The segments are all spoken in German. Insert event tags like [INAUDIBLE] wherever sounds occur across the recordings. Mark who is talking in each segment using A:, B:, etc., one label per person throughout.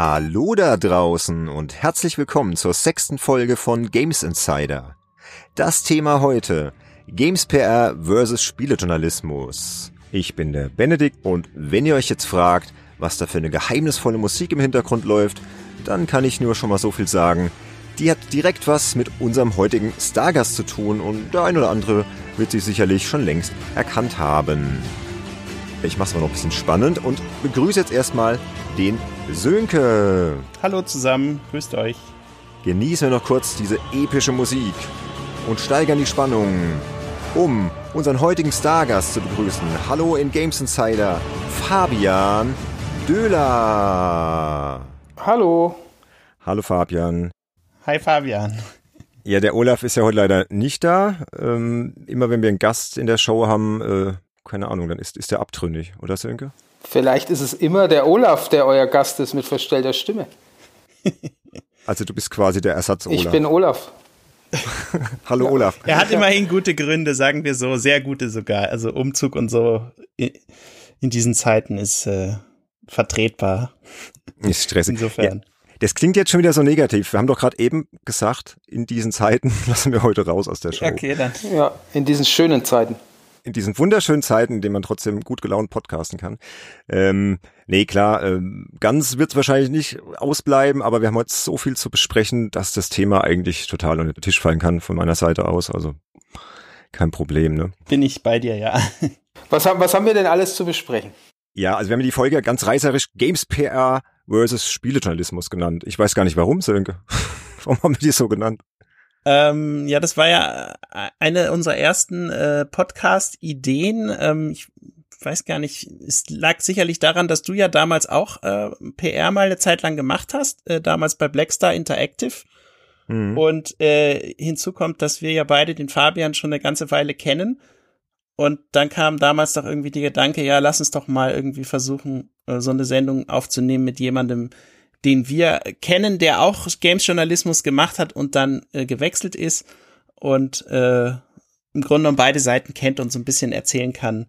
A: Hallo da draußen und herzlich willkommen zur sechsten Folge von Games Insider. Das Thema heute Games PR versus Spielejournalismus. Ich bin der Benedikt und wenn ihr euch jetzt fragt, was da für eine geheimnisvolle Musik im Hintergrund läuft, dann kann ich nur schon mal so viel sagen. Die hat direkt was mit unserem heutigen Stargast zu tun und der ein oder andere wird sie sicherlich schon längst erkannt haben. Ich mach's mal noch ein bisschen spannend und begrüße jetzt erstmal den Sönke.
B: Hallo zusammen, grüßt euch.
A: Genießen wir noch kurz diese epische Musik und steigern die Spannung, um unseren heutigen Stargast zu begrüßen. Hallo in Games Insider, Fabian Döhler.
C: Hallo.
A: Hallo Fabian.
B: Hi Fabian.
A: Ja, der Olaf ist ja heute leider nicht da. Ähm, immer wenn wir einen Gast in der Show haben, äh, keine Ahnung, dann ist, ist der abtrünnig, oder Sönke?
C: Vielleicht ist es immer der Olaf, der euer Gast ist mit verstellter Stimme. [LAUGHS]
A: Also du bist quasi der Ersatz Olaf.
C: Ich bin Olaf. [LAUGHS]
A: Hallo ja. Olaf.
B: Er hat immerhin gute Gründe, sagen wir so, sehr gute sogar. Also Umzug und so in diesen Zeiten ist äh, vertretbar.
A: Ist stressig.
B: Insofern.
A: Ja. Das klingt jetzt schon wieder so negativ. Wir haben doch gerade eben gesagt, in diesen Zeiten [LAUGHS] lassen wir heute raus aus der Show.
B: Okay, dann.
C: Ja, in diesen schönen Zeiten
A: in diesen wunderschönen Zeiten, in denen man trotzdem gut gelaunt podcasten kann. Ähm, nee, klar, ähm, ganz wird es wahrscheinlich nicht ausbleiben, aber wir haben heute so viel zu besprechen, dass das Thema eigentlich total unter den Tisch fallen kann von meiner Seite aus. Also kein Problem, ne?
B: Bin ich bei dir, ja. [LAUGHS]
C: Was haben, was haben wir denn alles zu besprechen?
A: Ja, also wir haben die Folge ganz reißerisch Games PR versus Spielejournalismus genannt. Ich weiß gar nicht warum, Sönke. [LAUGHS] warum haben wir die so genannt?
B: Ähm, ja, das war ja äh, eine unserer ersten äh, Podcast-Ideen. Ähm, ich weiß gar nicht, es lag sicherlich daran, dass du ja damals auch äh, PR mal eine Zeit lang gemacht hast, äh, damals bei Blackstar Interactive. Mhm. Und äh, hinzu kommt, dass wir ja beide den Fabian schon eine ganze Weile kennen. Und dann kam damals doch irgendwie die Gedanke, ja, lass uns doch mal irgendwie versuchen, äh, so eine Sendung aufzunehmen mit jemandem, den wir kennen, der auch Games-Journalismus gemacht hat und dann äh, gewechselt ist und äh, im Grunde genommen beide Seiten kennt und so ein bisschen erzählen kann,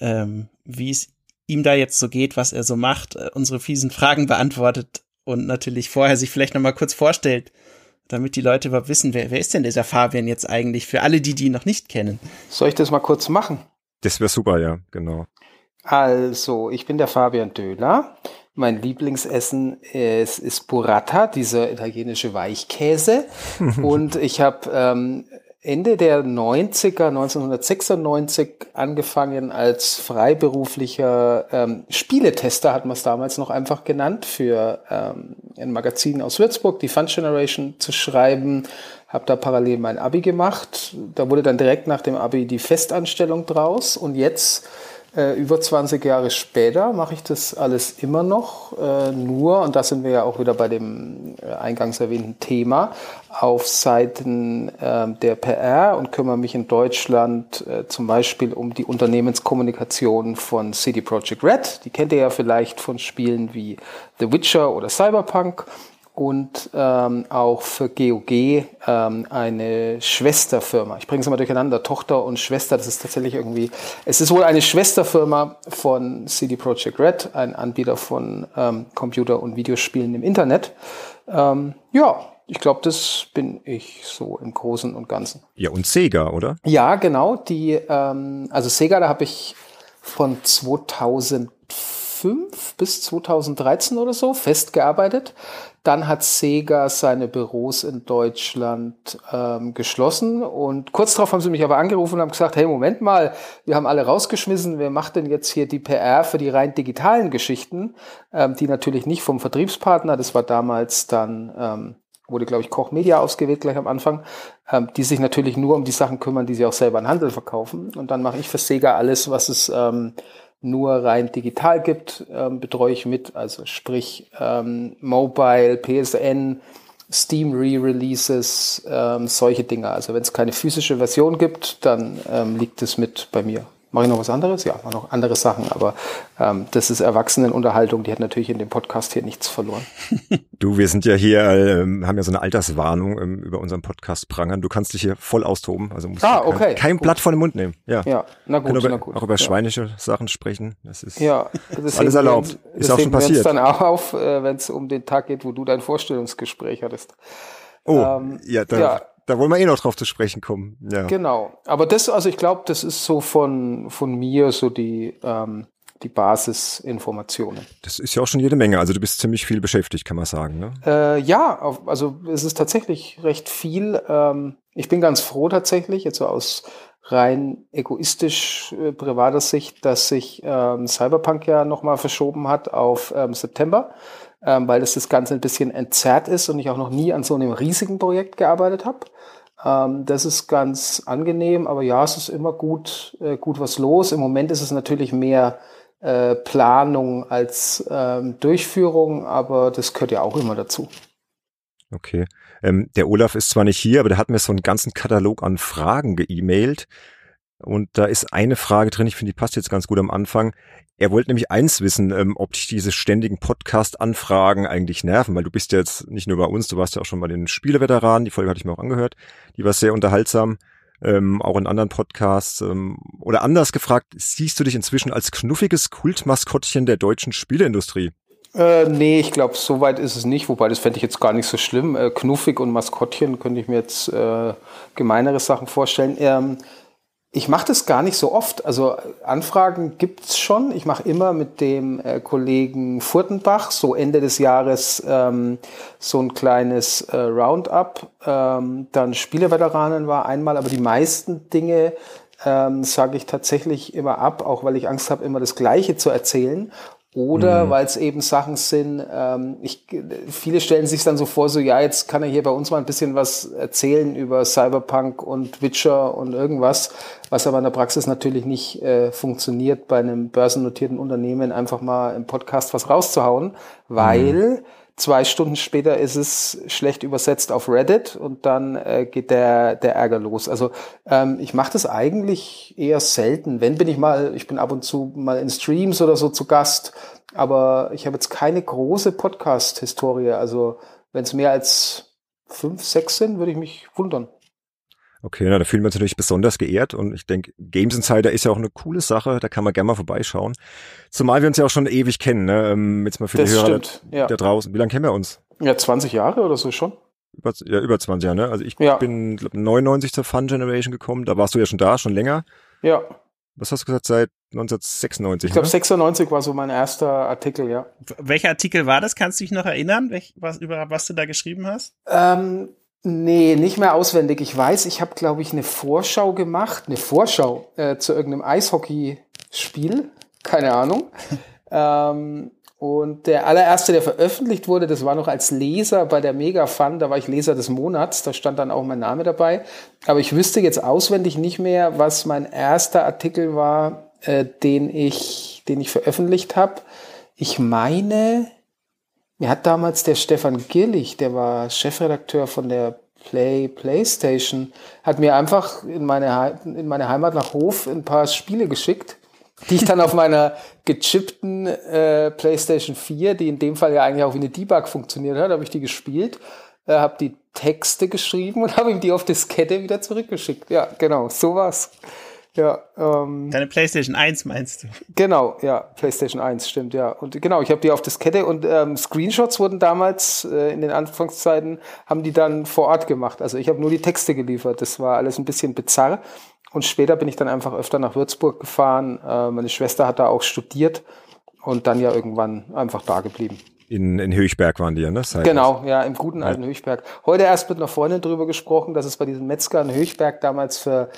B: ähm, wie es ihm da jetzt so geht, was er so macht, äh, unsere fiesen Fragen beantwortet und natürlich vorher sich vielleicht noch mal kurz vorstellt, damit die Leute überhaupt wissen, wer, wer ist denn dieser Fabian jetzt eigentlich, für alle, die die ihn noch nicht kennen.
C: Soll ich das mal kurz machen?
A: Das wäre super, ja, genau.
C: Also, ich bin der Fabian Döhler. Mein Lieblingsessen ist, ist Burrata, dieser italienische Weichkäse. und ich habe ähm, Ende der 90er, 1996 angefangen als freiberuflicher ähm, Spieletester, hat man es damals noch einfach genannt, für ähm, ein Magazin aus Würzburg, die Fun Generation, zu schreiben. Habe da parallel mein Abi gemacht. Da wurde dann direkt nach dem Abi die Festanstellung draus. Und jetzt äh, über 20 Jahre später mache ich das alles immer noch, äh, nur, und da sind wir ja auch wieder bei dem äh, eingangs erwähnten Thema, auf Seiten äh, der PR und kümmere mich in Deutschland äh, zum Beispiel um die Unternehmenskommunikation von CD Projekt Red. Die kennt ihr ja vielleicht von Spielen wie The Witcher oder Cyberpunk und ähm, auch für GOG ähm, eine Schwesterfirma. Ich bringe es immer durcheinander, Tochter und Schwester, das ist tatsächlich irgendwie, es ist wohl eine Schwesterfirma von CD Projekt Red, ein Anbieter von ähm, Computer- und Videospielen im Internet. Ähm, ja, ich glaube, das bin ich so im Großen und Ganzen.
A: Ja, und Sega, oder?
C: Ja, genau. Die, ähm, also Sega, da habe ich von 2005 bis 2013 oder so festgearbeitet. Dann hat Sega seine Büros in Deutschland ähm, geschlossen und kurz darauf haben sie mich aber angerufen und haben gesagt, hey, Moment mal, wir haben alle rausgeschmissen, wer macht denn jetzt hier die PR für die rein digitalen Geschichten, ähm, die natürlich nicht vom Vertriebspartner, das war damals dann, ähm, wurde glaube ich Koch Media ausgewählt gleich am Anfang, ähm, die sich natürlich nur um die Sachen kümmern, die sie auch selber in Handel verkaufen und dann mache ich für Sega alles, was es ähm, nur rein digital gibt, ähm, betreue ich mit, also sprich ähm, Mobile, PSN, Steam Re-Releases, ähm, solche Dinge. Also wenn es keine physische Version gibt, dann ähm, liegt es mit bei mir. Mache ich noch was anderes? Ja, mache noch andere Sachen, aber ähm, das ist Erwachsenenunterhaltung, die hat natürlich in dem Podcast hier nichts verloren. [LAUGHS]
A: Du, wir sind ja hier, ähm, haben ja so eine Alterswarnung ähm, über unseren Podcast prangern. Du kannst dich hier voll austoben, also musst
C: ah,
A: kein,
C: okay,
A: kein
C: gut.
A: Blatt von den Mund nehmen. Ja,
C: Ja, na gut,
A: Können
C: na
A: über,
C: gut.
A: auch über
C: ja.
A: schweinische Sachen sprechen. Das ist
C: Ja, [LAUGHS] das
A: alles erlaubt. Ist
C: das
A: auch schon passiert.
C: dann auch auf, äh, wenn es um den Tag geht, wo du dein Vorstellungsgespräch hattest.
A: Oh,
C: ähm,
A: ja, da,
C: ja.
A: Da wollen wir eh noch drauf zu sprechen kommen. Ja.
C: Genau. Aber das, also ich glaube, das ist so von, von mir so die, ähm, die Basisinformationen.
A: Das ist ja auch schon jede Menge. Also du bist ziemlich viel beschäftigt, kann man sagen. Ne?
C: Äh, ja, auf, also es ist tatsächlich recht viel. Ähm, ich bin ganz froh tatsächlich, jetzt so aus rein egoistisch äh, privater Sicht, dass sich ähm, Cyberpunk ja nochmal verschoben hat auf ähm, September, ähm, weil das das Ganze ein bisschen entzerrt ist und ich auch noch nie an so einem riesigen Projekt gearbeitet habe. Ähm, das ist ganz angenehm, aber ja, es ist immer gut, äh, gut was los. Im Moment ist es natürlich mehr äh, Planung als ähm, Durchführung, aber das gehört ja auch immer dazu.
A: Okay. Ähm, der Olaf ist zwar nicht hier, aber der hat mir so einen ganzen Katalog an Fragen geemailt. Und da ist eine Frage drin, ich finde, die passt jetzt ganz gut am Anfang. Er wollte nämlich eins wissen, ähm, ob dich diese ständigen Podcast-Anfragen eigentlich nerven, weil du bist ja jetzt nicht nur bei uns, du warst ja auch schon bei den Spieleveteranen, die Folge hatte ich mir auch angehört, die war sehr unterhaltsam, ähm, auch in anderen Podcasts. Ähm, oder anders gefragt, siehst du dich inzwischen als knuffiges Kultmaskottchen der deutschen Spieleindustrie?
C: Äh, nee, ich glaube, so weit ist es nicht, wobei das fände ich jetzt gar nicht so schlimm. Äh, Knuffig und Maskottchen könnte ich mir jetzt äh, gemeinere Sachen vorstellen. Ähm, ich mache das gar nicht so oft. Also Anfragen gibt's schon. Ich mache immer mit dem äh, Kollegen Furtenbach so Ende des Jahres ähm, so ein kleines äh, Roundup. Ähm, dann Spieleveteranen war einmal, aber die meisten Dinge ähm, sage ich tatsächlich immer ab, auch weil ich Angst habe, immer das Gleiche zu erzählen. Oder weil es eben Sachen sind, ähm, ich, viele stellen sich dann so vor, so ja, jetzt kann er hier bei uns mal ein bisschen was erzählen über Cyberpunk und Witcher und irgendwas, was aber in der Praxis natürlich nicht äh, funktioniert, bei einem börsennotierten Unternehmen einfach mal im Podcast was rauszuhauen, weil zwei Stunden später ist es schlecht übersetzt auf Reddit und dann äh, geht der, der Ärger los. Also ähm, ich mache das eigentlich eher selten. Wenn bin ich mal, ich bin ab und zu mal in Streams oder so zu Gast, aber ich habe jetzt keine große Podcast-Historie. Also wenn es mehr als fünf, sechs sind, würde ich mich wundern.
A: Okay, na, da fühlen wir uns natürlich besonders geehrt und ich denke, Games Insider ist ja auch eine coole Sache, da kann man gerne mal vorbeischauen. Zumal wir uns ja auch schon ewig kennen, ne? Ähm, Jetzt mal für
C: Das
A: die Hörer
C: stimmt,
A: da,
C: ja.
A: da draußen. Wie lange kennen wir uns?
C: Ja, 20 Jahre oder so schon.
A: Über, ja, über 20 Jahre, ne? Also ich
C: Ja.
A: bin glaub, 99 zur Fun Generation gekommen, da warst du ja schon da, schon länger.
C: Ja,
A: Was hast du gesagt, seit 1996,
C: ich glaube
A: ne?
C: 96 war so mein erster Artikel, ja.
B: Welcher Artikel war das? Kannst du dich noch erinnern, welch, was, über was du da geschrieben hast?
C: Ähm, nee, nicht mehr auswendig. Ich weiß, ich habe, glaube ich, eine Vorschau gemacht, eine Vorschau äh, zu irgendeinem Eishockeyspiel. Keine Ahnung. [LAUGHS] ähm, und der allererste, der veröffentlicht wurde, das war noch als Leser bei der Mega Fun, da war ich Leser des Monats, da stand dann auch mein Name dabei. Aber ich wüsste jetzt auswendig nicht mehr, was mein erster Artikel war, äh, den ich, den ich veröffentlicht habe. Ich meine, mir hat damals der Stefan Gillig, der war Chefredakteur von der Play PlayStation, hat mir einfach in meine, in meine Heimat nach Hof ein paar Spiele geschickt, die ich dann auf meiner gechippten äh, PlayStation 4, die in dem Fall ja eigentlich auch wie eine Debug funktioniert hat, habe ich die gespielt, äh, habe die Texte geschrieben und [LAUGHS] habe ihm die auf Diskette wieder zurückgeschickt. Ja, genau, so war's. Ja, ähm,
B: Deine PlayStation 1 meinst du?
C: Genau, ja, PlayStation 1, stimmt, ja. Und genau, ich habe die auf Diskette und ähm, Screenshots wurden damals äh, in den Anfangszeiten, haben die dann vor Ort gemacht. Also ich habe nur die Texte geliefert. Das war alles ein bisschen bizarr. Und später bin ich dann einfach öfter nach Würzburg gefahren. Äh, meine Schwester hat da auch studiert und dann ja irgendwann einfach da geblieben.
A: In, in Höchberg waren die ja, ne? Seit-
C: Genau, ja, im guten alten Höchberg. Heute erst mit einer Freundin drüber gesprochen, dass es bei diesem Metzger in Höchberg damals für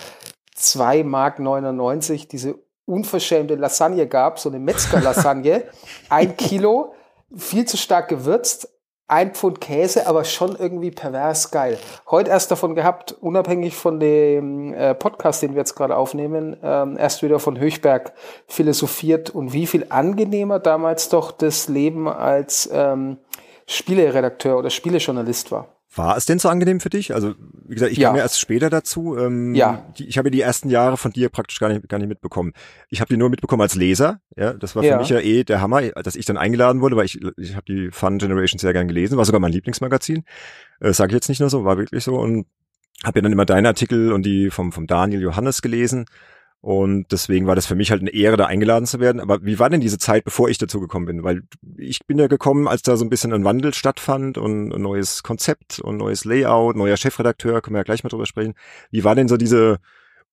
C: 2 Mark 99 diese unverschämte Lasagne gab, so eine Metzger-Lasagne, [LAUGHS] ein Kilo, viel zu stark gewürzt, ein Pfund Käse, aber schon irgendwie pervers geil. Heute erst davon gehabt, unabhängig von dem äh, Podcast, den wir jetzt gerade aufnehmen, ähm, erst wieder von Höchberg philosophiert und wie viel angenehmer damals doch das Leben als ähm, Spieleredakteur oder Spielejournalist war.
A: War es denn so angenehm für dich? Also, wie gesagt, ich ja. kam ja erst später dazu. Ähm,
C: ja.
A: Die, ich habe die ersten Jahre von dir praktisch gar nicht, gar nicht mitbekommen. Ich habe die nur mitbekommen als Leser. Ja, das war für ja. mich ja eh der Hammer, dass ich dann eingeladen wurde, weil ich, ich habe die Fun Generation sehr gern gelesen, war sogar mein Lieblingsmagazin. Äh, Sage ich jetzt nicht nur so, war wirklich so. Und habe ja dann immer deine Artikel und die vom, vom Daniel Johannes gelesen. Und deswegen war das für mich halt eine Ehre, da eingeladen zu werden. Aber wie war denn diese Zeit, bevor ich dazu gekommen bin? Weil ich bin ja gekommen, als da so ein bisschen ein Wandel stattfand und ein neues Konzept und neues Layout, neuer Chefredakteur, können wir ja gleich mal drüber sprechen. Wie war denn so diese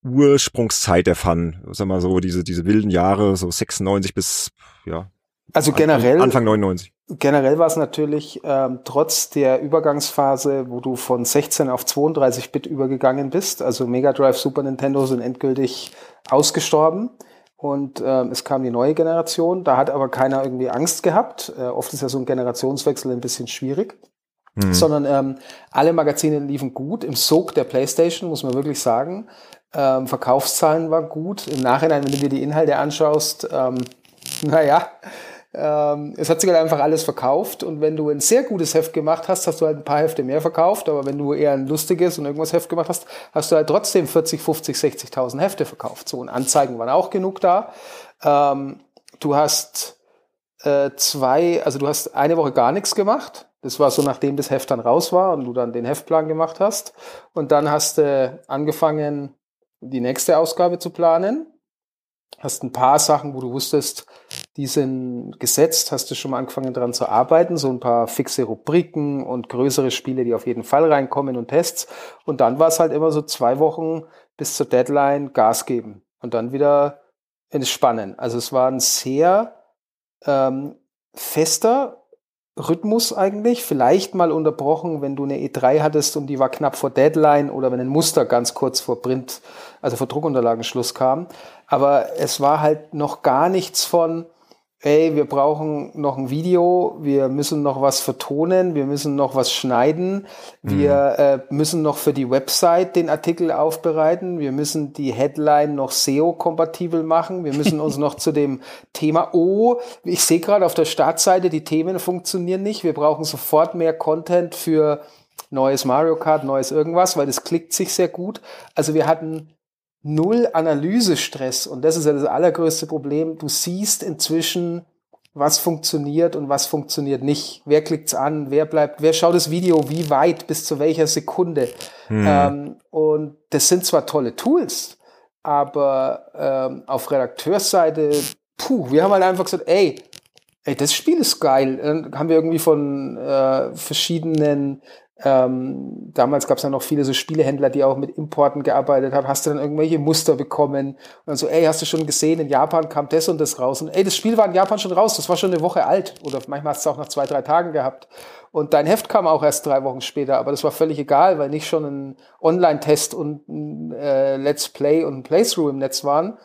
A: Ursprungszeit der Fun? Sag mal so, diese, diese wilden Jahre, so 96 bis, ja.
C: Also generell.
A: Anfang 99
C: generell war es natürlich ähm, trotz der Übergangsphase, wo du von 16 auf 32 Bit übergegangen bist, also Mega Drive, Super Nintendo sind endgültig ausgestorben und ähm, es kam die neue Generation. Da hat aber keiner irgendwie Angst gehabt. Äh, oft ist ja so ein Generationswechsel ein bisschen schwierig. Mhm. Sondern ähm, alle Magazine liefen gut. Im Sog der PlayStation, muss man wirklich sagen. Ähm, Verkaufszahlen waren gut. Im Nachhinein, wenn du dir die Inhalte anschaust, ähm, [LAUGHS] naja, ähm, es hat sich halt einfach alles verkauft und wenn du ein sehr gutes Heft gemacht hast, hast du halt ein paar Hefte mehr verkauft, aber wenn du eher ein lustiges und irgendwas Heft gemacht hast, hast du halt trotzdem 40, 50, 60.000 Hefte verkauft. So und Anzeigen waren auch genug da. Ähm, du hast äh, zwei, also du hast eine Woche gar nichts gemacht. Das war so, nachdem das Heft dann raus war und du dann den Heftplan gemacht hast. Und dann hast du angefangen, die nächste Ausgabe zu planen hast ein paar Sachen, wo du wusstest, die sind gesetzt, hast du schon mal angefangen daran zu arbeiten, so ein paar fixe Rubriken und größere Spiele, die auf jeden Fall reinkommen und Tests. Und dann war es halt immer so zwei Wochen bis zur Deadline Gas geben und dann wieder entspannen. Also es war ein sehr ähm, fester Rhythmus eigentlich, vielleicht mal unterbrochen, wenn du eine E3 hattest und die war knapp vor Deadline oder wenn ein Muster ganz kurz vor Print, also vor Druckunterlagenschluss kam. Aber es war halt noch gar nichts von, ey, wir brauchen noch ein Video, wir müssen noch was vertonen, wir müssen noch was schneiden, wir mhm. äh, müssen noch für die Website den Artikel aufbereiten, wir müssen die Headline noch SEO-kompatibel machen, wir müssen uns noch zu dem [LAUGHS] Thema, oh, ich sehe gerade auf der Startseite, die Themen funktionieren nicht, wir brauchen sofort mehr Content für neues Mario Kart, neues irgendwas, weil das klickt sich sehr gut. Also wir hatten null Analysestress. Und das ist ja das allergrößte Problem. Du siehst inzwischen, was funktioniert und was funktioniert nicht. Wer klickt's an? Wer bleibt? Wer schaut das Video? Wie weit? Bis zu welcher Sekunde? Hm. Ähm, und das sind zwar tolle Tools, aber ähm, auf Redakteursseite, puh, wir haben halt einfach gesagt, ey, ey, das Spiel ist geil. Dann haben wir irgendwie von äh, verschiedenen ähm, damals gab es ja noch viele so Spielehändler, die auch mit Importen gearbeitet haben. Hast du dann irgendwelche Muster bekommen? Und dann so, ey, hast du schon gesehen, in Japan kam das und das raus. Und ey, das Spiel war in Japan schon raus, das war schon eine Woche alt. Oder manchmal hast du es auch nach zwei, drei Tagen gehabt. Und dein Heft kam auch erst drei Wochen später, aber das war völlig egal, weil nicht schon ein Online-Test und ein äh, Let's Play und ein Playthrough im Netz waren.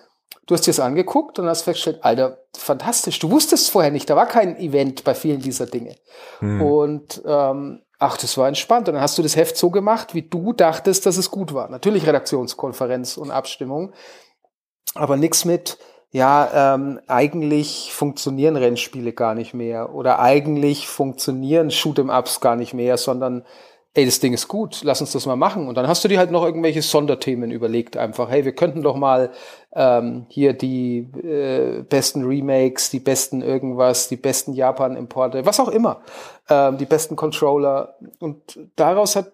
C: Du hast dir das angeguckt und hast festgestellt, Alter, fantastisch. Du wusstest vorher nicht, da war kein Event bei vielen dieser Dinge. Hm. Und ähm, Ach, das war entspannt. Und dann hast du das Heft so gemacht, wie du dachtest, dass es gut war. Natürlich Redaktionskonferenz und Abstimmung, aber nichts mit, ja, ähm, eigentlich funktionieren Rennspiele gar nicht mehr oder eigentlich funktionieren Shoot'em-Ups gar nicht mehr, sondern ey, das Ding ist gut, lass uns das mal machen. Und dann hast du dir halt noch irgendwelche Sonderthemen überlegt, einfach, hey, wir könnten doch mal ähm, hier die äh, besten Remakes, die besten irgendwas, die besten Japan-Importe, was auch immer, ähm, die besten Controller. Und daraus hat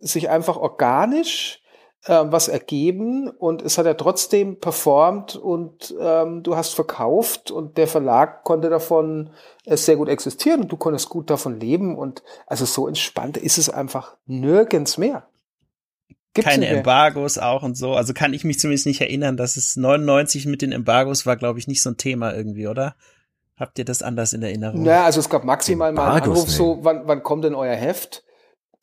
C: sich einfach organisch äh, was ergeben und es hat ja trotzdem performt und ähm, du hast verkauft und der Verlag konnte davon äh, sehr gut existieren und du konntest gut davon leben und also so entspannt ist es einfach nirgends mehr.
B: Gibt's Keine Embargos auch und so. Also kann ich mich zumindest nicht erinnern, dass es 99 mit den Embargos war, glaube ich, nicht so ein Thema irgendwie, oder? Habt ihr das anders in Erinnerung?
C: Naja, also es gab maximal Embargos, mal einen Anruf nee. so, wann, wann kommt denn euer Heft?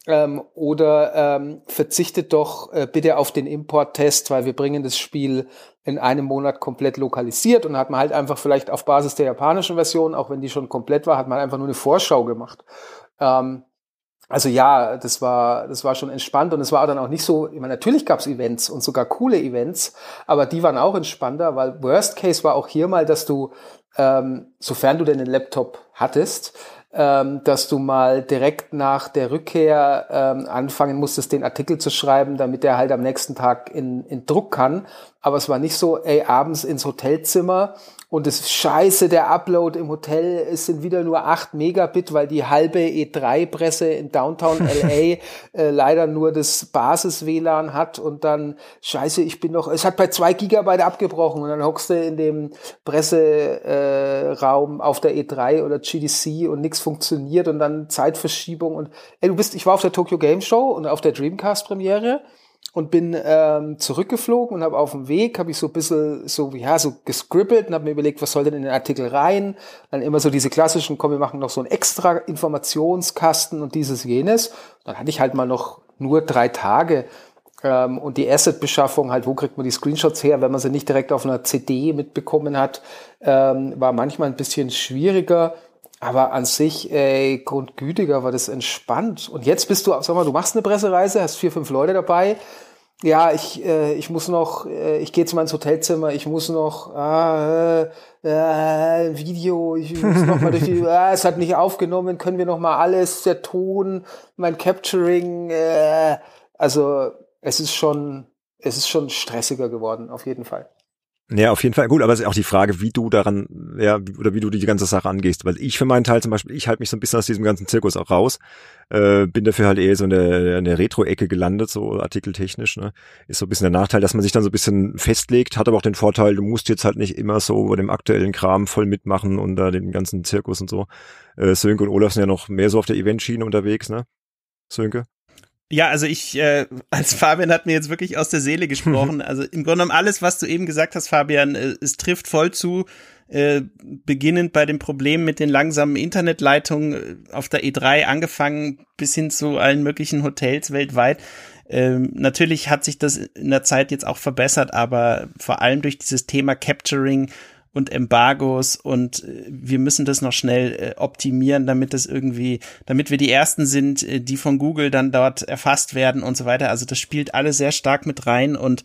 C: Ähm, oder ähm, verzichtet doch äh, bitte auf den Importtest, weil wir bringen das Spiel in einem Monat komplett lokalisiert und hat man halt einfach vielleicht auf Basis der japanischen Version, auch wenn die schon komplett war, hat man einfach nur eine Vorschau gemacht. Ähm, also ja, das war, das war schon entspannt und es war dann auch nicht so, ich meine, natürlich gab es Events und sogar coole Events, aber die waren auch entspannter, weil Worst Case war auch hier mal, dass du, ähm, sofern du denn einen Laptop hattest, ähm, dass du mal direkt nach der Rückkehr ähm, anfangen musstest, den Artikel zu schreiben, damit der halt am nächsten Tag in, in Druck kann. Aber es war nicht so, ey, abends ins Hotelzimmer und es ist scheiße, der Upload im Hotel, es sind wieder nur 8 Megabit, weil die halbe E3-Presse in Downtown [LAUGHS] LA äh, leider nur das Basis-WLAN hat. Und dann, scheiße, ich bin noch, es hat bei 2 Gigabyte abgebrochen. Und dann hockst du in dem Presseraum äh, auf der E3 oder GDC und nichts funktioniert. Und dann Zeitverschiebung. Und ey, du bist, ich war auf der Tokyo Game Show und auf der Dreamcast-Premiere und bin ähm, zurückgeflogen und habe auf dem Weg habe ich so ein bisschen so ja so gescribbelt und habe mir überlegt, was soll denn in den Artikel rein? Dann immer so diese klassischen, komm, wir machen noch so einen extra Informationskasten und dieses jenes. Dann hatte ich halt mal noch nur drei Tage ähm, und die Asset-Beschaffung halt, wo kriegt man die Screenshots her, wenn man sie nicht direkt auf einer CD mitbekommen hat, ähm, war manchmal ein bisschen schwieriger. Aber an sich, ey, grundgütiger war das entspannt. Und jetzt bist du, sag mal, du machst eine Pressereise, hast vier, fünf Leute dabei. Ja, ich, äh, ich muss noch, äh, ich gehe zu meinem Hotelzimmer, ich muss noch, ah, äh, äh, Video, ich muss noch mal durch die, äh, [LAUGHS] es hat nicht aufgenommen, können wir noch mal alles, der Ton, mein Capturing, äh, also es ist schon, es ist schon stressiger geworden, auf jeden Fall.
A: Ja, auf jeden Fall gut, aber es ist auch die Frage, wie du daran, ja, oder wie du die ganze Sache angehst. Weil ich für meinen Teil zum Beispiel, ich halte mich so ein bisschen aus diesem ganzen Zirkus auch raus. Äh, bin dafür halt eher so in der, der Retro-Ecke gelandet, so artikeltechnisch. Ne? Ist so ein bisschen der Nachteil, dass man sich dann so ein bisschen festlegt, hat aber auch den Vorteil, du musst jetzt halt nicht immer so bei dem aktuellen Kram voll mitmachen und da den ganzen Zirkus und so. Äh, Sönke und Olaf sind ja noch mehr so auf der Eventschiene unterwegs, ne? Sönke?
B: Ja, also ich, äh, [LAUGHS] als Fabian hat mir jetzt wirklich aus der Seele gesprochen. [LAUGHS] Also im Grunde genommen alles, was du eben gesagt hast, Fabian, äh, es trifft voll zu. Äh, beginnend bei dem Problem mit den langsamen Internetleitungen äh, auf der E3 angefangen bis hin zu allen möglichen Hotels weltweit. Ähm, natürlich hat sich das in der Zeit jetzt auch verbessert, aber vor allem durch dieses Thema Capturing und Embargos und äh, wir müssen das noch schnell äh, optimieren, damit das irgendwie, damit wir die ersten sind, äh, die von Google dann dort erfasst werden und so weiter. Also das spielt alles sehr stark mit rein und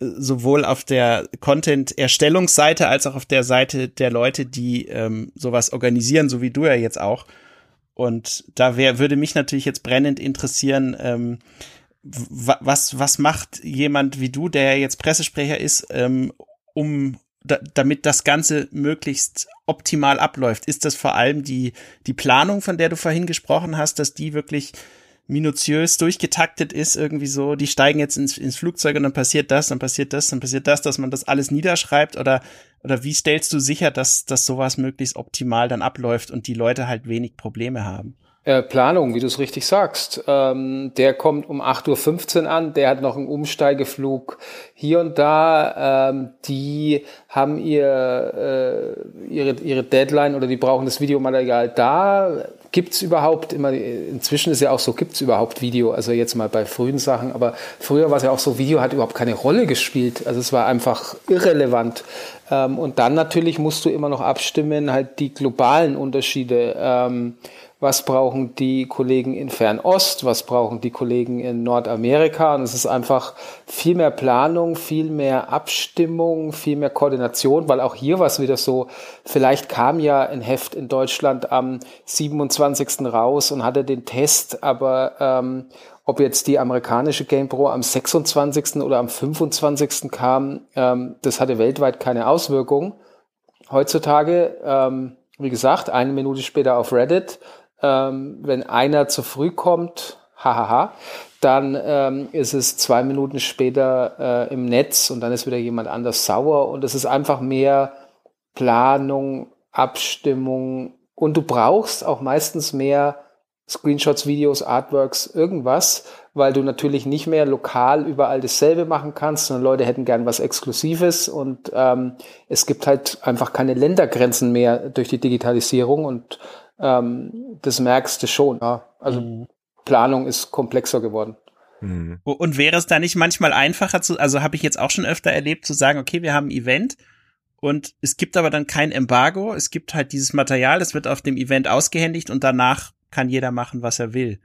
B: sowohl auf der Content-Erstellungsseite als auch auf der Seite der Leute, die ähm, sowas organisieren, so wie du ja jetzt auch. Und da wär, würde mich natürlich jetzt brennend interessieren, ähm, was, was macht jemand wie du, der jetzt Pressesprecher ist, ähm, um da, damit das Ganze möglichst optimal abläuft? Ist das vor allem die, die Planung, von der du vorhin gesprochen hast, dass die wirklich minutiös durchgetaktet ist, irgendwie so, die steigen jetzt ins, ins Flugzeug und dann passiert das, dann passiert das, dann passiert das, dass man das alles niederschreibt oder, oder wie stellst du sicher, dass, dass sowas möglichst optimal dann abläuft und die Leute halt wenig Probleme haben?
C: Äh, Planung, wie du es richtig sagst. Ähm, der kommt um 8.15 Uhr an, der hat noch einen Umsteigeflug hier und da. Ähm, die haben ihr, äh, ihre, ihre Deadline oder die brauchen das Videomaterial da. Gibt's überhaupt immer, inzwischen ist ja auch so, gibt's überhaupt Video, also jetzt mal bei frühen Sachen, aber früher war es ja auch so, Video hat überhaupt keine Rolle gespielt. Also es war einfach irrelevant. Ähm, und dann natürlich musst du immer noch abstimmen, halt die globalen Unterschiede. Ähm, was brauchen die Kollegen in Fernost, was brauchen die Kollegen in Nordamerika. Und es ist einfach viel mehr Planung, viel mehr Abstimmung, viel mehr Koordination, weil auch hier war es wieder so, vielleicht kam ja ein Heft in Deutschland am 27. raus und hatte den Test, aber ähm, ob jetzt die amerikanische Game Pro am 26. oder am 25. kam, ähm, das hatte weltweit keine Auswirkung. Heutzutage, ähm, wie gesagt, eine Minute später auf Reddit, ähm, wenn einer zu früh kommt, hahaha, dann ähm, ist es zwei Minuten später äh, im Netz und dann ist wieder jemand anders sauer und es ist einfach mehr Planung, Abstimmung und du brauchst auch meistens mehr Screenshots, Videos, Artworks, irgendwas, weil du natürlich nicht mehr lokal überall dasselbe machen kannst, sondern Leute hätten gern was Exklusives und ähm, es gibt halt einfach keine Ländergrenzen mehr durch die Digitalisierung und ähm, das merkst du schon. Ja. Also mhm. Planung ist komplexer geworden.
B: Mhm. Und wäre es da nicht manchmal einfacher zu, also habe ich jetzt auch schon öfter erlebt, zu sagen, okay, wir haben ein Event und es gibt aber dann kein Embargo, es gibt halt dieses Material, das wird auf dem Event ausgehändigt und danach kann jeder machen, was er will.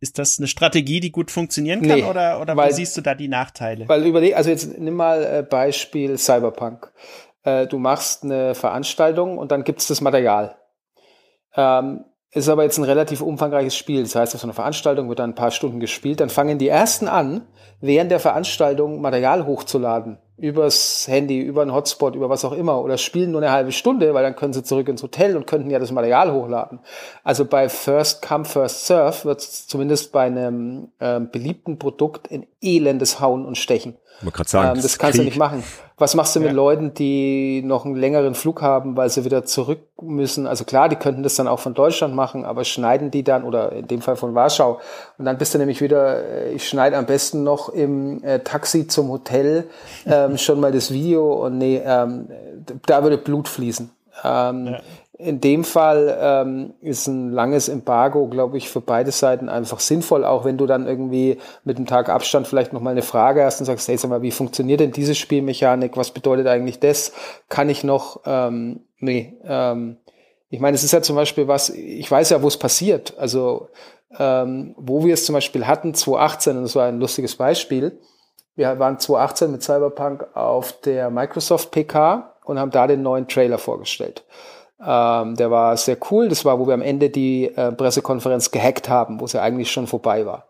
B: Ist das eine Strategie, die gut funktionieren kann nee, oder, oder weil, wo siehst du da die Nachteile?
C: Weil überleg, also jetzt nimm mal äh, Beispiel Cyberpunk. Äh, du machst eine Veranstaltung und dann gibt's das Material. Ähm, ist aber jetzt ein relativ umfangreiches Spiel. Das heißt, auf so einer Veranstaltung wird dann ein paar Stunden gespielt. Dann fangen die ersten an, während der Veranstaltung Material hochzuladen. Übers Handy, über einen Hotspot, über was auch immer. Oder spielen nur eine halbe Stunde, weil dann können sie zurück ins Hotel und könnten ja das Material hochladen. Also bei First Come, First Serve wird es zumindest bei einem ähm, beliebten Produkt in elendes Hauen und Stechen.
A: Man kann sagen,
C: ähm, das kannst Krieg. du nicht machen. Was machst du mit ja. Leuten, die noch einen längeren Flug haben, weil sie wieder zurück müssen? Also klar, die könnten das dann auch von Deutschland machen, aber schneiden die dann, oder in dem Fall von Warschau, und dann bist du nämlich wieder, äh, ich schneide am besten noch im äh, Taxi zum Hotel ähm, schon mal das Video und nee, ähm, da würde Blut fließen. Ähm, ja. In dem Fall ähm, ist ein langes Embargo, glaube ich, für beide Seiten einfach sinnvoll, auch wenn du dann irgendwie mit einem Tag Abstand vielleicht nochmal eine Frage hast und sagst, hey, sag mal, wie funktioniert denn diese Spielmechanik? Was bedeutet eigentlich das? Kann ich noch, ähm, nee, ähm, ich meine, es ist ja zum Beispiel was, ich weiß ja, wo es passiert. Also, ähm, wo wir es zum Beispiel hatten, 2018, und das war ein lustiges Beispiel. Wir waren 2018 mit Cyberpunk auf der Microsoft PK und haben da den neuen Trailer vorgestellt. Ähm, der war sehr cool. Das war, wo wir am Ende die äh, Pressekonferenz gehackt haben, wo sie eigentlich schon vorbei war.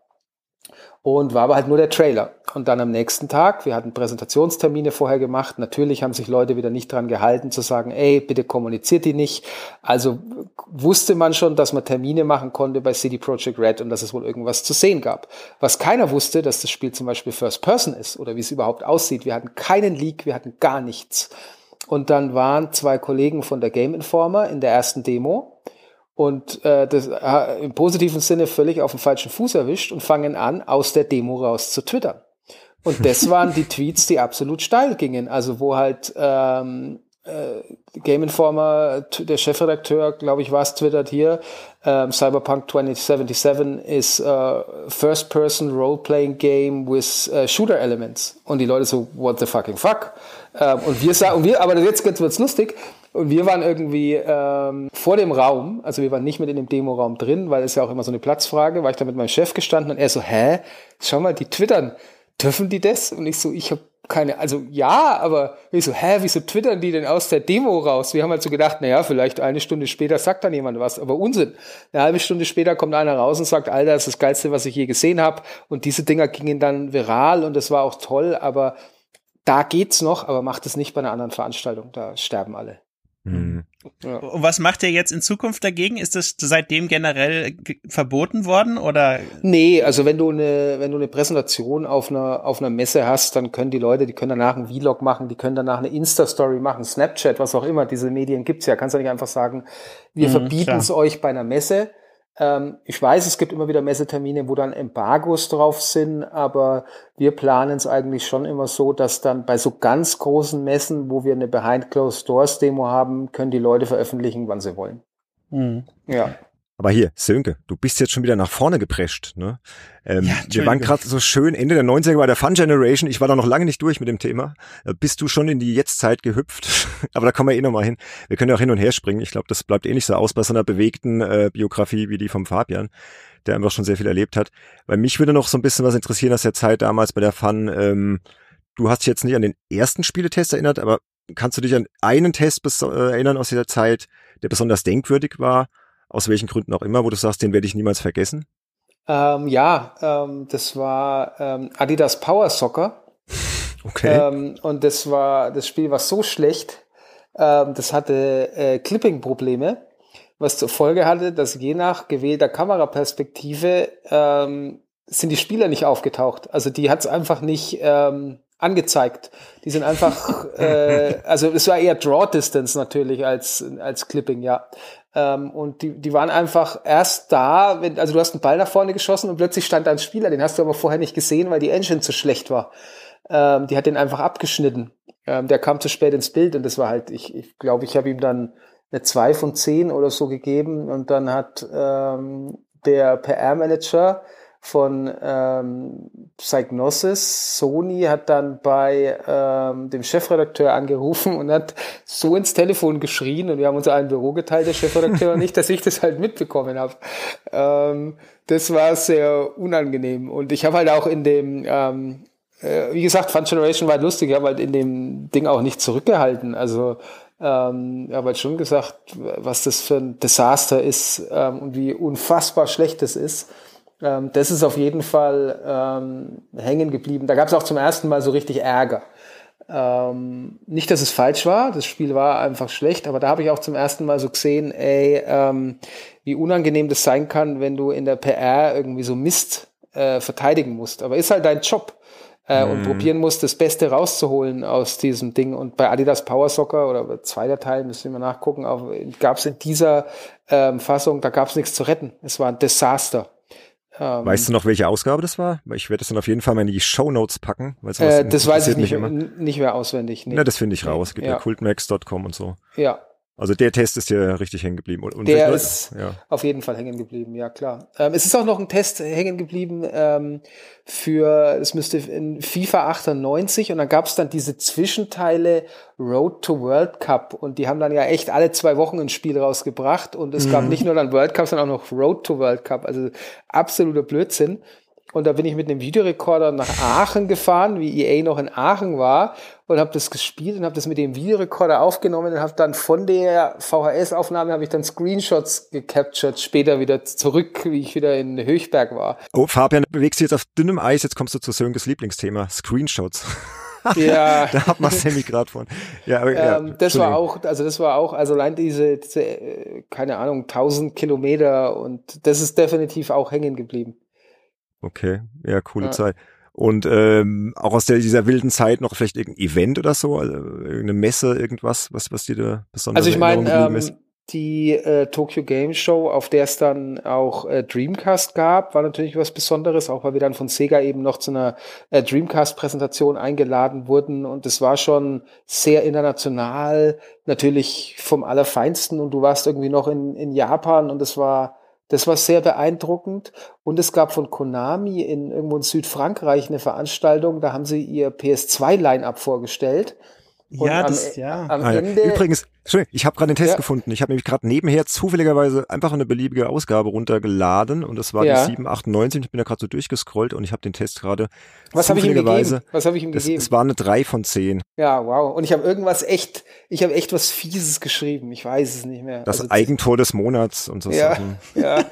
C: Und war aber halt nur der Trailer. Und dann am nächsten Tag, wir hatten Präsentationstermine vorher gemacht. Natürlich haben sich Leute wieder nicht dran gehalten zu sagen, ey, bitte kommuniziert die nicht. Also wusste man schon, dass man Termine machen konnte bei CD Projekt Red und dass es wohl irgendwas zu sehen gab. Was keiner wusste, dass das Spiel zum Beispiel First Person ist oder wie es überhaupt aussieht. Wir hatten keinen Leak, wir hatten gar nichts. Und dann waren zwei Kollegen von der Game Informer in der ersten Demo und äh, das äh, im positiven Sinne völlig auf dem falschen Fuß erwischt und fangen an, aus der Demo raus zu twittern. Und das [LAUGHS] waren die Tweets, die absolut steil gingen. Also wo halt ähm, äh, Game Informer, der Chefredakteur, glaube ich, war es, twittert hier, ähm, Cyberpunk 2077 ist uh, First-Person Role-Playing Game with uh, Shooter Elements. Und die Leute so, what the fucking fuck? Ähm, und wir sagen, wir, aber jetzt wird's lustig. Und wir waren irgendwie ähm, vor dem Raum, also wir waren nicht mit in dem Demoraum drin, weil es ja auch immer so eine Platzfrage, war ich da mit meinem Chef gestanden und er so, hä, schau mal, die twittern, dürfen die das? Und ich so, ich habe keine, also ja, aber ich so, hä, wieso twittern die denn aus der Demo raus? Wir haben halt so gedacht, naja, vielleicht eine Stunde später sagt dann jemand was, aber Unsinn. Eine halbe Stunde später kommt einer raus und sagt, Alter, das ist das Geilste, was ich je gesehen habe. Und diese Dinger gingen dann viral und das war auch toll, aber da geht's noch, aber macht es nicht bei einer anderen Veranstaltung. Da sterben alle.
B: Mhm. Ja. Und was macht ihr jetzt in Zukunft dagegen? Ist das seitdem generell verboten worden oder?
C: Nee, also wenn du eine, wenn du eine Präsentation auf einer, auf einer Messe hast, dann können die Leute, die können danach einen Vlog machen, die können danach eine Insta-Story machen, Snapchat, was auch immer. Diese Medien gibt's ja. Kannst du nicht einfach sagen, wir mhm, verbieten es euch bei einer Messe. Ähm, ich weiß, es gibt immer wieder Messetermine, wo dann Embargos drauf sind, aber wir planen es eigentlich schon immer so, dass dann bei so ganz großen Messen, wo wir eine Behind Closed Doors Demo haben, können die Leute veröffentlichen, wann sie wollen.
A: Mhm. Ja. Aber hier, Sönke, du bist jetzt schon wieder nach vorne geprescht. Ne? Ähm, ja, wir waren gerade so schön Ende der 90er bei der Fun Generation. Ich war da noch lange nicht durch mit dem Thema. Da bist du schon in die Jetztzeit gehüpft. [LAUGHS] Aber da kommen wir eh nochmal hin. Wir können ja auch hin und her springen. Ich glaube, das bleibt eh nicht so aus bei so einer bewegten äh, Biografie wie die vom Fabian, der einfach schon sehr viel erlebt hat. Weil mich würde noch so ein bisschen was interessieren aus der Zeit damals bei der Fun. Ähm, du hast dich jetzt nicht an den ersten Spieletest erinnert, aber kannst du dich an einen Test äh, erinnern aus dieser Zeit, der besonders denkwürdig war? Aus welchen Gründen auch immer, wo du sagst, den werde ich niemals vergessen?
C: Ähm, ja, ähm, das war ähm, Adidas Power Soccer. [LAUGHS]
A: Okay.
C: Ähm, und das war, das Spiel war so schlecht, ähm, das hatte äh, Clipping-Probleme, was zur Folge hatte, dass je nach gewählter Kameraperspektive ähm, sind die Spieler nicht aufgetaucht. Also die hat es einfach nicht angezeigt. Die sind einfach, [LAUGHS] äh, also es war eher Draw Distance natürlich als, als Clipping, ja. Ähm, und die, die waren einfach erst da, wenn, also du hast einen Ball nach vorne geschossen und plötzlich stand da ein Spieler, den hast du aber vorher nicht gesehen, weil die Engine zu schlecht war. Ähm, die hat den einfach abgeschnitten. Ähm, der kam zu spät ins Bild und das war halt, ich glaube, ich, glaub, ich habe ihm dann eine 2 von 10 oder so gegeben und dann hat ähm, der PR-Manager von ähm, Psygnosis. Sony hat dann bei ähm, dem Chefredakteur angerufen und hat so ins Telefon geschrien und wir haben uns ein Büro geteilt, der Chefredakteur und ich, dass ich das halt mitbekommen habe. Ähm, das war sehr unangenehm und ich habe halt auch in dem ähm, äh, wie gesagt, Fun Generation war halt lustig, ich habe halt in dem Ding auch nicht zurückgehalten. Also Ähm, aber schon gesagt, was das für ein Desaster ist ähm, und wie unfassbar schlecht es ist. Ähm, das ist auf jeden Fall ähm, hängen geblieben. Da gab es auch zum ersten Mal so richtig Ärger. Ähm, nicht, dass es falsch war, das Spiel war einfach schlecht, aber da habe ich auch zum ersten Mal so gesehen, ey, ähm, wie unangenehm das sein kann, wenn du in der PR irgendwie so Mist äh, verteidigen musst. Aber ist halt dein Job äh, mhm. und probieren musst, das Beste rauszuholen aus diesem Ding. Und bei Adidas Power Soccer oder bei zweiter Teil, müssen wir nachgucken, gab es in dieser ähm, Fassung, da gab es nichts zu retten. Es war ein Desaster.
A: Ähm, weißt du noch, welche Ausgabe das war? Ich werde das dann auf jeden Fall mal in die Show Notes packen.
C: Weil äh, das weiß ich nicht, mehr, nicht mehr auswendig.
A: Nee. Na, das finde ich raus. Gibt ja, ja cultmax.com und so.
C: Ja,
A: also der Test ist ja richtig hängen geblieben.
C: Und, der ist ja. auf jeden Fall hängen geblieben, ja klar. Ähm, es ist auch noch ein Test hängen geblieben ähm, für, es müsste in FIFA 98 und dann gab es dann diese Zwischenteile Road to World Cup und die haben dann ja echt alle zwei Wochen ein Spiel rausgebracht und es mhm. gab nicht nur dann World Cup, sondern auch noch Road to World Cup, also absoluter Blödsinn. Und da bin ich mit einem Videorekorder nach Aachen gefahren, wie EA noch in Aachen war, und habe das gespielt und habe das mit dem Videorekorder aufgenommen und habe dann von der VHS-Aufnahme habe ich dann Screenshots gecaptured, später wieder zurück, wie ich wieder in Höchberg war.
A: Oh, Fabian, bewegst du jetzt auf dünnem Eis, jetzt kommst du zu Sönges Lieblingsthema, Screenshots. [LAUGHS]
C: Ja.
A: da hat man es nämlich gerade von.
C: Ja, aber, ja, ähm, das war auch, also das war auch, also allein diese, diese, äh, keine Ahnung, 1000 Kilometer und das ist definitiv auch hängen geblieben.
A: Okay, ja, coole ja. Zeit. Und ähm, auch aus der, dieser wilden Zeit noch vielleicht irgendein Event oder so, also irgendeine Messe, irgendwas, was, was dir da besonders
C: Also ich meine, ähm, die äh, Tokyo Game Show, auf der es dann auch äh, Dreamcast gab, war natürlich was Besonderes, auch weil wir dann von Sega eben noch zu einer äh, Dreamcast-Präsentation eingeladen wurden und es war schon sehr international, natürlich vom Allerfeinsten und du warst irgendwie noch in, in Japan und es war das war sehr beeindruckend. Und es gab von Konami in irgendwo in Südfrankreich eine Veranstaltung, da haben sie ihr PS2-Line-Up vorgestellt.
B: Und ja, das, am, ja.
A: Am ah, ja. Ende, Übrigens, ich habe gerade den Test ja. gefunden. Ich habe nämlich gerade nebenher zufälligerweise einfach eine beliebige Ausgabe runtergeladen und das war ja. die 798. Ich bin da gerade so durchgescrollt und ich habe den Test gerade
C: Was habe ich ihm gegeben? Was habe ich ihm gegeben?
A: Es war eine 3 von 10.
C: Ja, wow. Und ich habe irgendwas echt, ich habe echt was Fieses geschrieben. Ich weiß es nicht mehr.
A: Das also, Eigentor des Monats und so
C: ja, Sachen. [LAUGHS] Ja.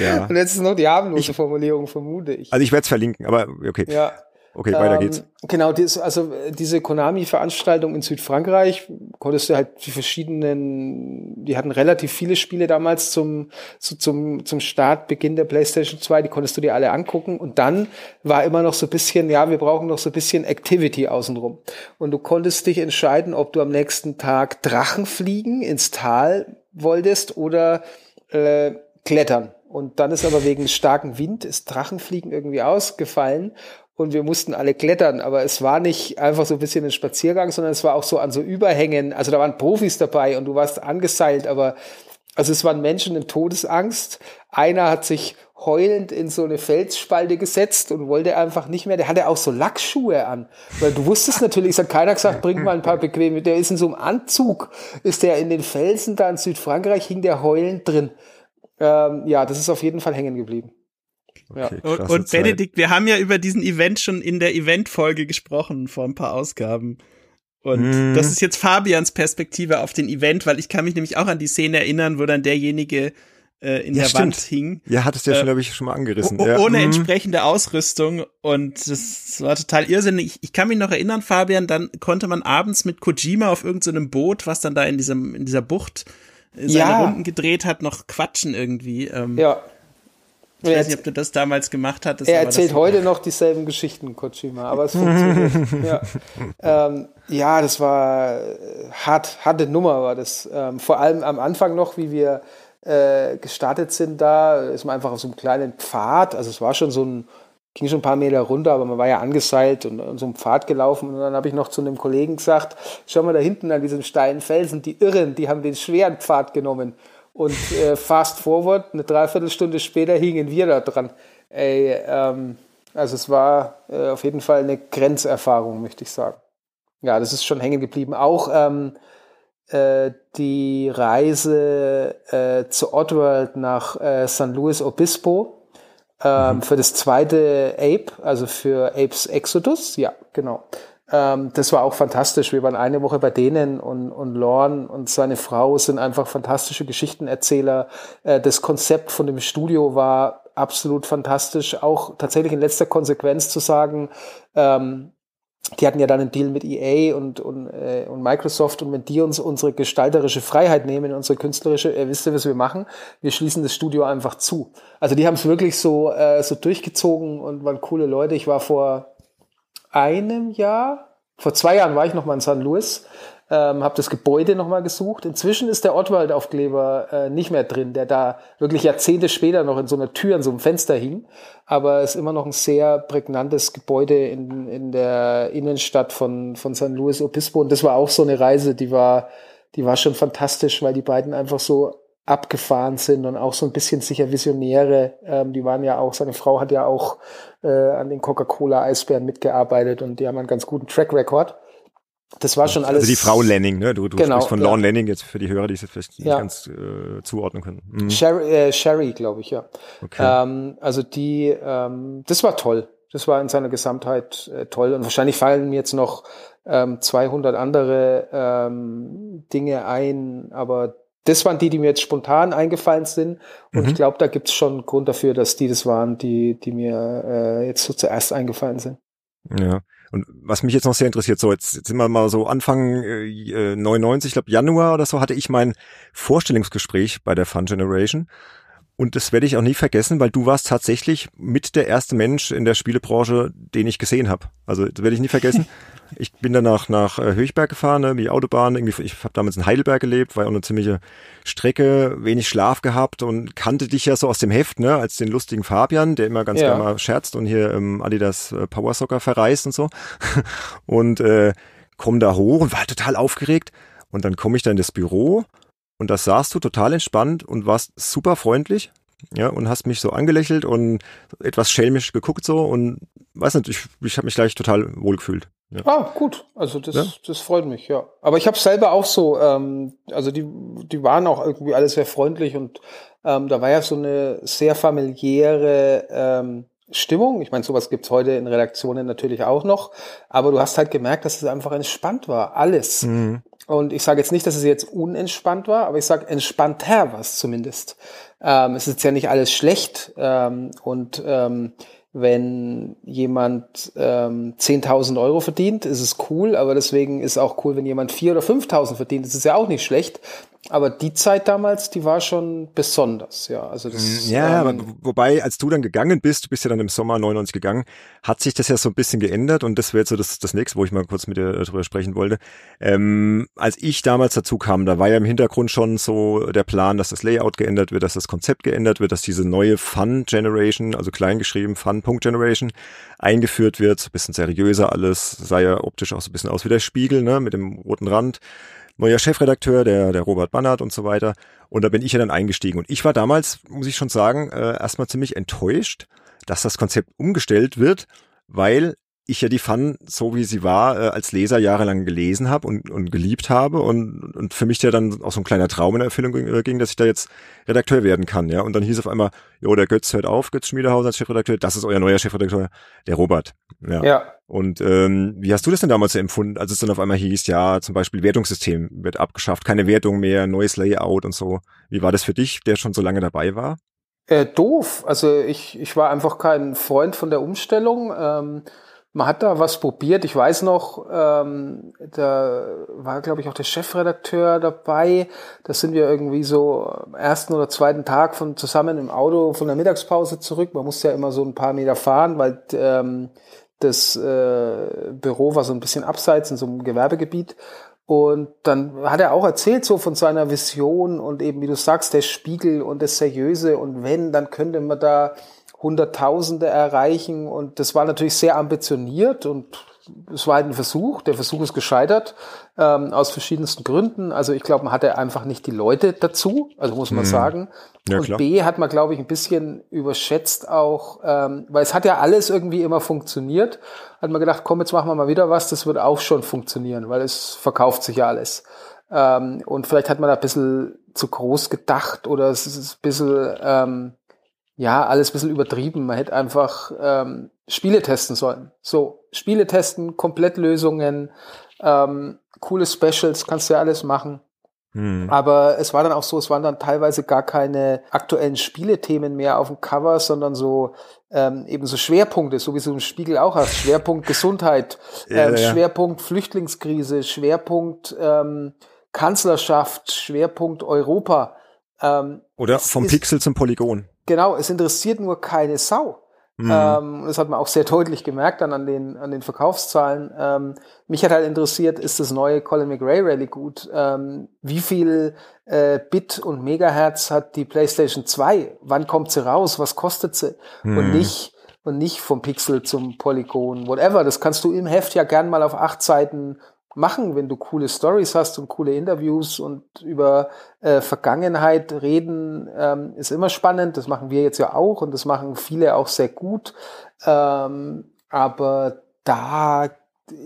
C: ja. Und jetzt ist noch die harmlose Formulierung, vermute ich.
A: Also ich werde es verlinken, aber okay.
C: Ja.
A: Okay, weiter geht's. Ähm,
C: genau, dies, also diese Konami-Veranstaltung in Südfrankreich konntest du halt die verschiedenen, die hatten relativ viele Spiele damals zum, zu, zum, zum Startbeginn der PlayStation 2, die konntest du dir alle angucken und dann war immer noch so ein bisschen, ja, wir brauchen noch so ein bisschen Activity außenrum. Und du konntest dich entscheiden, ob du am nächsten Tag Drachen fliegen ins Tal wolltest oder äh, klettern. Und dann ist aber wegen starken Wind ist Drachenfliegen irgendwie ausgefallen und wir mussten alle klettern, aber es war nicht einfach so ein bisschen ein Spaziergang, sondern es war auch so an so Überhängen. Also da waren Profis dabei und du warst angeseilt, aber also es waren Menschen in Todesangst. Einer hat sich heulend in so eine Felsspalte gesetzt und wollte einfach nicht mehr. Der hatte auch so Lackschuhe an, weil du wusstest natürlich, es hat keiner gesagt, bring mal ein paar bequeme. Der ist in so einem Anzug, ist der in den Felsen da in Südfrankreich, hing der heulend drin. Ähm, ja, das ist auf jeden Fall hängen geblieben.
B: Okay, ja. Und, und Benedikt, wir haben ja über diesen Event schon in der Event-Folge gesprochen, vor ein paar Ausgaben. Und mm. das ist jetzt Fabians Perspektive auf den Event, weil ich kann mich nämlich auch an die Szene erinnern, wo dann derjenige äh, in ja, der stimmt. Wand hing.
A: Ja, hattest du ja äh, schon, glaube ich, schon mal angerissen.
B: Ja.
A: Ohne
B: mm. entsprechende Ausrüstung. Und das war total irrsinnig. Ich, ich, kann mich noch erinnern, Fabian, dann konnte man abends mit Kojima auf irgendeinem so Boot, was dann da in diesem, in dieser Bucht seine ja. Runden gedreht hat, noch quatschen irgendwie. Ähm,
C: ja.
B: Ich weiß nicht, ob du das damals gemacht hattest.
C: Er erzählt heute noch dieselben Geschichten, Kojima, aber es [LAUGHS] funktioniert. ja. Ähm, ja, das war äh, hart, harte Nummer war das. Ähm, vor allem am Anfang noch, wie wir äh, gestartet sind da, ist man einfach auf so einem kleinen Pfad, also es war schon so ein, ging schon ein paar Meter runter, aber man war ja angeseilt und an so einem Pfad gelaufen und dann habe ich noch zu einem Kollegen gesagt, schau mal da hinten an diesem steilen Felsen, die Irren, die haben den schweren Pfad genommen. Und äh, fast forward, eine Dreiviertelstunde später hingen wir da dran. Ey, ähm, also es war äh, auf jeden Fall eine Grenzerfahrung, möchte ich sagen. Ja, das ist schon hängen geblieben. Auch ähm, äh, die Reise äh, zu Oddworld nach äh, San Luis Obispo ähm, mhm. für das zweite Ape, also für Apes Exodus, ja, genau. Ähm, das war auch fantastisch. Wir waren eine Woche bei denen und, und Lorne und seine Frau sind einfach fantastische Geschichtenerzähler. Äh, das Konzept von dem Studio war absolut fantastisch. Auch tatsächlich in letzter Konsequenz zu sagen, ähm, die hatten ja dann einen Deal mit EA und, und, äh, und Microsoft und wenn die uns unsere gestalterische Freiheit nehmen, unsere künstlerische, äh, wisst ihr, was wir machen? Wir schließen das Studio einfach zu. Also die haben es wirklich so, äh, so durchgezogen und waren coole Leute. Ich war vor einem Jahr, vor zwei Jahren war ich noch mal in St. Louis ähm, habe das Gebäude nochmal gesucht. Inzwischen ist der Ottwald-Aufkleber äh, nicht mehr drin, der da wirklich Jahrzehnte später noch in so einer Tür, in so einem Fenster hing. Aber es ist immer noch ein sehr prägnantes Gebäude in, in der Innenstadt von, von San Luis Obispo. Und das war auch so eine Reise, die war, die war schon fantastisch, weil die beiden einfach so abgefahren sind und auch so ein bisschen sicher Visionäre. Ähm, die waren ja auch, seine Frau hat ja auch äh, an den Coca-Cola-Eisbären mitgearbeitet und die haben einen ganz guten Track Record das war schon alles.
A: Also die Frau Lenning, ne? Du, du genau, sprichst von ja. Lorne Lenning jetzt für die Hörer, die es jetzt vielleicht nicht ganz äh, zuordnen können.
C: Mhm. Sherry, äh, Sherry glaube ich, ja. Okay. Ähm, also die, ähm, das war toll. Das war in seiner Gesamtheit äh, toll. Und wahrscheinlich fallen mir jetzt noch ähm, 200 andere ähm, Dinge ein, aber das waren die, die mir jetzt spontan eingefallen sind. Und mhm. ich glaube, da gibt es schon einen Grund dafür, dass die das waren, die, die mir äh, jetzt so zuerst eingefallen sind.
A: Ja. Und was mich jetzt noch sehr interessiert, so jetzt, jetzt sind wir mal so Anfang äh, 99, ich glaube Januar oder so, hatte ich mein Vorstellungsgespräch bei der Fun Generation. Und das werde ich auch nie vergessen, weil du warst tatsächlich mit der erste Mensch in der Spielebranche, den ich gesehen habe. Also das werde ich nie vergessen. [LAUGHS] Ich bin danach nach äh, Höchberg gefahren, ne, wie Autobahn. Irgendwie, ich habe damals in Heidelberg gelebt, war ja auch eine ziemliche Strecke, wenig Schlaf gehabt und kannte dich ja so aus dem Heft, ne, als den lustigen Fabian, der immer ganz ja. gerne mal scherzt und hier ähm, Adidas äh, Power Soccer verreist und so. [LAUGHS] und äh, komm da hoch und war total aufgeregt. Und dann komme ich da in das Büro und da saßt du total entspannt und warst super freundlich ja, und hast mich so angelächelt und etwas schelmisch geguckt so und weiß nicht, ich, ich habe mich gleich total wohl gefühlt.
C: Ja. Ah, gut. Also das, ja? das freut mich, ja. Aber ich habe selber auch so, ähm, also die, die waren auch irgendwie alle sehr freundlich und ähm, da war ja so eine sehr familiäre ähm, Stimmung. Ich meine, sowas gibt's heute in Redaktionen natürlich auch noch, aber du hast halt gemerkt, dass es einfach entspannt war, alles. Mhm. Und ich sage jetzt nicht, dass es jetzt unentspannt war, aber ich sage entspannter war es zumindest. Ähm, es ist ja nicht alles schlecht ähm, und ähm, wenn jemand ähm, 10.000 Euro verdient, ist es cool, aber deswegen ist auch cool, wenn jemand 4.000 oder 5.000 verdient, das ist ja auch nicht schlecht. Aber die Zeit damals, die war schon besonders, ja. Also das,
A: mm, ja, ähm, wobei, als du dann gegangen bist, du bist ja dann im Sommer 99 gegangen, hat sich das ja so ein bisschen geändert und das wäre jetzt so das, das nächste, wo ich mal kurz mit dir drüber sprechen wollte. Ähm, als ich damals dazu kam, da war ja im Hintergrund schon so der Plan, dass das Layout geändert wird, dass das Konzept geändert wird, dass diese neue Fun Generation, also kleingeschrieben Fun Generation, eingeführt wird, so ein bisschen seriöser alles, sah ja optisch auch so ein bisschen aus wie der Spiegel, ne, mit dem roten Rand neuer Chefredakteur, der, der Robert Bannert und so weiter. Und da bin ich ja dann eingestiegen. Und ich war damals, muss ich schon sagen, äh, erstmal ziemlich enttäuscht, dass das Konzept umgestellt wird, weil ich ja die Fun, so wie sie war, äh, als Leser jahrelang gelesen habe und, und geliebt habe und, und für mich ja dann auch so ein kleiner Traum in Erfüllung ging, äh, dass ich da jetzt Redakteur werden kann, ja. Und dann hieß auf einmal, jo, der Götz hört auf, Götz Schmiedehausen als Chefredakteur, das ist euer neuer Chefredakteur, der Robert. Ja. ja. Und ähm, wie hast du das denn damals empfunden, als es dann auf einmal hieß, ja, zum Beispiel Wertungssystem wird abgeschafft, keine Wertung mehr, neues Layout und so. Wie war das für dich, der schon so lange dabei war?
C: Äh, doof. Also ich, ich war einfach kein Freund von der Umstellung. Ähm, man hat da was probiert. Ich weiß noch, ähm, da war, glaube ich, auch der Chefredakteur dabei. Da sind wir irgendwie so am ersten oder zweiten Tag von zusammen im Auto von der Mittagspause zurück. Man musste ja immer so ein paar Meter fahren, weil ähm, das äh, Büro war so ein bisschen abseits in so einem Gewerbegebiet. Und dann hat er auch erzählt so von seiner Vision und eben, wie du sagst, der Spiegel und das Seriöse. Und wenn, dann könnte man da Hunderttausende erreichen. Und das war natürlich sehr ambitioniert und es war halt ein Versuch. Der Versuch ist gescheitert ähm, aus verschiedensten Gründen. Also ich glaube, man hatte einfach nicht die Leute dazu, also muss man mhm. sagen. Ja, und klar. B hat man, glaube ich, ein bisschen überschätzt auch, ähm, weil es hat ja alles irgendwie immer funktioniert. Hat man gedacht, komm, jetzt machen wir mal wieder was, das wird auch schon funktionieren, weil es verkauft sich ja alles. Ähm, und vielleicht hat man da ein bisschen zu groß gedacht oder es ist ein bisschen ähm, ja, alles ein bisschen übertrieben. Man hätte einfach ähm, Spiele testen sollen. So, Spiele testen, Komplettlösungen, ähm, coole Specials, kannst du ja alles machen. Hm. Aber es war dann auch so, es waren dann teilweise gar keine aktuellen Spielethemen mehr auf dem Cover, sondern so ähm, eben so Schwerpunkte, so wie du im Spiegel auch hast. Schwerpunkt Gesundheit, [LAUGHS] ja, ähm, ja. Schwerpunkt Flüchtlingskrise, Schwerpunkt ähm, Kanzlerschaft, Schwerpunkt Europa.
A: Ähm, Oder vom Pixel zum Polygon.
C: Genau, es interessiert nur keine Sau. Mhm. Ähm, das hat man auch sehr [LAUGHS] deutlich gemerkt dann an den, an den Verkaufszahlen. Ähm, mich hat halt interessiert, ist das neue Colin McRae Rally gut? Ähm, wie viel äh, Bit und Megahertz hat die PlayStation 2? Wann kommt sie raus? Was kostet sie? Mhm. Und nicht und nicht vom Pixel zum Polygon, whatever. Das kannst du im Heft ja gern mal auf acht Seiten machen, wenn du coole Stories hast und coole Interviews und über äh, Vergangenheit reden, ähm, ist immer spannend. Das machen wir jetzt ja auch und das machen viele auch sehr gut. Ähm, aber da,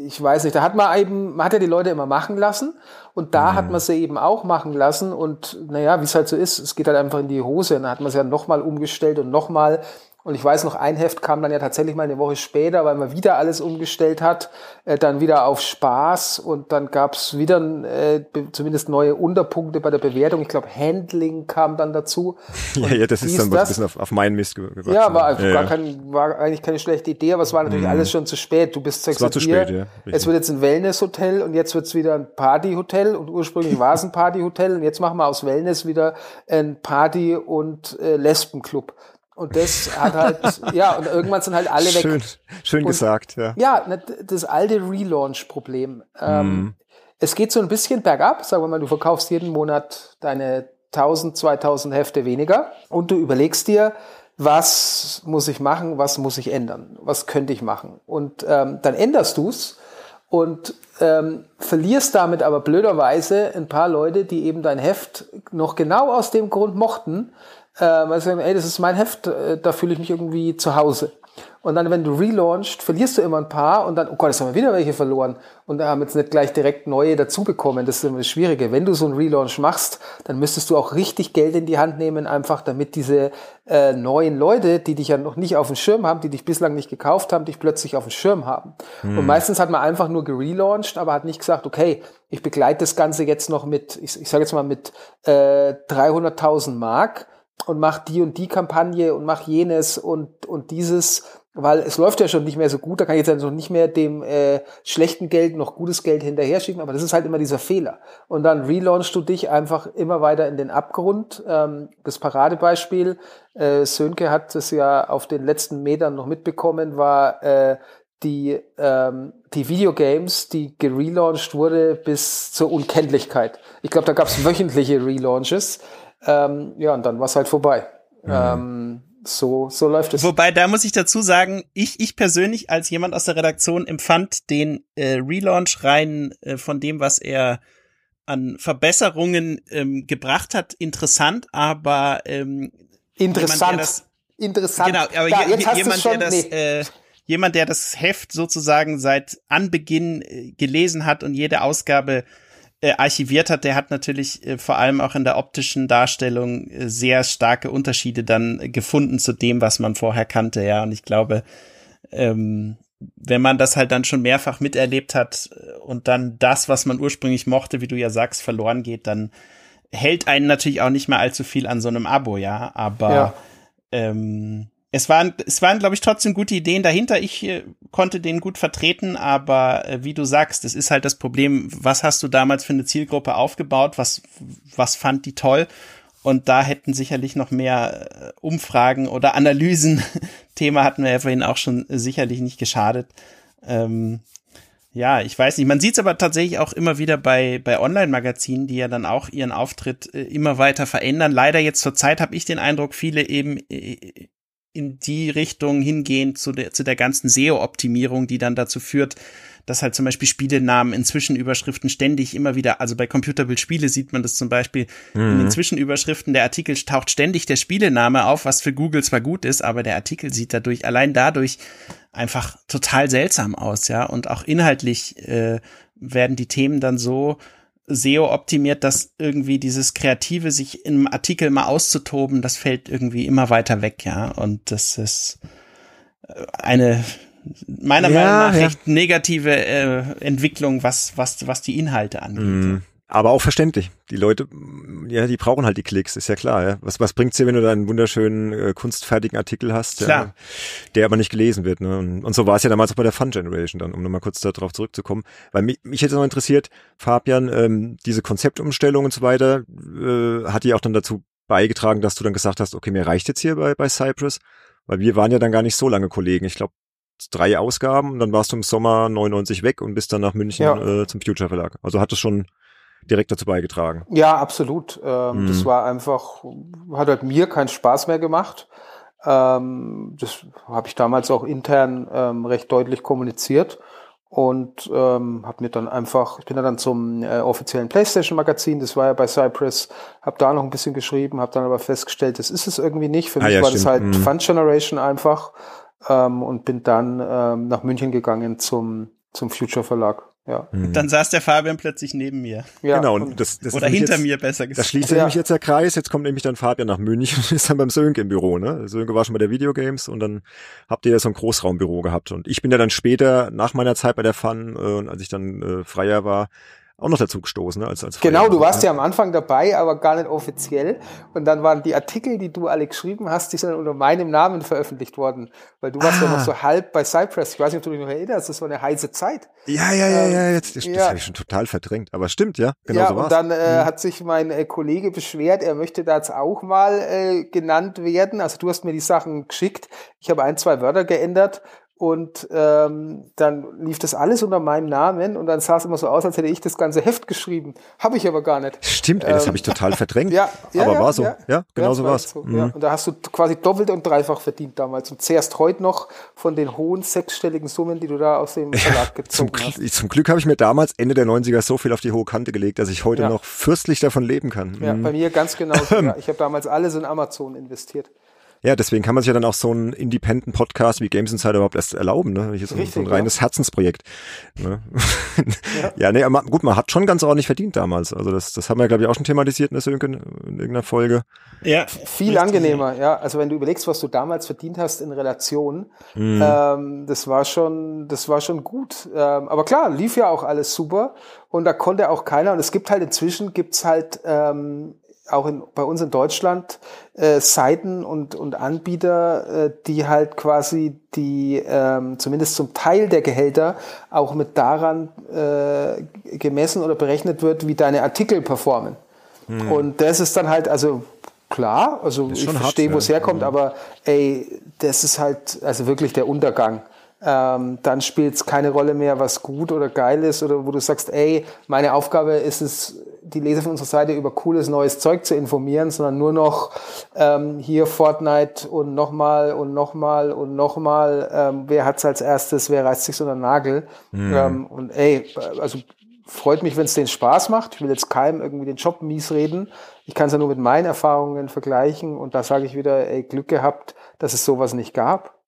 C: ich weiß nicht, da hat man eben, man hat ja die Leute immer machen lassen und da mhm. hat man sie eben auch machen lassen und naja, wie es halt so ist, es geht halt einfach in die Hose und dann hat man es ja nochmal umgestellt und nochmal und ich weiß noch, ein Heft kam dann ja tatsächlich mal eine Woche später, weil man wieder alles umgestellt hat, äh, dann wieder auf Spaß und dann gab es wieder äh, zumindest neue Unterpunkte bei der Bewertung. Ich glaube, Handling kam dann dazu. [LAUGHS]
A: ja, ja, das ist dann das. ein bisschen auf, auf meinen Mist gewachsen.
C: Ja, war, ja, gar Kein, war eigentlich keine schlechte Idee, aber es war natürlich mhm. alles schon zu spät. Du bist
A: sechs zu spät, ja.
C: Es wird jetzt ein Wellnesshotel und jetzt wird es wieder ein Partyhotel und ursprünglich war es ein Partyhotel und jetzt machen wir aus Wellness wieder ein Party- und äh, Lesbenclub. Und das hat halt, ja, und irgendwann sind halt alle weg.
A: Schön, schön und, gesagt, ja.
C: Ja, das alte Relaunch-Problem. Ähm, mm. Es geht so ein bisschen bergab, sagen wir mal, du verkaufst jeden Monat deine 1000, 2000 Hefte weniger und du überlegst dir, was muss ich machen, was muss ich ändern, was könnte ich machen. Und ähm, dann änderst du's und ähm, verlierst damit aber blöderweise ein paar Leute, die eben dein Heft noch genau aus dem Grund mochten, äh, weil sie sagen, ey, das ist mein Heft, äh, da fühle ich mich irgendwie zu Hause. Und dann, wenn du relaunchst, verlierst du immer ein paar und dann, oh Gott, jetzt haben wir wieder welche verloren. Und da haben jetzt nicht gleich direkt neue dazu bekommen. Das ist immer das Schwierige. Wenn du so einen Relaunch machst, dann müsstest du auch richtig Geld in die Hand nehmen, einfach damit diese äh, neuen Leute, die dich ja noch nicht auf dem Schirm haben, die dich bislang nicht gekauft haben, dich plötzlich auf dem Schirm haben. Hm. Und meistens hat man einfach nur gerelauncht, aber hat nicht gesagt, okay, ich begleite das Ganze jetzt noch mit, ich, ich sage jetzt mal mit äh, 300.000 Mark und mach die und die Kampagne und mach jenes und, und dieses, weil es läuft ja schon nicht mehr so gut, da kann ich jetzt also nicht mehr dem äh, schlechten Geld noch gutes Geld hinterher schicken, aber das ist halt immer dieser Fehler. Und dann relaunchst du dich einfach immer weiter in den Abgrund. Ähm, das Paradebeispiel, äh, Sönke hat es ja auf den letzten Metern noch mitbekommen, war äh, die, ähm, die Videogames, die gelauncht wurde bis zur Unkenntlichkeit. Ich glaube, da gab es wöchentliche Relaunches. Ähm, ja, und dann war es halt vorbei. Mhm. Ähm, so, so läuft es.
B: Wobei, da muss ich dazu sagen, ich, ich persönlich als jemand aus der Redaktion empfand den äh, Relaunch rein äh, von dem, was er an Verbesserungen ähm, gebracht hat, interessant, aber ähm,
C: interessant. Jemand, das, interessant.
B: Genau, aber ja, je, jemand, schon, der das, nee. äh, jemand, der das Heft sozusagen seit Anbeginn äh, gelesen hat und jede Ausgabe äh, archiviert hat, der hat natürlich äh, vor allem auch in der optischen Darstellung äh, sehr starke Unterschiede dann gefunden zu dem, was man vorher kannte, ja. Und ich glaube, ähm, wenn man das halt dann schon mehrfach miterlebt hat äh, und dann das, was man ursprünglich mochte, wie du ja sagst, verloren geht, dann hält einen natürlich auch nicht mehr allzu viel an so einem Abo, ja. Aber ja. Ähm, es waren, es waren, glaube ich, trotzdem gute Ideen dahinter. Ich äh, konnte den gut vertreten, aber äh, wie du sagst, es ist halt das Problem, was hast du damals für eine Zielgruppe aufgebaut? Was, was fand die toll? Und da hätten sicherlich noch mehr äh, Umfragen oder Analysen, [LAUGHS] Thema hatten wir ja vorhin auch schon sicherlich nicht geschadet. Ähm, ja, ich weiß nicht. Man sieht es aber tatsächlich auch immer wieder bei, bei Online-Magazinen, die ja dann auch ihren Auftritt äh, immer weiter verändern. Leider jetzt zur Zeit habe ich den Eindruck, viele eben äh, in die Richtung hingehen zu der, zu der ganzen SEO-Optimierung, die dann dazu führt, dass halt zum Beispiel Spielenamen in Zwischenüberschriften ständig immer wieder, also bei Computerbild Spiele sieht man das zum Beispiel, mhm. in den mhm. Zwischenüberschriften der Artikel taucht ständig der Spielename auf, was für Google zwar gut ist, aber der Artikel sieht dadurch, allein dadurch einfach total seltsam aus, ja, und auch inhaltlich äh, werden die Themen dann so SEO optimiert, dass irgendwie dieses Kreative, sich im Artikel mal auszutoben, das fällt irgendwie immer weiter weg, ja. Und das ist äh, eine meiner ja, Meinung nach ja. recht negative äh, Entwicklung, was, was, was die Inhalte angeht. Mm.
A: Aber auch verständlich. Die Leute, ja, die brauchen halt die Klicks, ist ja klar. Ja? Was, was bringt's dir, wenn du da einen wunderschönen, äh, kunstfertigen Artikel hast,
B: ja,
A: der aber nicht gelesen wird? Ne? Und, und so war es ja damals auch bei der Fun Generation dann, um nochmal kurz darauf zurückzukommen. Weil mich, mich hätte noch interessiert, Fabian, ähm, diese Konzeptumstellung und so weiter, äh, hat die auch dann dazu beigetragen, dass du dann gesagt hast, okay, mir reicht jetzt hier bei, bei Cypress? Weil wir waren ja dann gar nicht so lange Kollegen. Ich glaube, drei Ausgaben und dann warst du im Sommer 99 weg und bist dann nach München ja. äh, zum Future Verlag. Also hat es schon direkt dazu beigetragen.
C: Ja, absolut. Ähm, mhm. Das war einfach, hat halt mir keinen Spaß mehr gemacht. Ähm, das habe ich damals auch intern ähm, recht deutlich kommuniziert und ähm, habe mir dann einfach, ich bin dann zum äh, offiziellen PlayStation Magazin, das war ja bei Cypress, habe da noch ein bisschen geschrieben, habe dann aber festgestellt, das ist es irgendwie nicht. Für ah, mich ja, war stimmt. das halt mhm. Fun Generation einfach ähm, und bin dann ähm, nach München gegangen zum zum Future Verlag. Ja.
B: Mhm. Dann saß der Fabian plötzlich neben mir.
A: Ja, genau. Und das, das
B: oder hinter jetzt, mir besser
A: gesagt. Da schließt ja. nämlich jetzt der Kreis. Jetzt kommt nämlich dann Fabian nach München und ist dann beim Sönke im Büro. Ne? Sönke war schon bei der Videogames und dann habt ihr ja so ein Großraumbüro gehabt. Und ich bin ja dann später, nach meiner Zeit bei der Fun äh, und als ich dann äh, freier war, auch noch dazu gestoßen, ne? als, als
C: Genau, du warst ja am Anfang dabei, aber gar nicht offiziell. Und dann waren die Artikel, die du alle geschrieben hast, die sind unter meinem Namen veröffentlicht worden. Weil du warst ah. ja noch so halb bei Cypress. Ich weiß nicht, ob du dich noch erinnerst, das war eine heiße Zeit.
A: Ja, ja, ja, ja, ähm, jetzt, das, ja. das habe ich schon total verdrängt. Aber stimmt, ja,
C: genau ja, so war's. Und dann äh, mhm. hat sich mein äh, Kollege beschwert, er möchte da jetzt auch mal äh, genannt werden. Also du hast mir die Sachen geschickt. Ich habe ein, zwei Wörter geändert und ähm, dann lief das alles unter meinem Namen und dann sah es immer so aus, als hätte ich das ganze Heft geschrieben. Habe ich aber gar nicht.
A: Stimmt, ey, das ähm, habe ich total verdrängt. [LAUGHS]
C: ja, ja,
A: aber
C: ja,
A: war so. Ja, ja genau so war es. So,
C: mhm. ja. Und da hast du quasi doppelt und dreifach verdient damals und zehrst heute noch von den hohen sechsstelligen Summen, die du da aus dem [LAUGHS] Verlag gezogen
A: zum,
C: hast.
A: Zum Glück habe ich mir damals Ende der 90er so viel auf die hohe Kante gelegt, dass ich heute noch fürstlich davon leben kann.
C: Ja, mhm. bei mir ganz genau. ja. [LAUGHS] Ich habe damals alles in Amazon investiert.
A: Ja, deswegen kann man sich ja dann auch so einen Independent-Podcast wie Games Insider überhaupt erst erlauben. Ne? Hier ist Richtig, so ein reines ja. Herzensprojekt. Ne? Ja, [LAUGHS] ja nee, gut, man hat schon ganz ordentlich verdient damals. Also das, das haben wir, glaube ich, auch schon thematisiert in, in irgendeiner Folge.
C: Ja, viel Richtig, angenehmer. Ja. ja, also wenn du überlegst, was du damals verdient hast in Relation, mhm. ähm, das war schon, das war schon gut. Ähm, aber klar, lief ja auch alles super und da konnte auch keiner. Und es gibt halt inzwischen gibt's halt ähm, auch in, bei uns in Deutschland äh, Seiten und, und Anbieter, äh, die halt quasi die ähm, zumindest zum Teil der Gehälter auch mit daran äh, gemessen oder berechnet wird, wie deine Artikel performen. Hm. Und das ist dann halt, also klar, also ich verstehe, wo es herkommt, ja. aber ey, das ist halt also wirklich der Untergang. Ähm, dann spielt es keine Rolle mehr, was gut oder geil ist oder wo du sagst, ey, meine Aufgabe ist es, die Leser von unserer Seite über cooles neues Zeug zu informieren, sondern nur noch ähm, hier Fortnite und nochmal und nochmal und nochmal, ähm, wer hat's als erstes, wer reißt sich so einen Nagel. Mhm. Ähm, und ey, also freut mich, wenn es denen Spaß macht. Ich will jetzt keinem irgendwie den Job mies reden. Ich kann es ja nur mit meinen Erfahrungen vergleichen und da sage ich wieder, ey, Glück gehabt, dass es sowas nicht gab.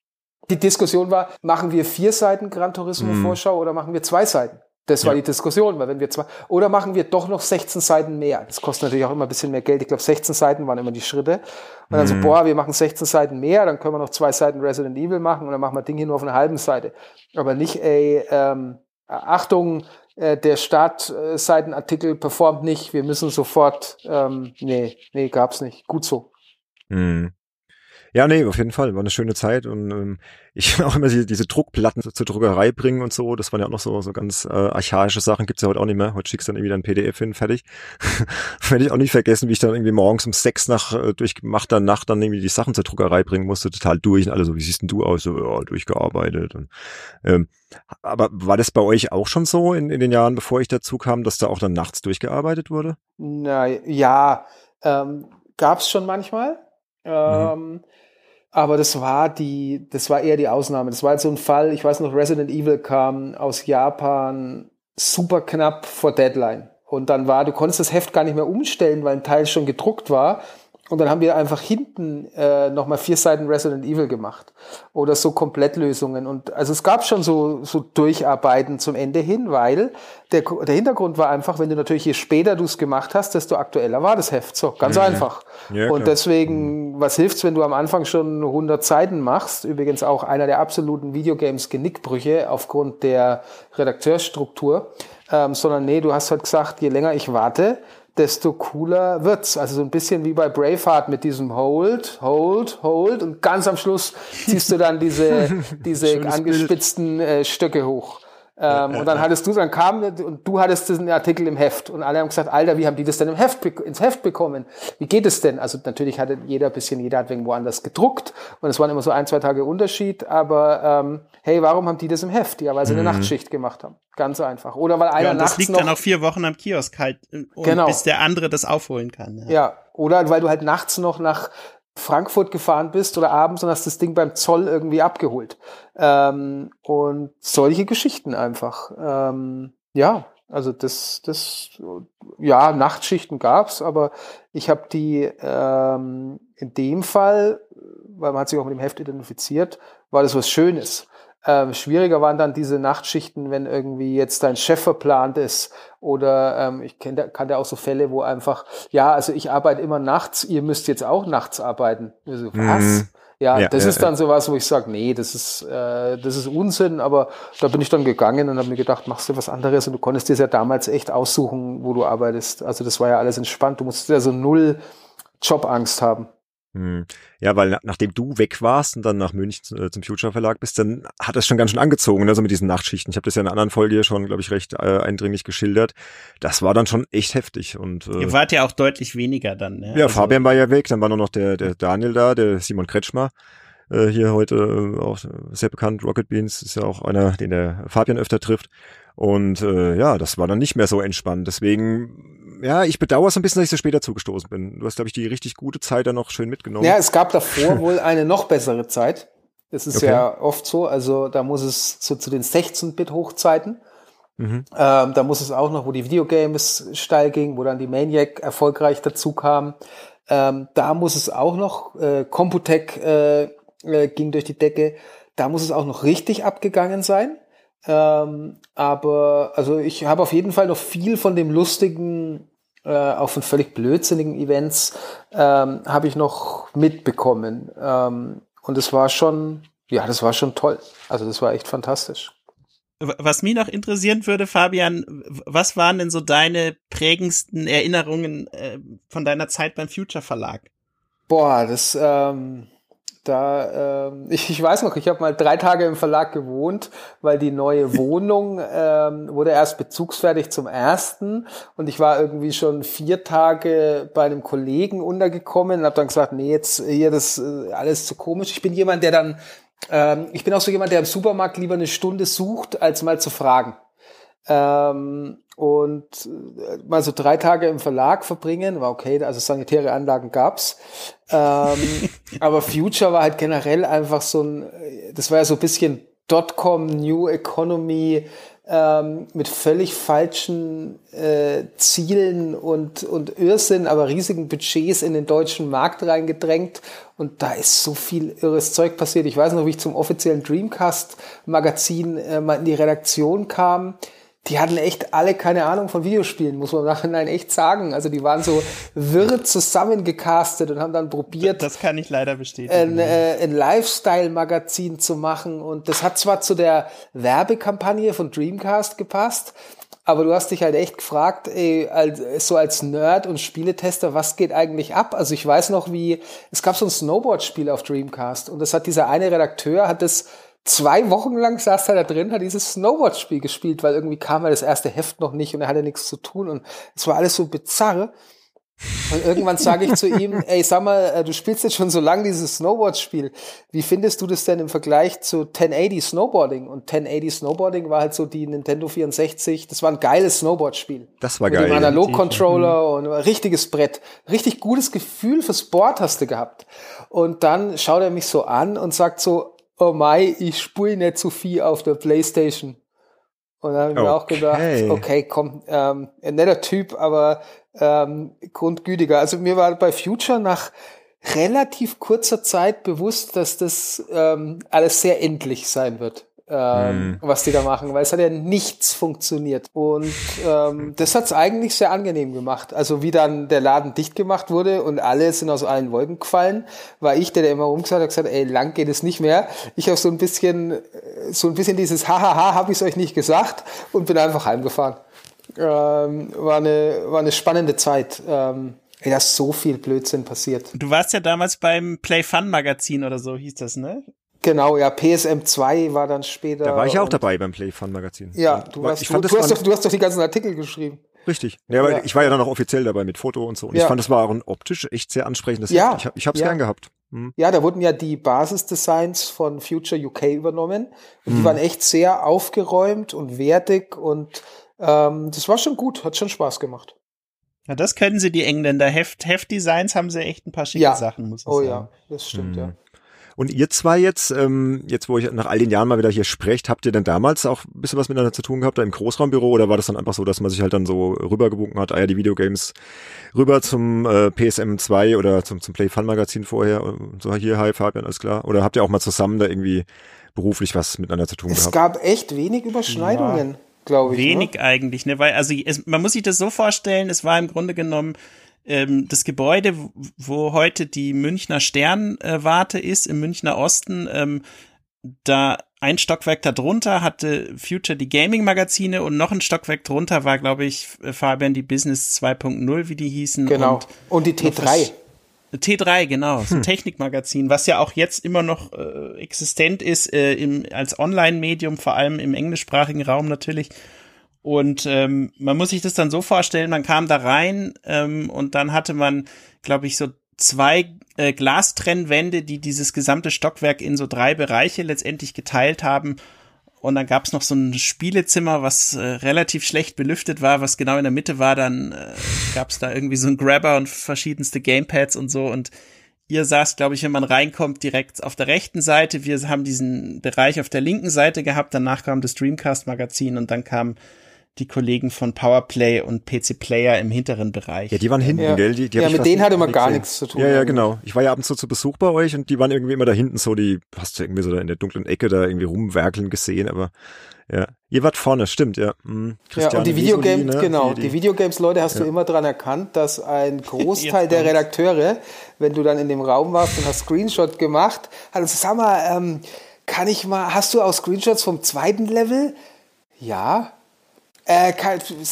C: Die Diskussion war, machen wir vier Seiten Gran Turismo mhm. Vorschau oder machen wir zwei Seiten? Das war ja. die Diskussion, weil wenn wir zwar, oder machen wir doch noch 16 Seiten mehr. Das kostet natürlich auch immer ein bisschen mehr Geld. Ich glaube, 16 Seiten waren immer die Schritte. Und dann mhm. so, boah, wir machen 16 Seiten mehr, dann können wir noch zwei Seiten Resident Evil machen und dann machen wir Ding hier nur auf einer halben Seite. Aber nicht, ey, ähm, Achtung, äh, der Startseitenartikel performt nicht, wir müssen sofort, ähm, nee, nee, gab's nicht. Gut so.
A: Mhm. Ja, nee, auf jeden Fall. War eine schöne Zeit und ähm, [LAUGHS] ich auch immer diese, diese Druckplatten zur Druckerei bringen und so. Das waren ja auch noch so, so ganz äh, archaische Sachen. Gibt's ja heute auch nicht mehr. Heute schickst du dann irgendwie dein PDF hin, fertig. [LAUGHS] Werde ich auch nicht vergessen, wie ich dann irgendwie morgens um sechs nach äh, durchgemachter Nacht dann irgendwie die Sachen zur Druckerei bringen musste. Total durch und alle so, wie siehst denn du aus? So, ja, durchgearbeitet. Und, ähm, aber war das bei euch auch schon so in, in den Jahren, bevor ich dazu kam, dass da auch dann nachts durchgearbeitet wurde?
C: Na ja, ähm, gab's schon manchmal. Mhm. Aber das war die, das war eher die Ausnahme. Das war halt so ein Fall, ich weiß noch, Resident Evil kam aus Japan super knapp vor Deadline. Und dann war, du konntest das Heft gar nicht mehr umstellen, weil ein Teil schon gedruckt war. Und dann haben wir einfach hinten äh, nochmal vier Seiten Resident Evil gemacht. Oder so Komplettlösungen. Und also es gab schon so, so Durcharbeiten zum Ende hin, weil der, der Hintergrund war einfach, wenn du natürlich je später du es gemacht hast, desto aktueller war das Heft. So, ganz mhm. einfach. Ja, und deswegen, was hilft's, wenn du am Anfang schon 100 Seiten machst? Übrigens auch einer der absoluten Videogames Genickbrüche aufgrund der Redakteursstruktur. Ähm, sondern nee, du hast halt gesagt, je länger ich warte, desto cooler wird's. Also so ein bisschen wie bei Braveheart mit diesem Hold, Hold, Hold und ganz am Schluss ziehst du dann diese, [LAUGHS] diese angespitzten äh, Stöcke hoch. Ähm, und dann hattest du, dann kam und du hattest diesen Artikel im Heft und alle haben gesagt, Alter, wie haben die das denn im Heft ins Heft bekommen? Wie geht es denn? Also natürlich hatte jeder ein bisschen, jeder hat irgendwo anders gedruckt und es waren immer so ein, zwei Tage Unterschied, aber ähm, hey, warum haben die das im Heft? Ja, weil sie eine mhm. Nachtschicht gemacht haben. Ganz einfach. Oder weil einer ja, und
B: das liegt dann auch vier Wochen am Kiosk halt, äh, genau. bis der andere das aufholen kann.
C: Ja. ja, oder weil du halt nachts noch nach Frankfurt gefahren bist oder abends und hast das Ding beim Zoll irgendwie abgeholt. Ähm, und solche Geschichten einfach. Ähm, ja, also das, das, ja, Nachtschichten gab's, aber ich habe die ähm, in dem Fall, weil man hat sich auch mit dem Heft identifiziert, war das was Schönes. Ähm, schwieriger waren dann diese Nachtschichten, wenn irgendwie jetzt dein Chef verplant ist oder ähm, ich kenne kannte auch so Fälle, wo einfach, ja, also ich arbeite immer nachts, ihr müsst jetzt auch nachts arbeiten. So, was? Mhm. Ja, ja, das ja, ist dann sowas, wo ich sage, nee, das ist, äh, das ist Unsinn, aber da bin ich dann gegangen und habe mir gedacht, machst du was anderes und du konntest dir ja damals echt aussuchen, wo du arbeitest. Also das war ja alles entspannt. Du musstest ja so null Jobangst haben.
A: Hm. Ja, weil nachdem du weg warst und dann nach München äh, zum Future Verlag bist, dann hat das schon ganz schön angezogen, also mit diesen Nachtschichten. Ich habe das ja in einer anderen Folge schon, glaube ich, recht äh, eindringlich geschildert. Das war dann schon echt heftig. Und,
B: äh, Ihr wart ja auch deutlich weniger dann.
A: Ne? Ja, also, Fabian war ja weg, dann war nur noch der, der Daniel da, der Simon Kretschmer. Äh, hier heute äh, auch sehr bekannt, Rocket Beans ist ja auch einer, den der Fabian öfter trifft. Und äh, ja, das war dann nicht mehr so entspannt. Deswegen, ja, ich bedauere so ein bisschen, dass ich so später zugestoßen bin. Du hast, glaube ich, die richtig gute Zeit dann noch schön mitgenommen.
C: Ja, es gab davor wohl eine noch bessere Zeit. Das ist okay. ja oft so. Also da muss es so zu den 16-Bit-Hochzeiten. Mhm. Ähm, da muss es auch noch, wo die Videogames steil ging, wo dann die Maniac erfolgreich dazu kam. Ähm, da muss es auch noch, äh, Computec äh, äh, ging durch die Decke. Da muss es auch noch richtig abgegangen sein. Ähm, aber also ich habe auf jeden Fall noch viel von dem lustigen, äh, auch von völlig blödsinnigen Events, ähm, habe ich noch mitbekommen. Ähm, und es war schon, ja, das war schon toll. Also das war echt fantastisch.
B: Was mich noch interessieren würde, Fabian, was waren denn so deine prägendsten Erinnerungen äh, von deiner Zeit beim Future Verlag?
C: Boah, das, ähm, da, ähm, [LAUGHS] ich, ich weiß noch, ich habe mal drei Tage im Verlag gewohnt, weil die neue [LAUGHS] Wohnung ähm, wurde erst bezugsfertig zum ersten und ich war irgendwie schon vier Tage bei einem Kollegen untergekommen und habe dann gesagt, nee, jetzt hier das äh, alles zu komisch. Ich bin jemand, der dann, ähm, ich bin auch so jemand, der im Supermarkt lieber eine Stunde sucht, als mal zu fragen. Ähm, und äh, mal so drei Tage im Verlag verbringen, war okay, also sanitäre Anlagen gab's. Ähm, [LAUGHS] aber Future war halt generell einfach so ein, das war ja so ein bisschen Dotcom, New Economy, ähm, mit völlig falschen äh, Zielen und, und Irrsinn, aber riesigen Budgets in den deutschen Markt reingedrängt. Und da ist so viel irres Zeug passiert. Ich weiß noch, wie ich zum offiziellen Dreamcast-Magazin äh, mal in die Redaktion kam die hatten echt alle keine Ahnung von Videospielen, muss man im Nachhinein echt sagen. Also die waren so wirr zusammengecastet und haben dann probiert.
B: Das kann ich leider bestätigen.
C: Ein, äh, ein Lifestyle-Magazin zu machen. Und das hat zwar zu der Werbekampagne von Dreamcast gepasst, aber du hast dich halt echt gefragt, ey, als, so als Nerd und Spieletester, was geht eigentlich ab? Also ich weiß noch, wie, es gab so ein Snowboard-Spiel auf Dreamcast und das hat dieser eine Redakteur, hat das zwei Wochen lang saß er da drin, hat dieses Snowboard-Spiel gespielt, weil irgendwie kam er das erste Heft noch nicht und er hatte nichts zu tun und es war alles so bizarr. Und irgendwann sage ich zu [LAUGHS] ihm, ey, sag mal, äh, du spielst jetzt schon so lange dieses Snowboard-Spiel. Wie findest du das denn im Vergleich zu 1080 Snowboarding? Und 1080 Snowboarding war halt so die Nintendo 64, das war ein geiles Snowboard-Spiel.
A: Das war geil.
C: Mit dem Analog-Controller mhm. und ein richtiges Brett. Richtig gutes Gefühl fürs Board hast du gehabt. Und dann schaut er mich so an und sagt so, oh Mai, ich spule nicht zu viel auf der Playstation. Und da habe ich mir auch gedacht, okay, komm, ähm, ein netter Typ, aber ähm, grundgütiger. Also mir war bei Future nach relativ kurzer Zeit bewusst, dass das ähm, alles sehr endlich sein wird ähm, mm. was die da machen, weil es hat ja nichts funktioniert. Und ähm, das hat's eigentlich sehr angenehm gemacht. Also wie dann der Laden dicht gemacht wurde und alle sind aus allen Wolken gefallen, war ich, der, der immer rumgesagt hat, gesagt, ey, lang geht es nicht mehr. Ich habe so ein bisschen, äh, so ein bisschen dieses Hahaha, habe ich euch nicht gesagt und bin einfach heimgefahren. Ähm, war, eine, war eine spannende Zeit. Ähm, Ey, da ist so viel Blödsinn passiert.
B: Du warst ja damals beim Play Fun Magazin oder so hieß das, ne?
C: Genau, ja, PSM 2 war dann später.
A: Da war ich auch dabei beim Play Fun Magazin.
C: Ja, du, warst, ich fand, du, du, hast doch, du hast doch die ganzen Artikel geschrieben.
A: Richtig. Ja, aber ja. ich war ja dann auch offiziell dabei mit Foto und so. Und ja. ich fand, das war auch ein optisch echt sehr ansprechendes
C: ja.
A: Ich, ich habe es ja. gern gehabt. Hm.
C: Ja, da wurden ja die Basisdesigns von Future UK übernommen. Und hm. die waren echt sehr aufgeräumt und wertig und ähm, das war schon gut, hat schon Spaß gemacht.
B: Ja, das können sie, die Engländer. Heft, Heftdesigns haben sie echt ein paar schicke Sachen, muss ich
C: oh,
B: sagen.
C: Oh ja, das stimmt, hm. ja.
A: Und ihr zwei jetzt, ähm, jetzt wo ich nach all den Jahren mal wieder hier sprecht, habt ihr denn damals auch ein bisschen was miteinander zu tun gehabt, da im Großraumbüro, oder war das dann einfach so, dass man sich halt dann so rübergewunken hat, ah ja, die Videogames rüber zum äh, PSM 2 oder zum, zum Play Fun Magazin vorher, so hier, hi Fabian, alles klar? Oder habt ihr auch mal zusammen da irgendwie beruflich was miteinander zu tun
C: es
A: gehabt?
C: Es gab echt wenig Überschneidungen. Ja glaube ich.
B: Ne? Wenig ne? eigentlich, ne? Weil, also es, man muss sich das so vorstellen, es war im Grunde genommen ähm, das Gebäude, wo heute die Münchner Sternwarte ist, im Münchner Osten, ähm, da ein Stockwerk darunter hatte Future die Gaming-Magazine und noch ein Stockwerk drunter war, glaube ich, Fabian die Business 2.0, wie die hießen.
C: Genau. Und, und die T3.
B: T3, genau, so ein hm. Technikmagazin, was ja auch jetzt immer noch äh, existent ist, äh, im, als Online-Medium, vor allem im englischsprachigen Raum natürlich. Und ähm, man muss sich das dann so vorstellen, man kam da rein ähm, und dann hatte man, glaube ich, so zwei äh, Glastrennwände, die dieses gesamte Stockwerk in so drei Bereiche letztendlich geteilt haben. Und dann gab's noch so ein Spielezimmer, was äh, relativ schlecht belüftet war, was genau in der Mitte war. Dann äh, gab's da irgendwie so ein Grabber und verschiedenste Gamepads und so. Und ihr saßt, glaube ich, wenn man reinkommt, direkt auf der rechten Seite. Wir haben diesen Bereich auf der linken Seite gehabt. Danach kam das Dreamcast-Magazin und dann kam die Kollegen von Powerplay und PC Player im hinteren Bereich.
A: Ja, die waren hinten,
C: ja.
A: gell? Die, die
C: ja, mit denen hatte man gar nichts zu tun.
A: Ja, ja, genau. Ich war ja ab und zu zu Besuch bei euch und die waren irgendwie immer da hinten so, die hast du irgendwie so da in der dunklen Ecke da irgendwie rumwerkeln gesehen, aber ja. Ihr wart vorne, stimmt, ja.
C: Hm. ja, und die Videogames, ne? genau, die, die, Videogames-Leute hast ja. du immer dran erkannt, dass ein [LAUGHS] Großteil der Redakteure, wenn du dann in dem Raum warst und hast Screenshot gemacht, hat uns, sag mal, ähm, kann ich mal, hast du auch Screenshots vom zweiten Level? Ja, äh,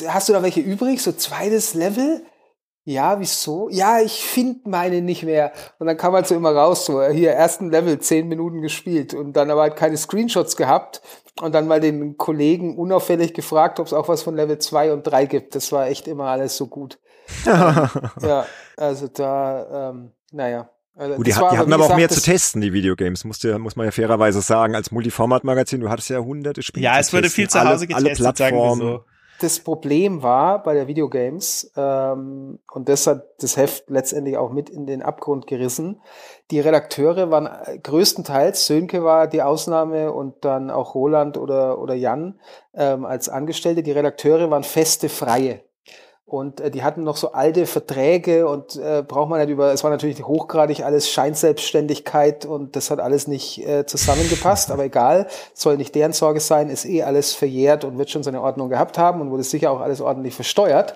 C: hast du da welche übrig? So zweites Level? Ja, wieso? Ja, ich finde meine nicht mehr. Und dann kam halt so immer raus, so hier ersten Level, zehn Minuten gespielt und dann aber halt keine Screenshots gehabt und dann mal den Kollegen unauffällig gefragt, ob es auch was von Level 2 und 3 gibt. Das war echt immer alles so gut. [LAUGHS] ja, also da, ähm, naja.
A: Also Gut, die, die hatten aber auch mehr zu testen, die Videogames, muss, muss man ja fairerweise sagen. Als Multiformat-Magazin, du hattest ja hunderte Spiele.
B: Ja, es wurde viel zu Hause
A: getestet, alle Plattformen. So.
C: Das Problem war bei der Videogames, ähm, und das hat das Heft letztendlich auch mit in den Abgrund gerissen, die Redakteure waren größtenteils, Sönke war die Ausnahme und dann auch Roland oder, oder Jan ähm, als Angestellte, die Redakteure waren feste Freie. Und äh, die hatten noch so alte Verträge und äh, braucht man nicht über, es war natürlich hochgradig alles Scheinselbstständigkeit und das hat alles nicht äh, zusammengepasst, aber egal, soll nicht deren Sorge sein, ist eh alles verjährt und wird schon seine Ordnung gehabt haben und wurde sicher auch alles ordentlich versteuert.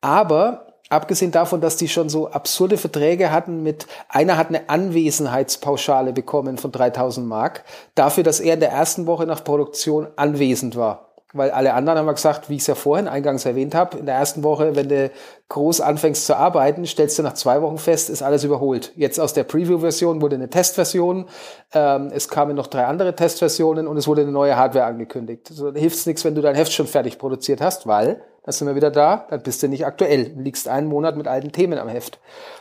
C: Aber abgesehen davon, dass die schon so absurde Verträge hatten mit, einer hat eine Anwesenheitspauschale bekommen von 3000 Mark, dafür, dass er in der ersten Woche nach Produktion anwesend war weil alle anderen haben gesagt, wie ich es ja vorhin eingangs erwähnt habe, in der ersten Woche, wenn du groß anfängst zu arbeiten, stellst du nach zwei Wochen fest, ist alles überholt. Jetzt aus der Preview-Version wurde eine Testversion, ähm, es kamen noch drei andere Testversionen und es wurde eine neue Hardware angekündigt. Da hilft es nichts, wenn du dein Heft schon fertig produziert hast, weil, dann sind wir wieder da, dann bist du nicht aktuell, liegst einen Monat mit alten Themen am Heft.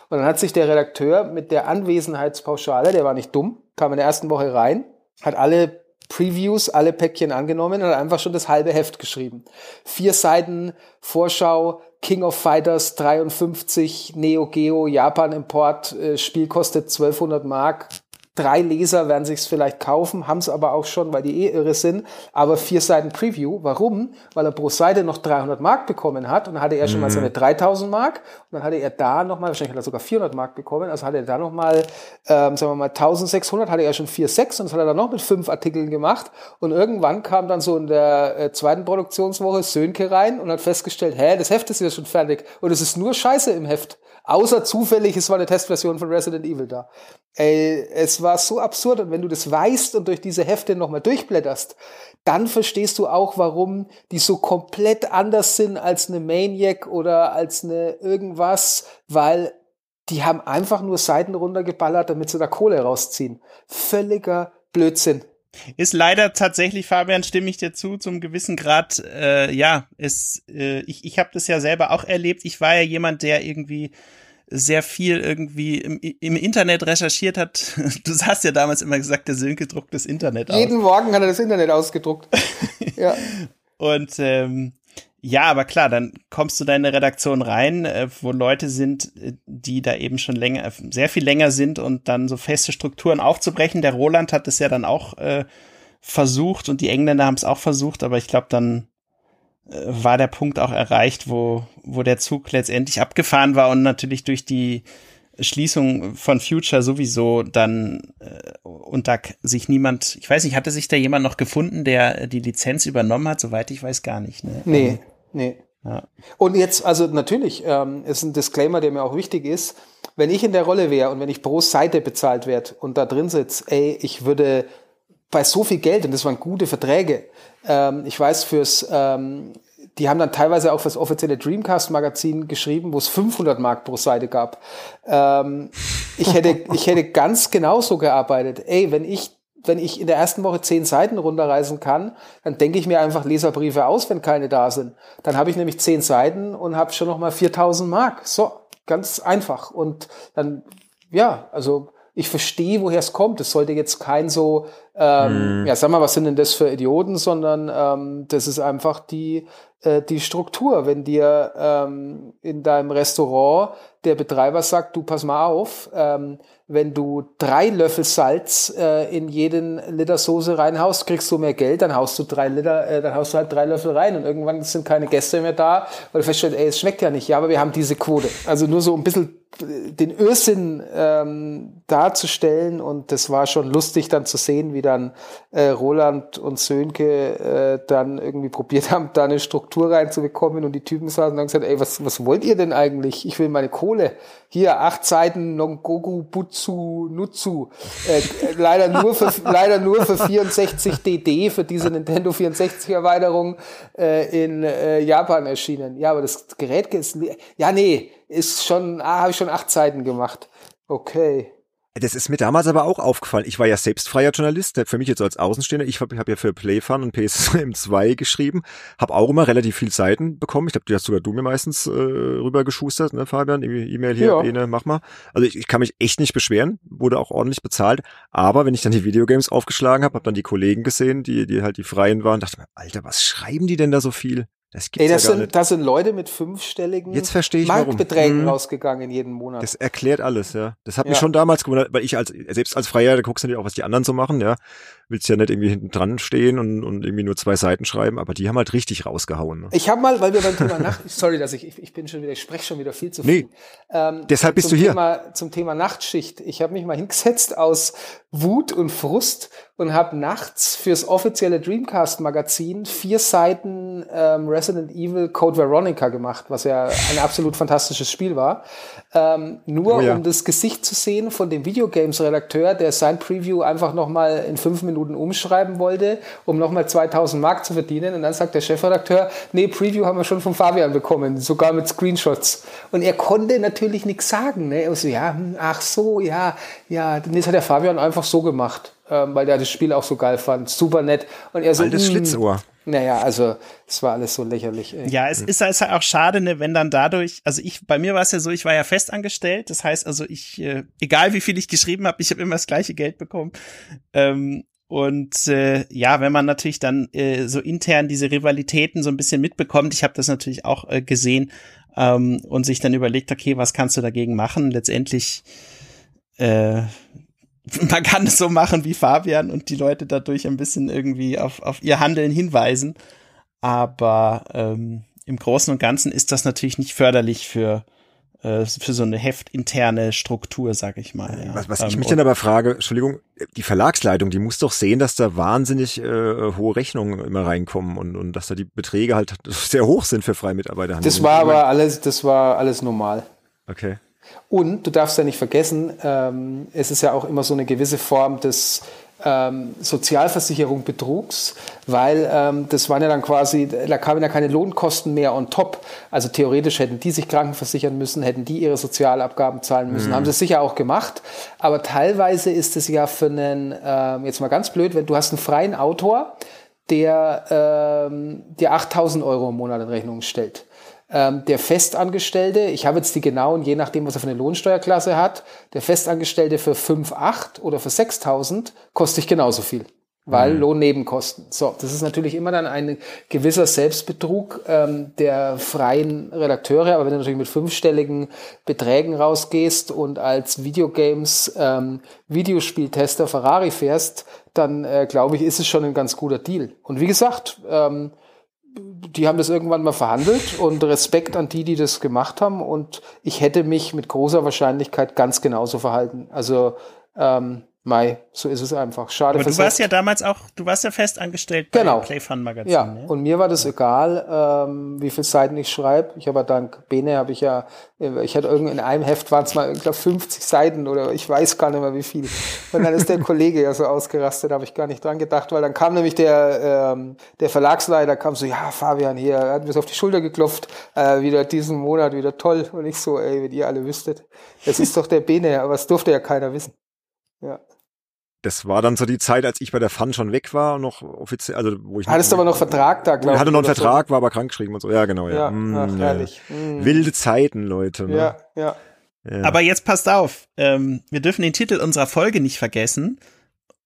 C: Und dann hat sich der Redakteur mit der Anwesenheitspauschale, der war nicht dumm, kam in der ersten Woche rein, hat alle Previews, alle Päckchen angenommen und einfach schon das halbe Heft geschrieben. Vier Seiten Vorschau, King of Fighters 53, Neo Geo, Japan Import, äh, Spiel kostet 1200 Mark, drei Leser werden sich's vielleicht kaufen, haben es aber auch schon, weil die eh irre sind. Aber vier Seiten Preview. Warum? Weil er pro Seite noch 300 Mark bekommen hat und dann hatte er schon mhm. mal seine 3000 Mark und dann hatte er da noch mal, wahrscheinlich hat er sogar 400 Mark bekommen, also hatte er da noch mal, ähm, sagen wir mal 1600, hatte er schon 4,6 und das hat er dann noch mit fünf Artikeln gemacht und irgendwann kam dann so in der äh, zweiten Produktionswoche Sönke rein und hat festgestellt, hä, das Heft ist ja schon fertig und es ist nur Scheiße im Heft. Außer zufällig, es war eine Testversion von Resident Evil da. Ey, es war so absurd und wenn du das weißt und durch diese Hefte nochmal durchblätterst, dann verstehst du auch, warum die so komplett anders sind als eine Maniac oder als eine irgendwas, weil die haben einfach nur Seiten runtergeballert, damit sie da Kohle rausziehen. Völliger Blödsinn.
B: Ist leider tatsächlich, Fabian, stimme ich dir zu, zum gewissen Grad, äh, ja, ist, äh, ich, ich habe das ja selber auch erlebt. Ich war ja jemand, der irgendwie sehr viel irgendwie im, im Internet recherchiert hat. [LAUGHS] Du hast ja damals immer gesagt, der Sönke druckt das Internet
C: aus. Jeden Morgen hat er das Internet ausgedruckt. [LAUGHS] ja.
B: Und ähm, ja, aber klar, dann kommst du da in eine Redaktion rein, äh, wo Leute sind, äh, die da eben schon länger, sehr viel länger sind und dann so feste Strukturen aufzubrechen. Der Roland hat es ja dann auch äh, versucht und die Engländer haben es auch versucht, aber ich glaube, dann äh, war der Punkt auch erreicht, wo, wo der Zug letztendlich abgefahren war und natürlich durch die Schließung von Future sowieso dann äh, und da sich niemand, ich weiß nicht, hatte sich da jemand noch gefunden, der die Lizenz übernommen hat? Soweit ich weiß gar nicht. Ne?
C: Nee, ähm, nee. Ja. Und jetzt, also natürlich, ähm, ist ein Disclaimer, der mir auch wichtig ist. Wenn ich in der Rolle wäre und wenn ich pro Seite bezahlt werde und da drin sitze, ey, ich würde bei so viel Geld, und das waren gute Verträge, ähm, ich weiß, fürs ähm, die haben dann teilweise auch fürs offizielle Dreamcast-Magazin geschrieben, wo es 500 Mark pro Seite gab. Ähm, ich hätte, [LAUGHS] ich hätte ganz genauso gearbeitet. Ey, wenn ich wenn ich in der ersten Woche zehn Seiten runterreisen kann, dann denke ich mir einfach Leserbriefe aus, wenn keine da sind. Dann habe ich nämlich zehn Seiten und habe schon noch mal 4000 Mark. So, ganz einfach. Und dann, ja, also ich verstehe, woher es kommt. Es sollte jetzt kein so, ähm, mm. ja, sag mal, was sind denn das für Idioten, sondern ähm, das ist einfach die, äh, die Struktur. Wenn dir ähm, in deinem Restaurant der Betreiber sagt, du pass mal auf, ähm, wenn du drei Löffel Salz äh, in jeden Liter Soße reinhaust, kriegst du mehr Geld, dann haust du drei Liter, äh, dann haust du halt drei Löffel rein und irgendwann sind keine Gäste mehr da, weil du feststellst, ey, es schmeckt ja nicht, ja, aber wir haben diese Quote. Also nur so ein bisschen den Irrsinn ähm, darzustellen und das war schon lustig dann zu sehen, wie dann äh, Roland und Sönke äh, dann irgendwie probiert haben, da eine Struktur reinzubekommen und die Typen saßen und dann gesagt, ey, was, was wollt ihr denn eigentlich? Ich will meine Kohle. Hier, acht Seiten Nongoku Butsu Nutsu. Äh, leider nur für [LAUGHS] leider nur für 64 DD für diese Nintendo 64 Erweiterung äh, in äh, Japan erschienen. Ja, aber das Gerät ist ja nee, ist schon, ah, habe ich schon acht Seiten gemacht. Okay.
A: Das ist mir damals aber auch aufgefallen. Ich war ja selbst freier Journalist, für mich jetzt als Außenstehender. Ich habe hab ja für Playfun und PSM 2 [LAUGHS] geschrieben, habe auch immer relativ viel Seiten bekommen. Ich glaube, die hast sogar du mir meistens äh, rübergeschustert, ne, Fabian? E-Mail hier, ja. Bene, mach mal. Also ich, ich kann mich echt nicht beschweren, wurde auch ordentlich bezahlt. Aber wenn ich dann die Videogames aufgeschlagen habe, habe dann die Kollegen gesehen, die, die halt die Freien waren, dachte mir, Alter, was schreiben die denn da so viel?
C: Das gibt's Ey, das, ja sind, das sind Leute mit fünfstelligen
A: Jetzt verstehe ich
C: Marktbeträgen warum. rausgegangen jeden Monat.
A: Das erklärt alles, ja. Das hat ja. mich schon damals gewundert, weil ich als, selbst als Freier, da guckst du natürlich auch, was die anderen so machen, ja. Willst ja nicht irgendwie hinten dran stehen und, und irgendwie nur zwei Seiten schreiben, aber die haben halt richtig rausgehauen. Ne?
C: Ich habe mal, weil wir beim Thema Nacht, [LAUGHS] sorry, dass ich, ich, ich bin schon wieder, ich spreche schon wieder viel zu viel. Nee,
A: ähm, deshalb bist du hier.
C: Thema, zum Thema Nachtschicht. Ich habe mich mal hingesetzt aus Wut und Frust und habe nachts fürs offizielle Dreamcast-Magazin vier Seiten ähm, Resident Evil Code Veronica gemacht, was ja ein absolut fantastisches Spiel war. Ähm, nur oh ja. um das Gesicht zu sehen von dem Videogames-Redakteur, der sein Preview einfach nochmal in fünf Minuten umschreiben wollte, um nochmal 2000 Mark zu verdienen. Und dann sagt der Chefredakteur, nee, Preview haben wir schon von Fabian bekommen, sogar mit Screenshots. Und er konnte natürlich nichts sagen. Ne? Er so, ja, hm, ach so, ja, ja. Das hat der Fabian einfach so gemacht ähm, weil der das Spiel auch so geil fand. Super nett. Und er so,
A: Altes hm, Schlitzohr.
C: Naja, also es war alles so lächerlich.
B: Ey. Ja, es ist, ist halt auch schade, ne, wenn dann dadurch, also ich, bei mir war es ja so, ich war ja festangestellt, das heißt also ich, äh, egal wie viel ich geschrieben habe, ich habe immer das gleiche Geld bekommen. Ähm, und äh, ja, wenn man natürlich dann äh, so intern diese Rivalitäten so ein bisschen mitbekommt, ich habe das natürlich auch äh, gesehen ähm, und sich dann überlegt, okay, was kannst du dagegen machen? Letztendlich äh, [LAUGHS] man kann es so machen wie Fabian und die Leute dadurch ein bisschen irgendwie auf, auf ihr Handeln hinweisen. Aber ähm, im Großen und Ganzen ist das natürlich nicht förderlich für äh, für so eine heftinterne Struktur, sag ich mal. Ja.
A: Was, was ich ähm, mich dann aber frage, Entschuldigung, die Verlagsleitung, die muss doch sehen, dass da wahnsinnig äh, hohe Rechnungen immer reinkommen und, und dass da die Beträge halt [LAUGHS] sehr hoch sind für freie Mitarbeiter.
C: Das war aber alles, das war alles normal.
A: Okay.
C: Und du darfst ja nicht vergessen, ähm, es ist ja auch immer so eine gewisse Form des ähm, Sozialversicherung Betrugs, weil ähm, das waren ja dann quasi, da kamen ja keine Lohnkosten mehr on top. Also theoretisch hätten die sich krankenversichern müssen, hätten die ihre Sozialabgaben zahlen müssen, mhm. haben sie sicher auch gemacht. Aber teilweise ist es ja für einen, ähm, jetzt mal ganz blöd, wenn du hast einen freien Autor, der ähm, dir 8000 Euro im Monat in Rechnung stellt ähm, der Festangestellte, ich habe jetzt die genauen, je nachdem, was er für eine Lohnsteuerklasse hat, der Festangestellte für 5,8 oder für 6.000 kostet genauso viel. Weil mhm. Lohnnebenkosten. So, das ist natürlich immer dann ein gewisser Selbstbetrug ähm, der freien Redakteure. Aber wenn du natürlich mit fünfstelligen Beträgen rausgehst und als Videogames ähm, Videospieltester Ferrari fährst, dann äh, glaube ich, ist es schon ein ganz guter Deal. Und wie gesagt, ähm, die haben das irgendwann mal verhandelt und Respekt an die, die das gemacht haben. Und ich hätte mich mit großer Wahrscheinlichkeit ganz genauso verhalten. Also ähm, Mai, so ist es einfach. Schade.
B: Aber du warst ja damals auch, du warst ja fest angestellt
C: bei genau.
B: Playfun Magazin.
C: Ja, ne? und mir war das egal, ähm, wie viele Seiten ich schreibe. Ich habe dank Bene habe ich ja, ich hatte irgendwie in einem Heft waren es mal, ich glaube 50 Seiten oder ich weiß gar nicht mehr wie viel. Und dann ist der [LAUGHS] Kollege ja so ausgerastet, da habe ich gar nicht dran gedacht, weil dann kam nämlich der ähm, der Verlagsleiter kam so, ja Fabian hier, er hat mir so auf die Schulter geklopft, äh, wieder diesen Monat wieder toll und ich so, ey, wenn ihr alle wüsstet, das ist doch der Bene, aber das durfte ja keiner wissen. Ja
A: das war dann so die Zeit, als ich bei der Fun schon weg war, noch offiziell, also wo ich
C: hattest aber noch Vertrag da,
A: glaube ich. hatte noch einen Vertrag, so. war aber krankgeschrieben und so. Ja, genau, ja. ja, mm, ach, herrlich. Mm. Wilde Zeiten, Leute. Ne?
C: Ja, ja,
B: ja. Aber jetzt passt auf, ähm, wir dürfen den Titel unserer Folge nicht vergessen.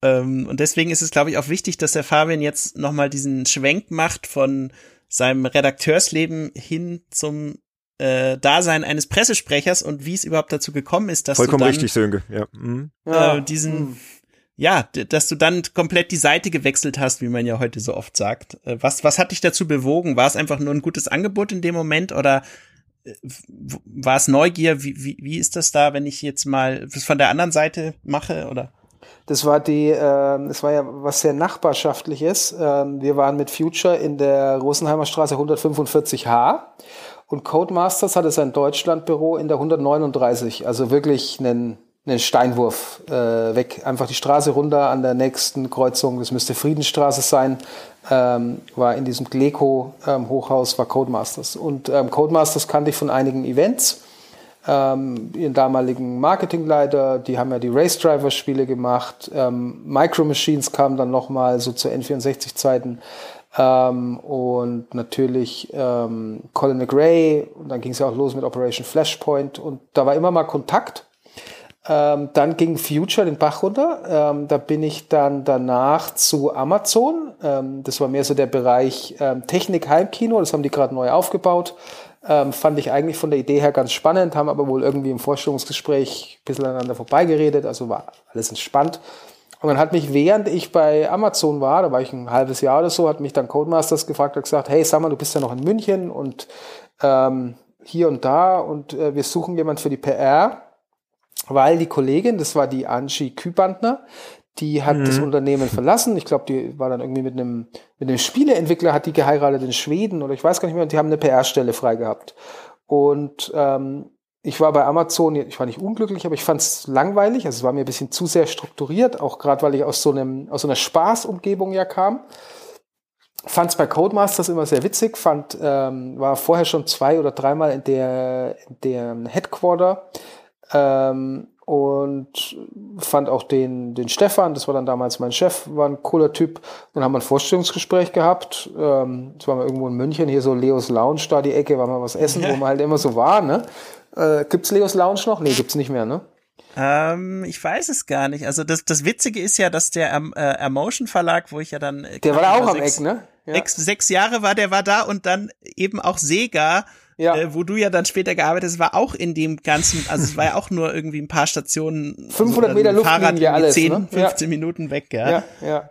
B: Ähm, und deswegen ist es, glaube ich, auch wichtig, dass der Fabian jetzt nochmal diesen Schwenk macht von seinem Redakteursleben hin zum äh, Dasein eines Pressesprechers und wie es überhaupt dazu gekommen ist, dass
A: Vollkommen
B: du dann,
A: richtig, Sönke, ja. Mhm.
B: Äh, diesen mhm ja, dass du dann komplett die Seite gewechselt hast, wie man ja heute so oft sagt. Äh, was, was hat dich dazu bewogen? War es einfach nur ein gutes Angebot in dem Moment oder äh, war es Neugier? Wie, wie, wie ist das da, wenn ich jetzt mal von der anderen Seite mache oder?
C: Das war die, äh, das war ja was sehr nachbarschaftliches. Ähm, wir waren mit Future in der Rosenheimer Straße 145H und Codemasters hatte sein Deutschlandbüro in der 139, also wirklich einen einen Steinwurf äh, weg, einfach die Straße runter an der nächsten Kreuzung, das müsste Friedensstraße sein, ähm, war in diesem Gleco-Hochhaus, ähm, war Codemasters. Und ähm, Codemasters kannte ich von einigen Events. Ähm, ihren damaligen Marketingleiter, die haben ja die Race Driver Spiele gemacht. Ähm, Micro Machines kam dann nochmal so zu N64-Zeiten. Ähm, und natürlich ähm, Colin McRae. Und dann ging es ja auch los mit Operation Flashpoint. Und da war immer mal Kontakt. Ähm, dann ging Future den Bach runter. Ähm, da bin ich dann danach zu Amazon. Ähm, das war mehr so der Bereich ähm, Technik Heimkino. Das haben die gerade neu aufgebaut. Ähm, fand ich eigentlich von der Idee her ganz spannend, haben aber wohl irgendwie im Vorstellungsgespräch ein bisschen aneinander vorbeigeredet. Also war alles entspannt. Und dann hat mich, während ich bei Amazon war, da war ich ein halbes Jahr oder so, hat mich dann Codemasters gefragt, hat gesagt, hey, sag mal, du bist ja noch in München und ähm, hier und da und äh, wir suchen jemand für die PR weil die Kollegin, das war die Angie Kübandner, die hat mhm. das Unternehmen verlassen. Ich glaube, die war dann irgendwie mit einem, mit einem Spieleentwickler, hat die geheiratet in Schweden oder ich weiß gar nicht mehr, und die haben eine PR-Stelle frei gehabt. Und ähm, ich war bei Amazon, ich war nicht unglücklich, aber ich fand es langweilig. Also es war mir ein bisschen zu sehr strukturiert, auch gerade weil ich aus so einem, aus so einer Spaßumgebung ja kam. Fand es bei Codemasters immer sehr witzig, fand, ähm, war vorher schon zwei oder dreimal in der, in der Headquarter ähm, und fand auch den, den Stefan, das war dann damals mein Chef, war ein cooler Typ. Dann haben wir ein Vorstellungsgespräch gehabt. Ähm, das war mal irgendwo in München, hier so Leos Lounge, da die Ecke, war mal was essen, wo man halt immer so war, ne? Äh, gibt's Leos Lounge noch? Nee, gibt's nicht mehr, ne?
B: Ähm, ich weiß es gar nicht. Also das, das Witzige ist ja, dass der äh, Emotion Verlag, wo ich ja dann
C: der war da auch am Eck, ne?
B: Ja. Sechs, sechs Jahre war der war da und dann eben auch Sega ja. Äh, wo du ja dann später gearbeitet hast, war auch in dem ganzen, also es war ja auch nur irgendwie ein paar Stationen.
C: 500 also Meter Luftlinie alles.
B: 10, ne? 15 ja. Minuten weg, ja.
C: Ja, ja.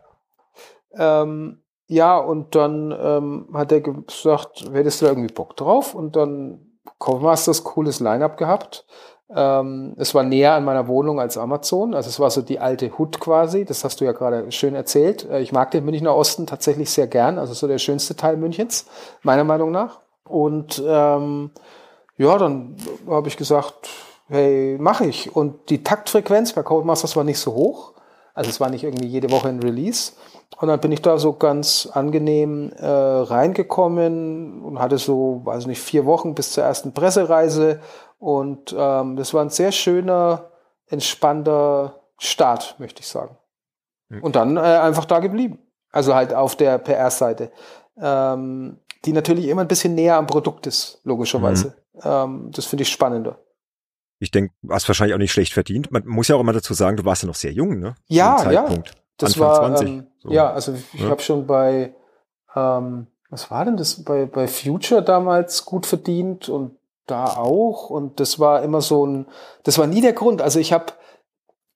C: Ähm, ja, und dann ähm, hat er gesagt, hättest du da irgendwie Bock drauf? Und dann Codemasters cooles Line-Up gehabt. Ähm, es war näher an meiner Wohnung als Amazon. Also es war so die alte Hut quasi. Das hast du ja gerade schön erzählt. Äh, ich mag den Münchner Osten tatsächlich sehr gern. Also so der schönste Teil Münchens, meiner Meinung nach. Und ähm, ja, dann habe ich gesagt, hey, mache ich. Und die Taktfrequenz bei Codemasters war nicht so hoch. Also es war nicht irgendwie jede Woche ein Release. Und dann bin ich da so ganz angenehm äh, reingekommen und hatte so, weiß nicht, vier Wochen bis zur ersten Pressereise. Und ähm, das war ein sehr schöner, entspannter Start, möchte ich sagen. Mhm. Und dann äh, einfach da geblieben. Also halt auf der PR-Seite. Ähm, die natürlich immer ein bisschen näher am Produkt ist, logischerweise. Mhm. Ähm, das finde ich spannender.
A: Ich denke, du hast wahrscheinlich auch nicht schlecht verdient. Man muss ja auch immer dazu sagen, du warst ja noch sehr jung, ne?
C: Ja, ja. Das Anfang war, 20. Ähm, so. Ja, also ich ja. habe schon bei, ähm, was war denn das, bei, bei Future damals gut verdient und da auch. Und das war immer so ein, das war nie der Grund. Also ich habe,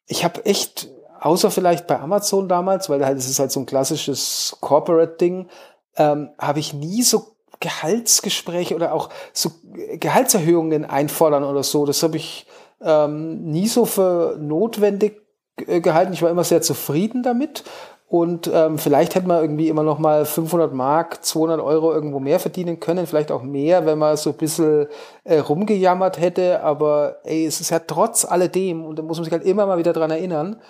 C: ich habe echt, außer vielleicht bei Amazon damals, weil halt, das ist halt so ein klassisches Corporate-Ding, ähm, habe ich nie so Gehaltsgespräche oder auch so Gehaltserhöhungen einfordern oder so. Das habe ich ähm, nie so für notwendig äh, gehalten. Ich war immer sehr zufrieden damit. Und ähm, vielleicht hätte man irgendwie immer noch mal 500 Mark, 200 Euro irgendwo mehr verdienen können, vielleicht auch mehr, wenn man so ein bisschen äh, rumgejammert hätte. Aber ey, es ist ja trotz alledem, und da muss man sich halt immer mal wieder dran erinnern,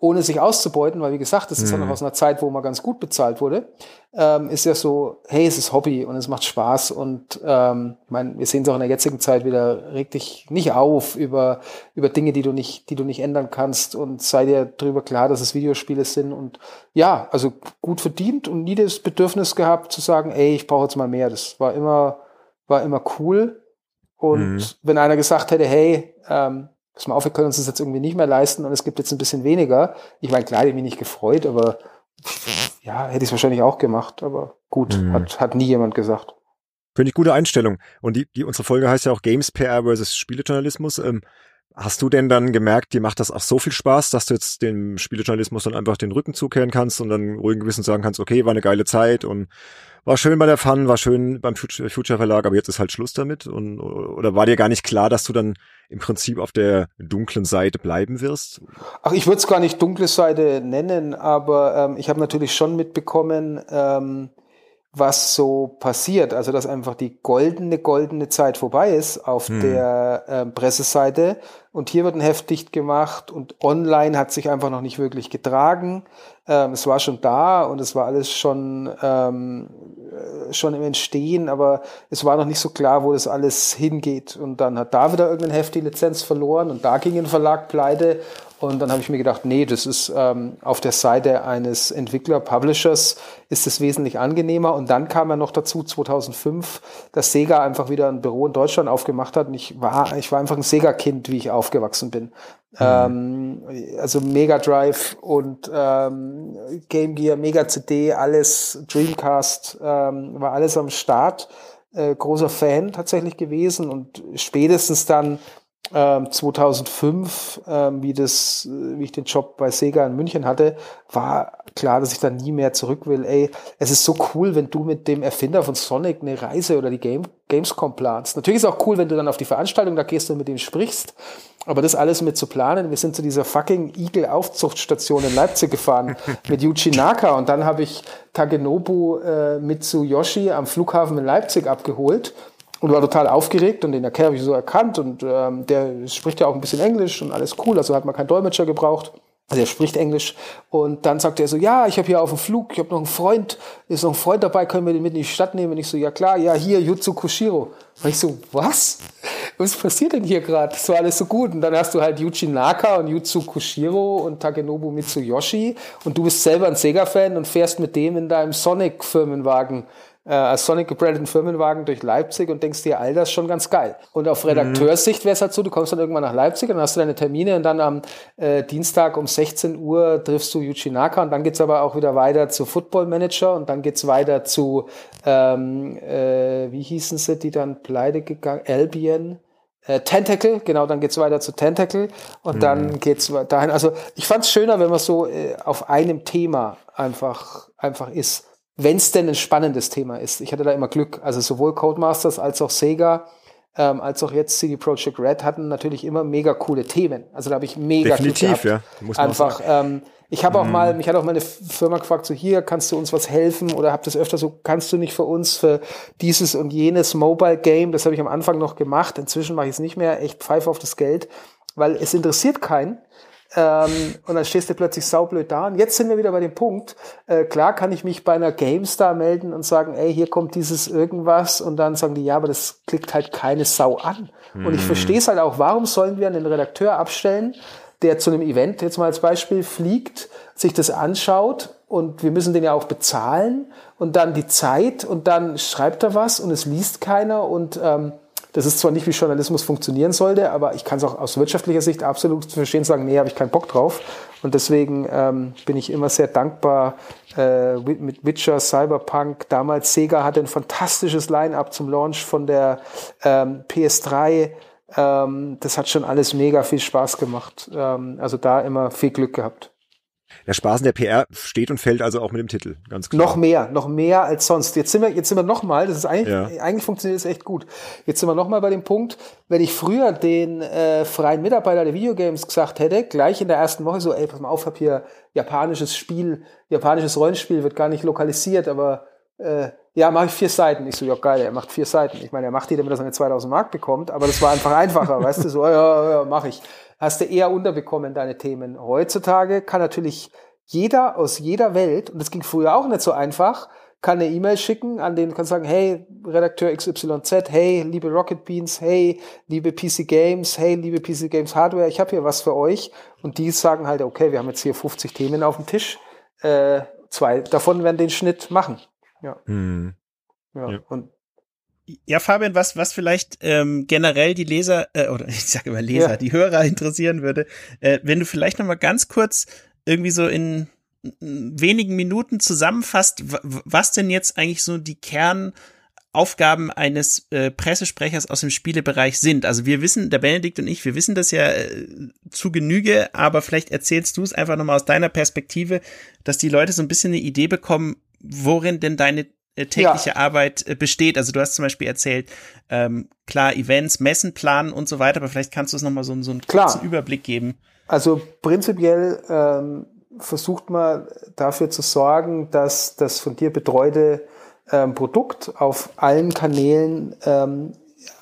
C: ohne sich auszubeuten, weil wie gesagt, das ist mhm. ja noch mhm. aus einer Zeit, wo man ganz gut bezahlt wurde, ähm, ist ja so, hey, es ist Hobby und es macht Spaß und ähm, ich meine, wir sehen es auch in der jetzigen Zeit wieder, reg dich nicht auf über, über Dinge, die du nicht, die du nicht ändern kannst und sei dir darüber klar, dass es Videospiele sind und ja, also gut verdient und nie das Bedürfnis gehabt zu sagen, ey, ich brauche jetzt mal mehr. Das war immer, war immer cool. Und mhm. wenn einer gesagt hätte, hey, ähm, pass mal auf, wir können uns das jetzt irgendwie nicht mehr leisten und es gibt jetzt ein bisschen weniger. Ich meine, klar, ich mich nicht gefreut, aber ja, hätte ich es wahrscheinlich auch gemacht, aber gut, mhm. hat, hat nie jemand gesagt.
A: Finde ich gute Einstellung. Und die, die, unsere Folge heißt ja auch Games PR versus Spielejournalismus. Ähm, Hast du denn dann gemerkt, dir macht das auch so viel Spaß, dass du jetzt dem Spielejournalismus dann einfach den Rücken zukehren kannst und dann ruhigen Gewissen sagen kannst, okay, war eine geile Zeit und war schön bei der Fun, war schön beim Future Verlag, aber jetzt ist halt Schluss damit? Und, oder war dir gar nicht klar, dass du dann im Prinzip auf der dunklen Seite bleiben wirst?
C: Ach, ich würde es gar nicht dunkle Seite nennen, aber ähm, ich habe natürlich schon mitbekommen, ähm, was so passiert. Also, dass einfach die goldene, goldene Zeit vorbei ist auf hm. der äh, Presseseite und hier wird ein Heft dicht gemacht und online hat sich einfach noch nicht wirklich getragen. Ähm, es war schon da und es war alles schon, ähm, äh, schon im Entstehen, aber es war noch nicht so klar, wo das alles hingeht. Und dann hat da wieder irgendein Heft die Lizenz verloren und da ging ein Verlag pleite und dann habe ich mir gedacht, nee, das ist ähm, auf der Seite eines Entwickler-Publishers ist es wesentlich angenehmer. Und dann kam ja noch dazu 2005, dass Sega einfach wieder ein Büro in Deutschland aufgemacht hat. Und ich war, ich war einfach ein Sega-Kind, wie ich aufgewachsen bin. Mhm. Ähm, also Mega Drive und ähm, Game Gear, Mega CD, alles Dreamcast, ähm, war alles am Start. Äh, großer Fan tatsächlich gewesen und spätestens dann 2005, ähm, ähm, wie das, wie ich den Job bei Sega in München hatte, war klar, dass ich da nie mehr zurück will. Ey, es ist so cool, wenn du mit dem Erfinder von Sonic eine Reise oder die Game, Gamescom planst. Natürlich ist es auch cool, wenn du dann auf die Veranstaltung da gehst und mit ihm sprichst. Aber das alles mit zu planen, wir sind zu dieser fucking Igel-Aufzuchtstation in Leipzig gefahren [LAUGHS] mit Yuji Naka und dann habe ich Tagenobu äh, Mitsuyoshi am Flughafen in Leipzig abgeholt und war total aufgeregt und den Kerl habe ich so erkannt und ähm, der spricht ja auch ein bisschen Englisch und alles cool, also hat man keinen Dolmetscher gebraucht. Also er spricht Englisch und dann sagte er so, ja, ich habe hier auf dem Flug, ich habe noch einen Freund, ist noch ein Freund dabei, können wir den mit in die Stadt nehmen? Und ich so, ja klar, ja hier, Jutsu Kushiro. Und ich so, was? Was passiert denn hier gerade? Das war alles so gut. Und dann hast du halt Yuji Naka und Jutsu Kushiro und Takenobu Mitsuyoshi und du bist selber ein Sega-Fan und fährst mit dem in deinem Sonic-Firmenwagen äh, als Sonic gebrandeten Firmenwagen durch Leipzig und denkst dir, all das schon ganz geil. Und auf Redakteurssicht wäre es halt so, du kommst dann irgendwann nach Leipzig und dann hast du deine Termine und dann am äh, Dienstag um 16 Uhr triffst du Yuji Naka und dann geht's aber auch wieder weiter zu Football Manager und dann geht's weiter zu, ähm, äh, wie hießen sie, die dann pleite gegangen, Albion. Äh, Tentacle, genau, dann geht's weiter zu Tentacle und mhm. dann geht's dahin. Also ich fand's schöner, wenn man so äh, auf einem Thema einfach, einfach ist wenn es denn ein spannendes Thema ist. Ich hatte da immer Glück. Also sowohl Codemasters als auch Sega, ähm, als auch jetzt CD Projekt Red hatten natürlich immer mega coole Themen. Also da habe ich mega
A: Definitiv, Glück gehabt. ja.
C: Muss man Einfach, ähm, ich habe auch mm. mal, mich hat auch meine Firma gefragt, so hier, kannst du uns was helfen? Oder habt das öfter so, kannst du nicht für uns für dieses und jenes Mobile Game, das habe ich am Anfang noch gemacht, inzwischen mache ich es nicht mehr, echt pfeife auf das Geld, weil es interessiert keinen. Ähm, und dann stehst du plötzlich saublöd da. Und jetzt sind wir wieder bei dem Punkt. Äh, klar kann ich mich bei einer GameStar melden und sagen, ey, hier kommt dieses irgendwas. Und dann sagen die, ja, aber das klickt halt keine Sau an. Mhm. Und ich mhm. verstehe es halt auch, warum sollen wir einen Redakteur abstellen, der zu einem Event, jetzt mal als Beispiel, fliegt, sich das anschaut und wir müssen den ja auch bezahlen und dann die Zeit und dann schreibt er was und es liest keiner und ähm, das ist zwar nicht, wie Journalismus funktionieren sollte, aber ich kann es auch aus wirtschaftlicher Sicht absolut verstehen, sagen, nee, habe ich keinen Bock drauf. Und deswegen ähm, bin ich immer sehr dankbar äh, mit Witcher, Cyberpunk. Damals Sega hatte ein fantastisches Line-up zum Launch von der ähm, PS3. Ähm, das hat schon alles mega viel Spaß gemacht. Ähm, also da immer viel Glück gehabt.
A: Der Spaß in der PR steht und fällt also auch mit dem Titel, ganz klar.
C: Noch mehr, noch mehr als sonst. Jetzt sind wir, jetzt sind wir noch mal, das ist eigentlich, ja. eigentlich funktioniert es echt gut. Jetzt sind wir noch mal bei dem Punkt, wenn ich früher den äh, freien Mitarbeiter der Videogames gesagt hätte, gleich in der ersten Woche so, ey, pass mal auf, hab hier japanisches Spiel, japanisches Rollenspiel, wird gar nicht lokalisiert, aber äh, ja, mache ich vier Seiten. Ich so, ja geil, er macht vier Seiten. Ich meine, er macht die, damit er seine 2000 Mark bekommt, aber das war einfach einfacher, [LAUGHS] weißt du, so, ja, ja, mache ich hast du eher unterbekommen, deine Themen. Heutzutage kann natürlich jeder aus jeder Welt, und das ging früher auch nicht so einfach, kann eine E-Mail schicken, an den kann sagen, hey, Redakteur XYZ, hey, liebe Rocket Beans, hey, liebe PC Games, hey, liebe PC Games Hardware, ich habe hier was für euch. Und die sagen halt, okay, wir haben jetzt hier 50 Themen auf dem Tisch, äh, zwei davon werden den Schnitt machen. Ja. Hm.
B: Ja. ja. Und ja, Fabian, was, was vielleicht ähm, generell die Leser, äh, oder [LAUGHS] ich sage immer Leser, ja. die Hörer interessieren würde, äh, wenn du vielleicht noch mal ganz kurz irgendwie so in wenigen Minuten zusammenfasst, was denn jetzt eigentlich so die Kernaufgaben eines äh, Pressesprechers aus dem Spielebereich sind. Also wir wissen, der Benedikt und ich, wir wissen das ja äh, zu Genüge, aber vielleicht erzählst du es einfach nochmal aus deiner Perspektive, dass die Leute so ein bisschen eine Idee bekommen, worin denn deine tägliche ja. Arbeit äh, besteht. Also du hast zum Beispiel erzählt, ähm, klar, Events, Messen planen und so weiter, aber vielleicht kannst du es nochmal so, so einen klar. kurzen Überblick geben.
C: Also prinzipiell ähm, versucht man dafür zu sorgen, dass das von dir betreute ähm, Produkt auf allen Kanälen ähm,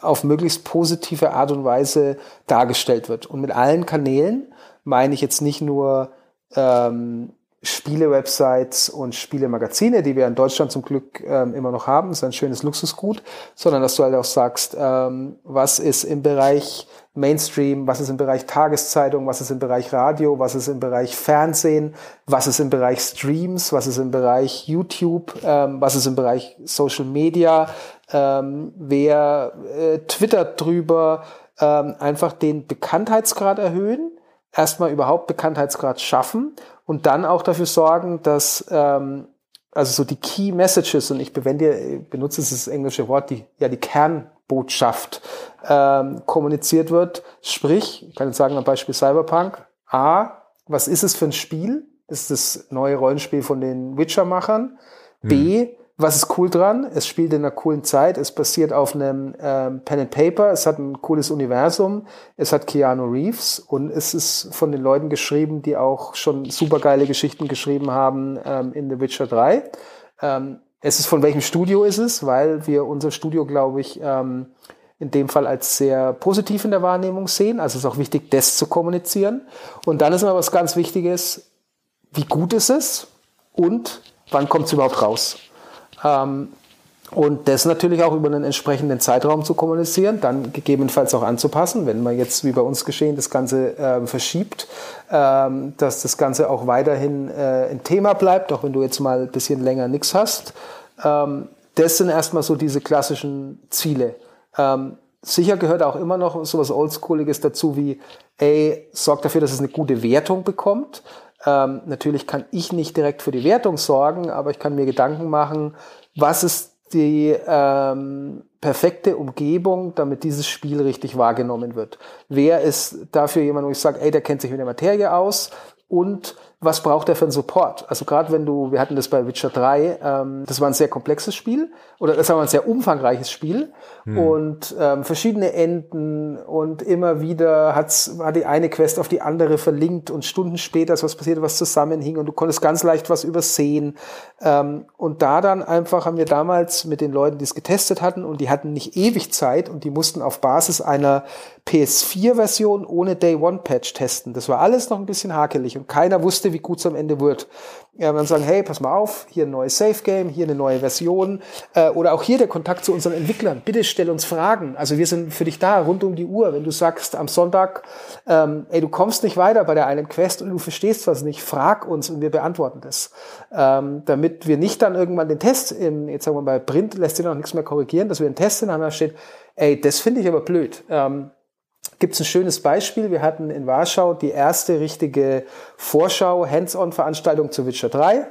C: auf möglichst positive Art und Weise dargestellt wird. Und mit allen Kanälen meine ich jetzt nicht nur ähm, Spiele-Websites und Spielemagazine, die wir in Deutschland zum Glück ähm, immer noch haben. Das ist ein schönes Luxusgut, sondern dass du halt auch sagst, ähm, was ist im Bereich Mainstream, was ist im Bereich Tageszeitung, was ist im Bereich Radio, was ist im Bereich Fernsehen, was ist im Bereich Streams, was ist im Bereich YouTube, ähm, was ist im Bereich Social Media, ähm, wer äh, twittert drüber, ähm, einfach den Bekanntheitsgrad erhöhen, erstmal überhaupt Bekanntheitsgrad schaffen und dann auch dafür sorgen, dass ähm, also so die Key Messages und ich bewende, benutze das englische Wort, die ja die Kernbotschaft ähm, kommuniziert wird. Sprich, ich kann jetzt sagen am Beispiel Cyberpunk. A, was ist es für ein Spiel? ist das neue Rollenspiel von den Witcher-Machern. B, hm was ist cool dran? Es spielt in einer coolen Zeit. Es basiert auf einem ähm, Pen and Paper. Es hat ein cooles Universum. Es hat Keanu Reeves und es ist von den Leuten geschrieben, die auch schon supergeile Geschichten geschrieben haben ähm, in The Witcher 3. Ähm, es ist von welchem Studio ist es? Weil wir unser Studio, glaube ich, ähm, in dem Fall als sehr positiv in der Wahrnehmung sehen. Also es ist auch wichtig, das zu kommunizieren. Und dann ist immer was ganz Wichtiges, wie gut ist es und wann kommt es überhaupt raus? Ähm, und das natürlich auch über einen entsprechenden Zeitraum zu kommunizieren, dann gegebenenfalls auch anzupassen, wenn man jetzt wie bei uns geschehen das Ganze äh, verschiebt, ähm, dass das Ganze auch weiterhin äh, ein Thema bleibt, auch wenn du jetzt mal ein bisschen länger nichts hast. Ähm, das sind erstmal so diese klassischen Ziele. Ähm, sicher gehört auch immer noch sowas Oldschooliges dazu wie, ey, sorg dafür, dass es eine gute Wertung bekommt. Ähm, natürlich kann ich nicht direkt für die Wertung sorgen, aber ich kann mir Gedanken machen, was ist die ähm, perfekte Umgebung, damit dieses Spiel richtig wahrgenommen wird. Wer ist dafür jemand, wo ich sage, ey, der kennt sich mit der Materie aus und was braucht er für einen Support? Also gerade wenn du, wir hatten das bei Witcher 3, ähm, das war ein sehr komplexes Spiel oder das war ein sehr umfangreiches Spiel hm. und ähm, verschiedene Enden und immer wieder hat's, war die eine Quest auf die andere verlinkt und Stunden später ist was passiert, was zusammenhing und du konntest ganz leicht was übersehen. Ähm, und da dann einfach haben wir damals mit den Leuten, die es getestet hatten und die hatten nicht ewig Zeit und die mussten auf Basis einer PS4-Version ohne Day-One-Patch testen. Das war alles noch ein bisschen hakelig und keiner wusste, wie gut es am Ende wird. Ja, dann sagen, hey, pass mal auf, hier ein neues Safe-Game, hier eine neue Version äh, oder auch hier der Kontakt zu unseren Entwicklern. Bitte stell uns Fragen. Also wir sind für dich da, rund um die Uhr. Wenn du sagst am Sonntag, ähm, ey, du kommst nicht weiter bei der einen Quest und du verstehst was nicht, frag uns und wir beantworten das. Ähm, damit wir nicht dann irgendwann den Test, im, jetzt sagen wir mal, bei Print lässt sich noch nichts mehr korrigieren, dass wir einen Test in da steht, ey, das finde ich aber blöd. Ähm, gibt es ein schönes Beispiel. Wir hatten in Warschau die erste richtige Vorschau, Hands-on-Veranstaltung zu Witcher 3.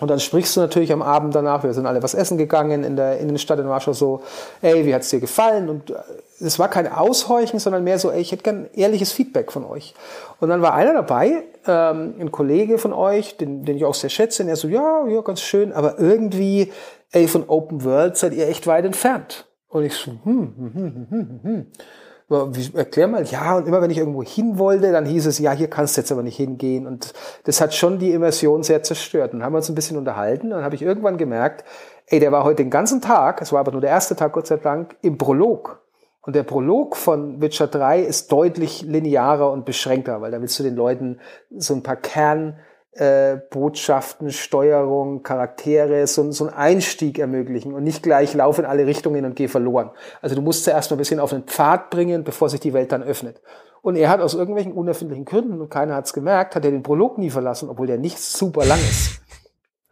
C: Und dann sprichst du natürlich am Abend danach, wir sind alle was essen gegangen in der Innenstadt in Warschau so, ey, wie hat's dir gefallen? Und äh, es war kein Aushorchen, sondern mehr so, ey, ich hätte gern ehrliches Feedback von euch. Und dann war einer dabei, ähm, ein Kollege von euch, den, den ich auch sehr schätze, und er so, ja, ja, ganz schön, aber irgendwie, ey, von Open World seid ihr echt weit entfernt. Und ich so, hm, hm, hm, hm, hm, hm wie, erklär mal, ja, und immer wenn ich irgendwo hin wollte, dann hieß es, ja, hier kannst du jetzt aber nicht hingehen. Und das hat schon die Immersion sehr zerstört. Und haben wir uns ein bisschen unterhalten. Und dann habe ich irgendwann gemerkt, ey, der war heute den ganzen Tag, es war aber nur der erste Tag, Gott sei Dank, im Prolog. Und der Prolog von Witcher 3 ist deutlich linearer und beschränkter, weil da willst du den Leuten so ein paar Kern, äh, Botschaften, Steuerung, Charaktere, so, so einen Einstieg ermöglichen und nicht gleich lauf in alle Richtungen und geh verloren. Also du musst zuerst mal ein bisschen auf den Pfad bringen, bevor sich die Welt dann öffnet. Und er hat aus irgendwelchen unerfindlichen Gründen, und keiner hat es gemerkt, hat er den Prolog nie verlassen, obwohl der nicht super lang ist.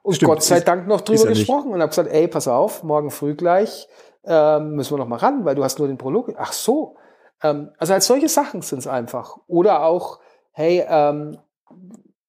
C: Und Stimmt, Gott sei ist, Dank noch drüber gesprochen und habe gesagt, ey, pass auf, morgen früh gleich ähm, müssen wir noch mal ran, weil du hast nur den Prolog. Ach so. Ähm, also als solche Sachen sind es einfach. Oder auch, hey, ähm,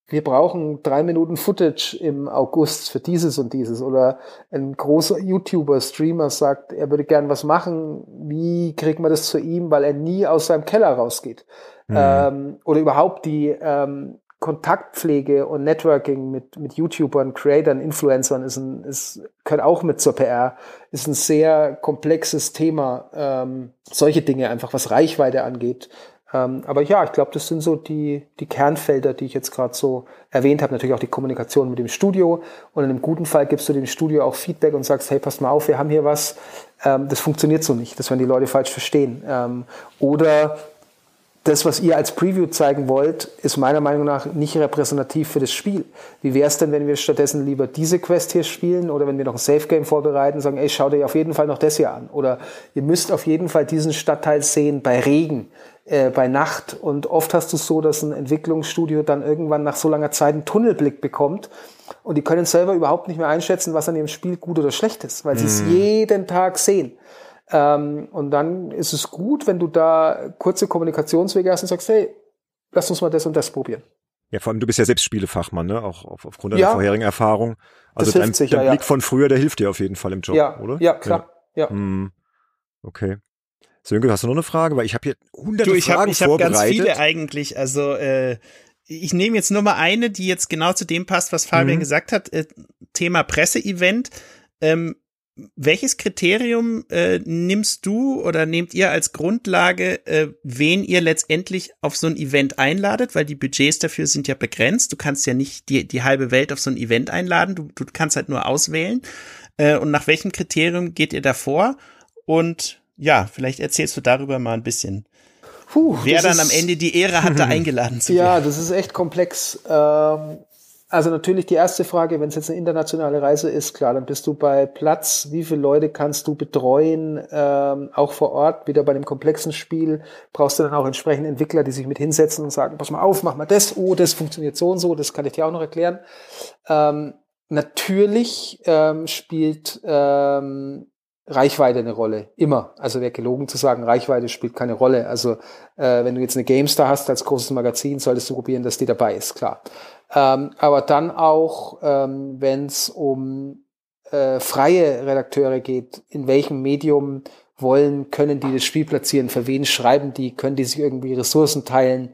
C: wir brauchen drei Minuten Footage im August für dieses und dieses. Oder ein großer YouTuber, Streamer sagt, er würde gern was machen. Wie kriegt man das zu ihm, weil er nie aus seinem Keller rausgeht? Mhm. Ähm, oder überhaupt die ähm, Kontaktpflege und Networking mit, mit YouTubern, Creatern, Influencern ist ein, ist, gehört auch mit zur PR, ist ein sehr komplexes Thema. Ähm, solche Dinge einfach, was Reichweite angeht, ähm, aber ja, ich glaube, das sind so die, die Kernfelder, die ich jetzt gerade so erwähnt habe. Natürlich auch die Kommunikation mit dem Studio. Und in einem guten Fall gibst du dem Studio auch Feedback und sagst, hey, pass mal auf, wir haben hier was. Ähm, das funktioniert so nicht. Das werden die Leute falsch verstehen. Ähm, oder das, was ihr als Preview zeigen wollt, ist meiner Meinung nach nicht repräsentativ für das Spiel. Wie wäre es denn, wenn wir stattdessen lieber diese Quest hier spielen oder wenn wir noch ein Safe Game vorbereiten, sagen, ey, schau dir auf jeden Fall noch das hier an. Oder ihr müsst auf jeden Fall diesen Stadtteil sehen bei Regen äh, bei Nacht. Und oft hast du es so, dass ein Entwicklungsstudio dann irgendwann nach so langer Zeit einen Tunnelblick bekommt und die können selber überhaupt nicht mehr einschätzen, was an ihrem Spiel gut oder schlecht ist, weil sie es mhm. jeden Tag sehen. Ähm, und dann ist es gut, wenn du da kurze Kommunikationswege hast und sagst, hey, lass uns mal das und das probieren.
A: Ja, vor allem du bist ja selbst Spielefachmann, ne? Auch auf, aufgrund deiner ja, vorherigen Erfahrung. Also dein,
C: sicher,
A: dein Blick ja. von früher, der hilft dir auf jeden Fall im Job,
C: ja,
A: oder?
C: Ja, klar. Ja.
A: Hm. Okay. Sönke, hast du noch eine Frage? Weil ich habe hier hunderte
B: du, ich
A: Fragen
B: hab, ich vorbereitet. Ich habe ganz viele eigentlich. Also äh, ich nehme jetzt nur mal eine, die jetzt genau zu dem passt, was Fabian mhm. gesagt hat. Äh, Thema Presseevent. Ähm, welches Kriterium äh, nimmst du oder nehmt ihr als Grundlage, äh, wen ihr letztendlich auf so ein Event einladet? Weil die Budgets dafür sind ja begrenzt. Du kannst ja nicht die, die halbe Welt auf so ein Event einladen. Du, du kannst halt nur auswählen. Äh, und nach welchem Kriterium geht ihr davor? Und ja, vielleicht erzählst du darüber mal ein bisschen. Puh, Wer dann am Ende die Ehre hatte, [LAUGHS] eingeladen zu werden.
C: Ja, das ist echt komplex. Ähm, also natürlich die erste Frage, wenn es jetzt eine internationale Reise ist, klar, dann bist du bei Platz. Wie viele Leute kannst du betreuen, ähm, auch vor Ort? Wieder bei einem komplexen Spiel brauchst du dann auch entsprechende Entwickler, die sich mit hinsetzen und sagen, pass mal auf, mach mal das, oh, das funktioniert so und so, das kann ich dir auch noch erklären. Ähm, natürlich ähm, spielt ähm, Reichweite eine Rolle. Immer. Also wäre gelogen zu sagen, Reichweite spielt keine Rolle. Also äh, wenn du jetzt eine GameStar hast als großes Magazin, solltest du probieren, dass die dabei ist, klar. Ähm, aber dann auch, ähm, wenn es um äh, freie Redakteure geht, in welchem Medium wollen, können die das Spiel platzieren, für wen schreiben die, können die sich irgendwie Ressourcen teilen,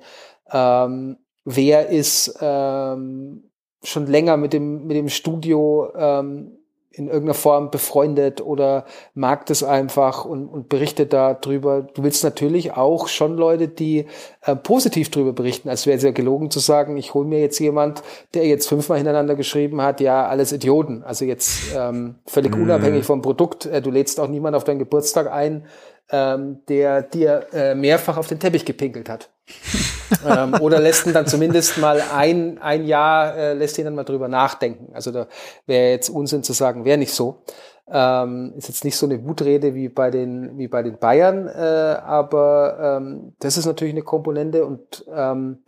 C: ähm, wer ist ähm, schon länger mit dem, mit dem Studio ähm, in irgendeiner Form befreundet oder mag das einfach und, und berichtet darüber. Du willst natürlich auch schon Leute, die äh, positiv darüber berichten, als wäre es ja gelogen zu sagen, ich hole mir jetzt jemand, der jetzt fünfmal hintereinander geschrieben hat, ja, alles Idioten. Also jetzt ähm, völlig mhm. unabhängig vom Produkt. Äh, du lädst auch niemand auf deinen Geburtstag ein, ähm, der dir äh, mehrfach auf den Teppich gepinkelt hat. [LAUGHS] ähm, oder lässt ihn dann zumindest mal ein, ein Jahr, äh, lässt ihn dann mal drüber nachdenken. Also da wäre jetzt Unsinn zu sagen, wäre nicht so. Ähm, ist jetzt nicht so eine Wutrede wie bei den, wie bei den Bayern, äh, aber ähm, das ist natürlich eine Komponente und ähm,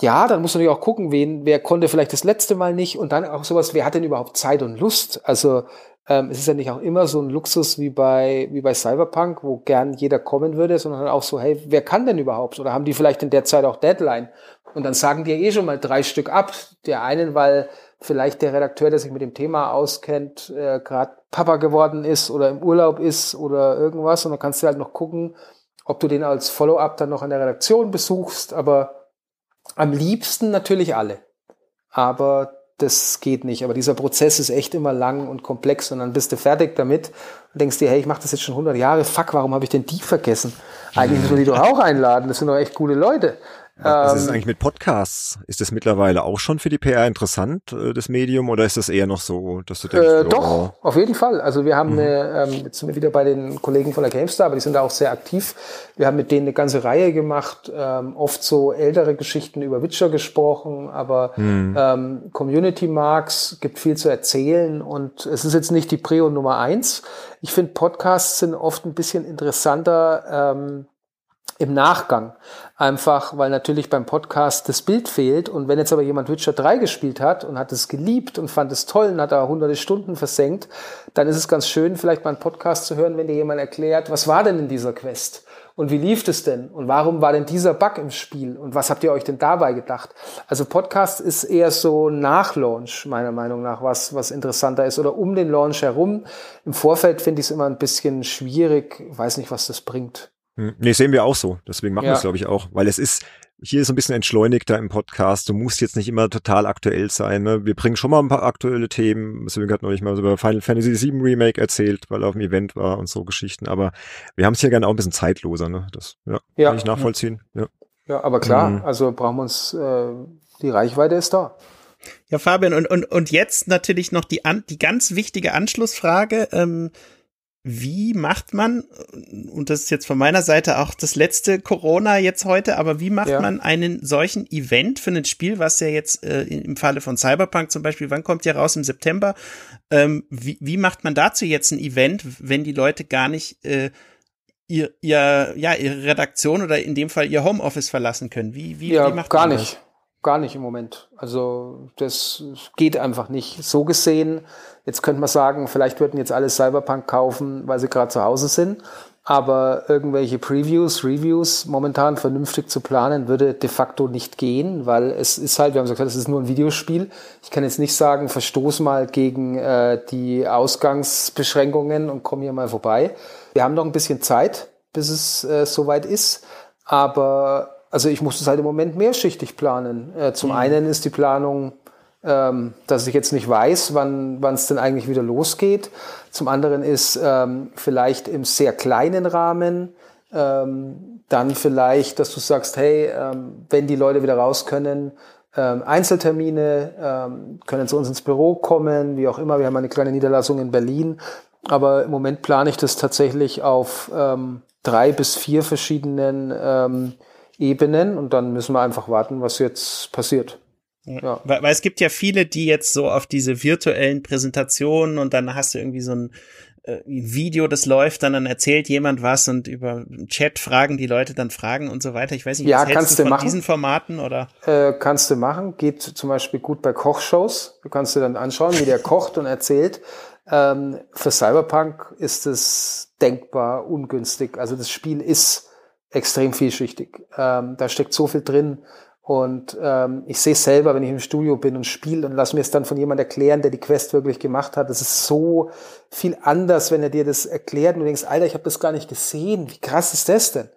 C: ja, dann muss man natürlich auch gucken, wen, wer konnte vielleicht das letzte Mal nicht und dann auch sowas, wer hat denn überhaupt Zeit und Lust? Also ähm, es ist ja nicht auch immer so ein Luxus wie bei, wie bei Cyberpunk, wo gern jeder kommen würde, sondern auch so, hey, wer kann denn überhaupt? Oder haben die vielleicht in der Zeit auch Deadline? Und dann sagen die ja eh schon mal drei Stück ab. Der einen, weil vielleicht der Redakteur, der sich mit dem Thema auskennt, äh, gerade Papa geworden ist oder im Urlaub ist oder irgendwas. Und dann kannst du halt noch gucken, ob du den als Follow-up dann noch in der Redaktion besuchst. Aber am liebsten natürlich alle. Aber das geht nicht. Aber dieser Prozess ist echt immer lang und komplex und dann bist du fertig damit und denkst dir, hey, ich mache das jetzt schon 100 Jahre, fuck, warum habe ich denn die vergessen? Eigentlich müssen wir die doch auch einladen, das sind doch echt coole Leute.
A: Was ist ähm, eigentlich mit Podcasts? Ist das mittlerweile auch schon für die PR interessant, äh, das Medium, oder ist das eher noch so, dass du denkst,
C: äh, oh, doch, auf jeden Fall. Also wir haben, mhm. eine, ähm, jetzt sind wir wieder bei den Kollegen von der GameStar, aber die sind da auch sehr aktiv. Wir haben mit denen eine ganze Reihe gemacht, ähm, oft so ältere Geschichten über Witcher gesprochen, aber mhm. ähm, Community Marks gibt viel zu erzählen und es ist jetzt nicht die Prio Nummer eins. Ich finde Podcasts sind oft ein bisschen interessanter, ähm, im Nachgang. Einfach, weil natürlich beim Podcast das Bild fehlt. Und wenn jetzt aber jemand Witcher 3 gespielt hat und hat es geliebt und fand es toll und hat da hunderte Stunden versenkt, dann ist es ganz schön, vielleicht mal einen Podcast zu hören, wenn dir jemand erklärt, was war denn in dieser Quest? Und wie lief es denn? Und warum war denn dieser Bug im Spiel? Und was habt ihr euch denn dabei gedacht? Also Podcast ist eher so nach Launch, meiner Meinung nach, was, was interessanter ist. Oder um den Launch herum. Im Vorfeld finde ich es immer ein bisschen schwierig. Ich weiß nicht, was das bringt.
A: Hm. Nee, sehen wir auch so. Deswegen machen ja. wir es, glaube ich, auch. Weil es ist, hier ist ein bisschen entschleunigter im Podcast. Du musst jetzt nicht immer total aktuell sein. Ne? Wir bringen schon mal ein paar aktuelle Themen. Deswegen hat neulich mal über Final Fantasy VII Remake erzählt, weil er auf dem Event war und so Geschichten. Aber wir haben es hier gerne auch ein bisschen zeitloser. Ne? Das ja, ja. kann ich nachvollziehen. Ja,
C: ja aber klar, mhm. also brauchen wir uns, äh, die Reichweite ist da.
B: Ja, Fabian, und, und, und jetzt natürlich noch die, an, die ganz wichtige Anschlussfrage. Ähm, wie macht man, und das ist jetzt von meiner Seite auch das letzte Corona jetzt heute, aber wie macht ja. man einen solchen Event für ein Spiel, was ja jetzt äh, im Falle von Cyberpunk zum Beispiel, wann kommt ja raus im September? Ähm, wie, wie macht man dazu jetzt ein Event, wenn die Leute gar nicht äh, ihr, ihr, ja, ihre Redaktion oder in dem Fall ihr Homeoffice verlassen können? Wie, wie,
C: ja,
B: wie macht
C: gar
B: man
C: nicht. Das? Gar nicht im Moment. Also das geht einfach nicht. So gesehen, jetzt könnte man sagen, vielleicht würden jetzt alle Cyberpunk kaufen, weil sie gerade zu Hause sind. Aber irgendwelche Previews, Reviews momentan vernünftig zu planen, würde de facto nicht gehen, weil es ist halt, wir haben gesagt, es ist nur ein Videospiel. Ich kann jetzt nicht sagen, verstoß mal gegen äh, die Ausgangsbeschränkungen und komm hier mal vorbei. Wir haben noch ein bisschen Zeit, bis es äh, soweit ist. Aber also ich muss es halt im Moment mehrschichtig planen. Äh, zum mhm. einen ist die Planung, ähm, dass ich jetzt nicht weiß, wann es denn eigentlich wieder losgeht. Zum anderen ist ähm, vielleicht im sehr kleinen Rahmen ähm, dann vielleicht, dass du sagst, hey, ähm, wenn die Leute wieder raus können, ähm, Einzeltermine, ähm, können zu uns ins Büro kommen, wie auch immer. Wir haben eine kleine Niederlassung in Berlin. Aber im Moment plane ich das tatsächlich auf ähm, drei bis vier verschiedenen ähm, Ebenen und dann müssen wir einfach warten, was jetzt passiert.
B: Ja. Weil, weil es gibt ja viele, die jetzt so auf diese virtuellen Präsentationen und dann hast du irgendwie so ein äh, Video, das läuft, dann, dann erzählt jemand was und über Chat fragen die Leute dann Fragen und so weiter. Ich weiß nicht,
C: ja, was kannst du von machen.
B: diesen Formaten oder?
C: Äh, kannst du machen. Geht zum Beispiel gut bei Kochshows. Du kannst dir dann anschauen, wie der kocht und erzählt. Ähm, für Cyberpunk ist es denkbar ungünstig. Also das Spiel ist extrem vielschichtig. Ähm, da steckt so viel drin. Und ähm, ich sehe selber, wenn ich im Studio bin und spiele und lass mir es dann von jemand erklären, der die Quest wirklich gemacht hat. Das ist so viel anders, wenn er dir das erklärt und du denkst, Alter, ich habe das gar nicht gesehen. Wie krass ist das denn?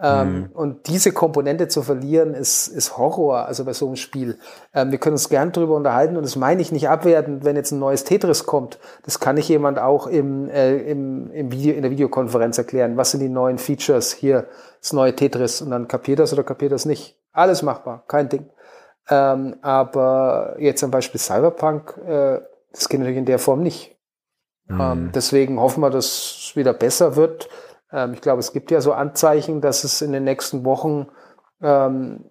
C: Ähm, mhm. Und diese Komponente zu verlieren, ist, ist Horror, also bei so einem Spiel. Ähm, wir können uns gern drüber unterhalten und das meine ich nicht abwertend, wenn jetzt ein neues Tetris kommt. Das kann ich jemand auch im, äh, im, im Video, in der Videokonferenz erklären. Was sind die neuen Features hier, das neue Tetris? Und dann kapiert das oder kapiert das nicht. Alles machbar, kein Ding. Ähm, aber jetzt zum Beispiel Cyberpunk, äh, das geht natürlich in der Form nicht. Mhm. Ähm, deswegen hoffen wir, dass es wieder besser wird. Ähm, ich glaube, es gibt ja so Anzeichen, dass es in den nächsten Wochen ähm,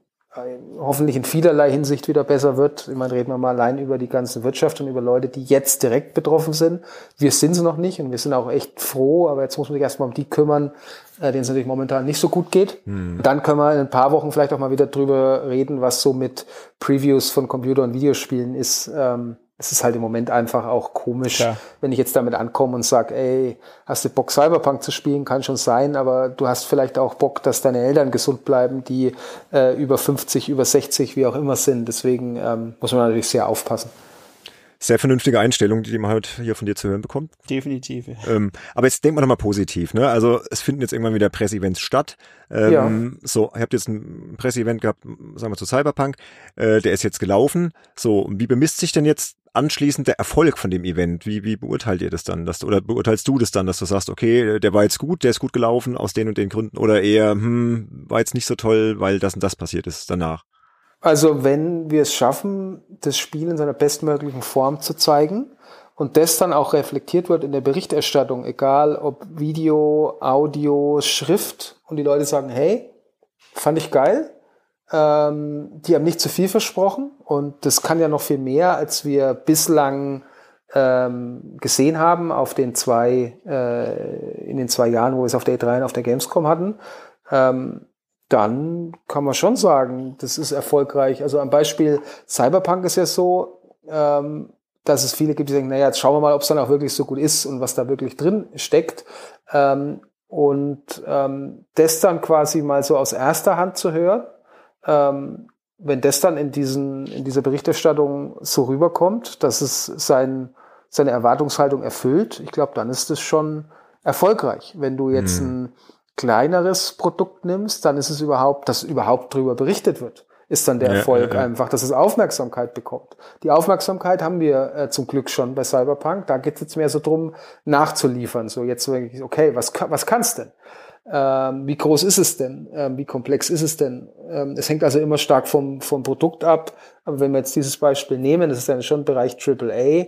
C: hoffentlich in vielerlei Hinsicht wieder besser wird. Ich meine, reden wir mal allein über die ganze Wirtschaft und über Leute, die jetzt direkt betroffen sind. Wir sind es noch nicht und wir sind auch echt froh, aber jetzt muss man sich erstmal um die kümmern, äh, denen es natürlich momentan nicht so gut geht. Hm. Dann können wir in ein paar Wochen vielleicht auch mal wieder drüber reden, was so mit Previews von Computer- und Videospielen ist. Ähm, es ist halt im Moment einfach auch komisch, ja. wenn ich jetzt damit ankomme und sage, ey, hast du Bock, Cyberpunk zu spielen? Kann schon sein, aber du hast vielleicht auch Bock, dass deine Eltern gesund bleiben, die äh, über 50, über 60, wie auch immer sind. Deswegen ähm, muss man natürlich sehr aufpassen
A: sehr vernünftige Einstellung, die man halt hier von dir zu hören bekommt.
B: Definitiv.
A: Ähm, aber jetzt denkt man doch mal positiv, ne? Also es finden jetzt irgendwann wieder Presseevents statt. Ähm, ja. So, ihr habt jetzt ein Presseevent gehabt, sagen wir zu Cyberpunk, äh, der ist jetzt gelaufen. So, wie bemisst sich denn jetzt anschließend der Erfolg von dem Event? Wie, wie beurteilt ihr das dann? Dass, oder beurteilst du das dann, dass du sagst, okay, der war jetzt gut, der ist gut gelaufen aus den und den Gründen oder eher, hm, war jetzt nicht so toll, weil das und das passiert ist danach?
C: Also wenn wir es schaffen, das Spiel in seiner bestmöglichen Form zu zeigen und das dann auch reflektiert wird in der Berichterstattung, egal ob Video, Audio, Schrift und die Leute sagen, hey, fand ich geil, ähm, die haben nicht zu viel versprochen und das kann ja noch viel mehr, als wir bislang ähm, gesehen haben auf den zwei, äh, in den zwei Jahren, wo wir es auf der E3 und auf der Gamescom hatten. Ähm, dann kann man schon sagen, das ist erfolgreich. Also am Beispiel Cyberpunk ist ja so, ähm, dass es viele gibt, die sagen, naja, jetzt schauen wir mal, ob es dann auch wirklich so gut ist und was da wirklich drin steckt. Ähm, und ähm, das dann quasi mal so aus erster Hand zu hören, ähm, wenn das dann in, diesen, in dieser Berichterstattung so rüberkommt, dass es sein, seine Erwartungshaltung erfüllt, ich glaube, dann ist es schon erfolgreich. Wenn du jetzt mhm. ein kleineres Produkt nimmst, dann ist es überhaupt, dass überhaupt drüber berichtet wird, ist dann der ja, Erfolg ja, ja. einfach, dass es Aufmerksamkeit bekommt. Die Aufmerksamkeit haben wir äh, zum Glück schon bei Cyberpunk. Da geht es jetzt mehr so drum, nachzuliefern. So jetzt okay, was, was kannst denn? Ähm, wie groß ist es denn? Ähm, wie komplex ist es denn? Ähm, es hängt also immer stark vom, vom Produkt ab. Aber wenn wir jetzt dieses Beispiel nehmen, das ist dann schon Bereich AAA,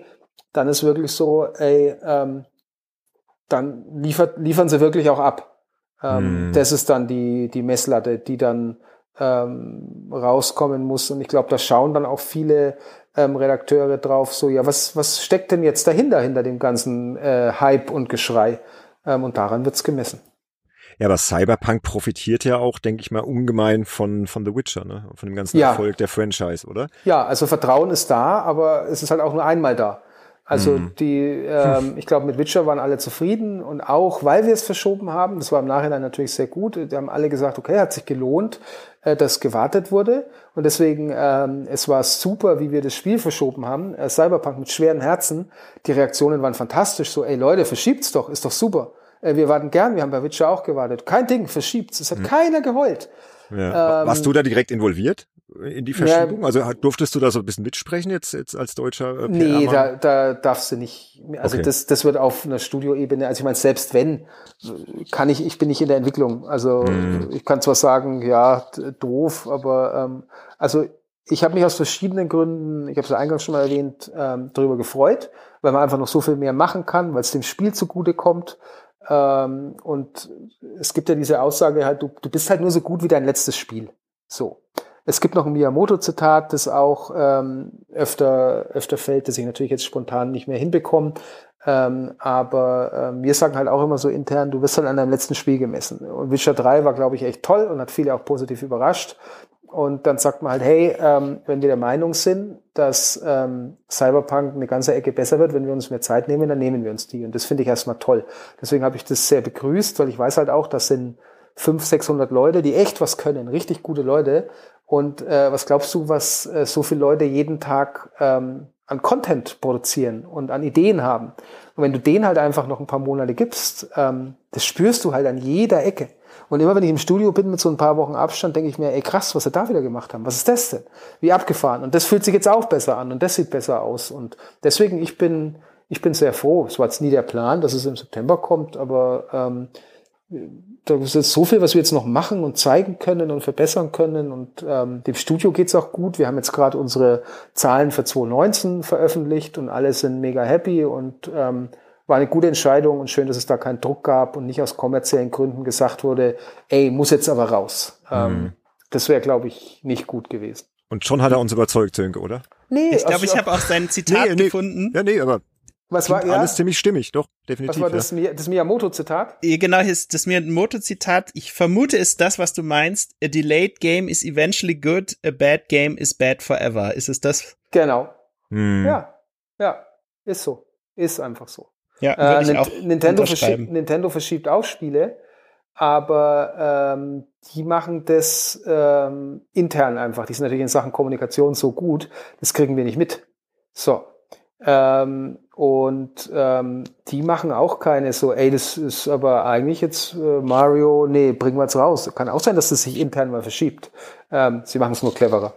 C: dann ist wirklich so, ey, ähm, dann liefert, liefern sie wirklich auch ab. Ähm, mhm. Das ist dann die, die Messlatte, die dann ähm, rauskommen muss. Und ich glaube, da schauen dann auch viele Redakteure drauf, so, ja, was, was steckt denn jetzt dahinter, hinter dem ganzen äh, Hype und Geschrei? Und daran wird's gemessen.
A: Ja, aber Cyberpunk profitiert ja auch, denke ich mal, ungemein von, von The Witcher, ne? von dem ganzen ja. Erfolg der Franchise, oder?
C: Ja, also Vertrauen ist da, aber es ist halt auch nur einmal da. Also mhm. die, ähm, ich glaube, mit Witcher waren alle zufrieden und auch, weil wir es verschoben haben, das war im Nachhinein natürlich sehr gut, die haben alle gesagt, okay, hat sich gelohnt, äh, dass gewartet wurde und deswegen, ähm, es war super, wie wir das Spiel verschoben haben, äh, Cyberpunk mit schweren Herzen, die Reaktionen waren fantastisch, so, ey Leute, verschiebt's doch, ist doch super. Äh, wir warten gern, wir haben bei Witcher auch gewartet. Kein Ding, verschiebt's, es hat mhm. keiner geheult.
A: Ja. Ähm, Warst du da direkt involviert? in die Verschiebung? Ja, also durftest du da so ein bisschen mitsprechen jetzt, jetzt als deutscher
C: äh, Nee, da, da darfst du nicht. Also okay. das, das wird auf einer Studioebene, also ich meine, selbst wenn, kann ich, ich bin nicht in der Entwicklung. Also mhm. ich kann zwar sagen, ja, doof, aber ähm, also ich habe mich aus verschiedenen Gründen, ich habe es eingangs schon mal erwähnt, ähm, darüber gefreut, weil man einfach noch so viel mehr machen kann, weil es dem Spiel zugute kommt. Ähm, und es gibt ja diese Aussage halt, du, du bist halt nur so gut wie dein letztes Spiel. So. Es gibt noch ein Miyamoto-Zitat, das auch ähm, öfter, öfter fällt, das ich natürlich jetzt spontan nicht mehr hinbekomme. Ähm, aber ähm, wir sagen halt auch immer so intern, du wirst halt an deinem letzten Spiel gemessen. Und Witcher 3 war, glaube ich, echt toll und hat viele auch positiv überrascht. Und dann sagt man halt, hey, ähm, wenn wir der Meinung sind, dass ähm, Cyberpunk eine ganze Ecke besser wird, wenn wir uns mehr Zeit nehmen, dann nehmen wir uns die. Und das finde ich erstmal toll. Deswegen habe ich das sehr begrüßt, weil ich weiß halt auch, das sind 500, 600 Leute, die echt was können, richtig gute Leute. Und äh, was glaubst du, was äh, so viele Leute jeden Tag ähm, an Content produzieren und an Ideen haben? Und wenn du denen halt einfach noch ein paar Monate gibst, ähm, das spürst du halt an jeder Ecke. Und immer wenn ich im Studio bin mit so ein paar Wochen Abstand, denke ich mir, ey krass, was sie da wieder gemacht haben. Was ist das denn? Wie abgefahren. Und das fühlt sich jetzt auch besser an und das sieht besser aus. Und deswegen, ich bin, ich bin sehr froh. Es war jetzt nie der Plan, dass es im September kommt, aber ähm, da ist jetzt so viel, was wir jetzt noch machen und zeigen können und verbessern können. Und ähm, dem Studio geht's auch gut. Wir haben jetzt gerade unsere Zahlen für 2019 veröffentlicht und alle sind mega happy und ähm, war eine gute Entscheidung und schön, dass es da keinen Druck gab und nicht aus kommerziellen Gründen gesagt wurde, ey, muss jetzt aber raus. Mhm. Ähm, das wäre, glaube ich, nicht gut gewesen.
A: Und schon hat er uns überzeugt, Sönke, oder?
B: Nee, ich glaube, also, ich habe auch sein Zitat nee, nee, gefunden.
A: Ja, nee, aber
C: was war, ja?
A: Alles ziemlich stimmig, doch, definitiv.
C: Was war das, ja. das Miyamoto-Zitat?
B: Genau, das Miyamoto-Zitat. Ich vermute, ist das, was du meinst. A delayed game is eventually good, a bad game is bad forever. Ist es das?
C: Genau.
A: Hm.
C: Ja, ja, ist so. Ist einfach so.
B: Ja,
C: äh, Nintendo, verschiebt, Nintendo verschiebt auch Spiele, aber ähm, die machen das ähm, intern einfach. Die sind natürlich in Sachen Kommunikation so gut, das kriegen wir nicht mit. So. Ähm, und ähm, die machen auch keine so, ey, das ist aber eigentlich jetzt äh, Mario, nee, bringen wir es raus. Kann auch sein, dass das sich intern mal verschiebt. Ähm, sie machen es nur cleverer.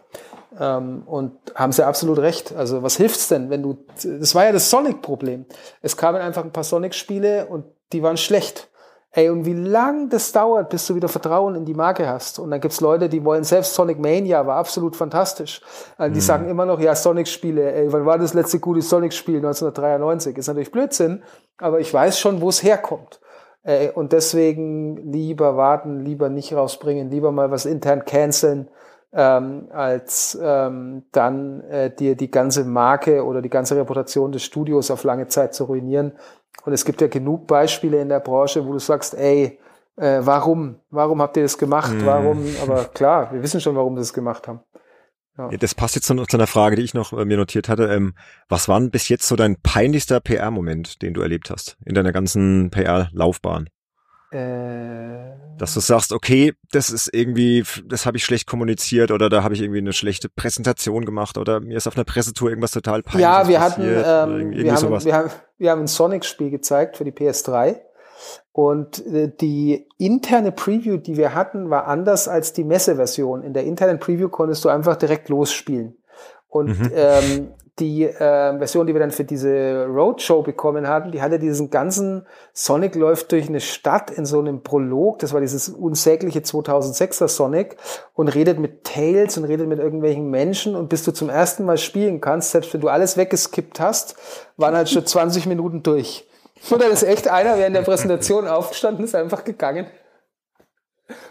C: Ähm, und haben sie absolut recht. Also was hilft's denn, wenn du, das war ja das Sonic-Problem. Es kamen einfach ein paar Sonic-Spiele und die waren schlecht. Ey, und wie lang das dauert, bis du wieder Vertrauen in die Marke hast. Und dann gibt's Leute, die wollen selbst Sonic Mania, war absolut fantastisch. Also die mhm. sagen immer noch, ja, Sonic-Spiele, ey, wann war das letzte gute Sonic-Spiel? 1993. Ist natürlich Blödsinn, aber ich weiß schon, wo es herkommt. Ey, und deswegen lieber warten, lieber nicht rausbringen, lieber mal was intern canceln ähm, als ähm, dann äh, dir die ganze Marke oder die ganze Reputation des Studios auf lange Zeit zu ruinieren. Und es gibt ja genug Beispiele in der Branche, wo du sagst, ey, äh, warum? Warum habt ihr das gemacht? Mhm. Warum? Aber klar, wir wissen schon, warum sie das gemacht haben.
A: Ja. Das passt jetzt zu, zu einer Frage, die ich noch äh, mir notiert hatte. Ähm, was war denn bis jetzt so dein peinlichster PR-Moment, den du erlebt hast in deiner ganzen PR-Laufbahn?
C: Äh,
A: Dass du sagst, okay, das ist irgendwie, das habe ich schlecht kommuniziert oder da habe ich irgendwie eine schlechte Präsentation gemacht oder mir ist auf einer Pressetour irgendwas total peinliches
C: Ja, wir hatten, ähm, wir, haben, wir, haben, wir haben ein Sonic-Spiel gezeigt für die PS3 und äh, die interne Preview, die wir hatten, war anders als die Messeversion. In der internen Preview konntest du einfach direkt losspielen. Und mhm. ähm, die äh, Version, die wir dann für diese Roadshow bekommen hatten, die hatte diesen ganzen Sonic läuft durch eine Stadt in so einem Prolog, das war dieses unsägliche 2006er Sonic und redet mit Tails und redet mit irgendwelchen Menschen und bis du zum ersten Mal spielen kannst, selbst wenn du alles weggeskippt hast, waren halt schon 20 Minuten durch. Und dann ist echt einer während der Präsentation aufgestanden, ist einfach gegangen.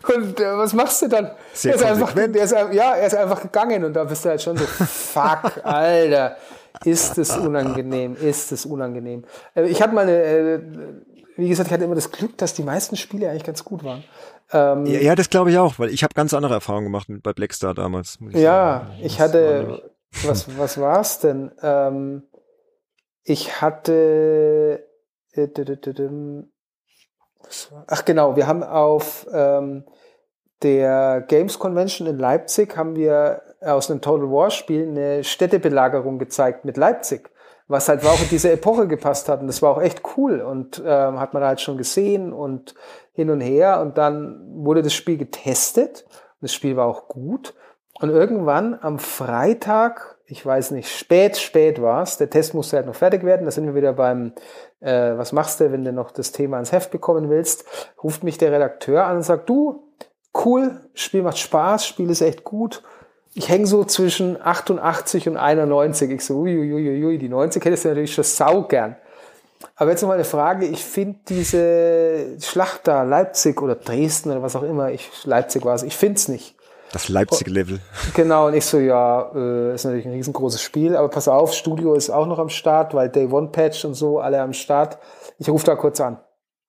C: Und äh, was machst du dann?
A: Sehr
C: er ist einfach, der ist, ja, er ist einfach gegangen und da bist du halt schon so, fuck, [LAUGHS] Alter, ist es unangenehm, ist es unangenehm. Äh, ich hatte mal eine, äh, wie gesagt, ich hatte immer das Glück, dass die meisten Spiele eigentlich ganz gut waren.
A: Ähm, ja, ja, das glaube ich auch, weil ich habe ganz andere Erfahrungen gemacht bei Blackstar damals.
C: Ich ja, sagen. ich hatte, was, was war's denn? Ähm, ich hatte, äh, Ach genau, wir haben auf ähm, der Games Convention in Leipzig haben wir aus einem Total War Spiel eine Städtebelagerung gezeigt mit Leipzig, was halt auch in diese Epoche gepasst hat und das war auch echt cool und ähm, hat man halt schon gesehen und hin und her und dann wurde das Spiel getestet und das Spiel war auch gut und irgendwann am Freitag ich weiß nicht, spät, spät war es. Der Test musste halt noch fertig werden. Da sind wir wieder beim, äh, was machst du, wenn du noch das Thema ans Heft bekommen willst? Ruft mich der Redakteur an und sagt, du, cool, Spiel macht Spaß, Spiel ist echt gut. Ich hänge so zwischen 88 und 91. Ich so, uiuiuiui, ui, die 90 hättest du natürlich schon sau gern. Aber jetzt noch mal eine Frage. Ich finde diese Schlacht da, Leipzig oder Dresden oder was auch immer, ich, Leipzig war es, ich finde es nicht.
A: Das Leipzig-Level.
C: Genau, und ich so, ja, äh, ist natürlich ein riesengroßes Spiel, aber pass auf, Studio ist auch noch am Start, weil Day One Patch und so, alle am Start. Ich rufe da kurz an.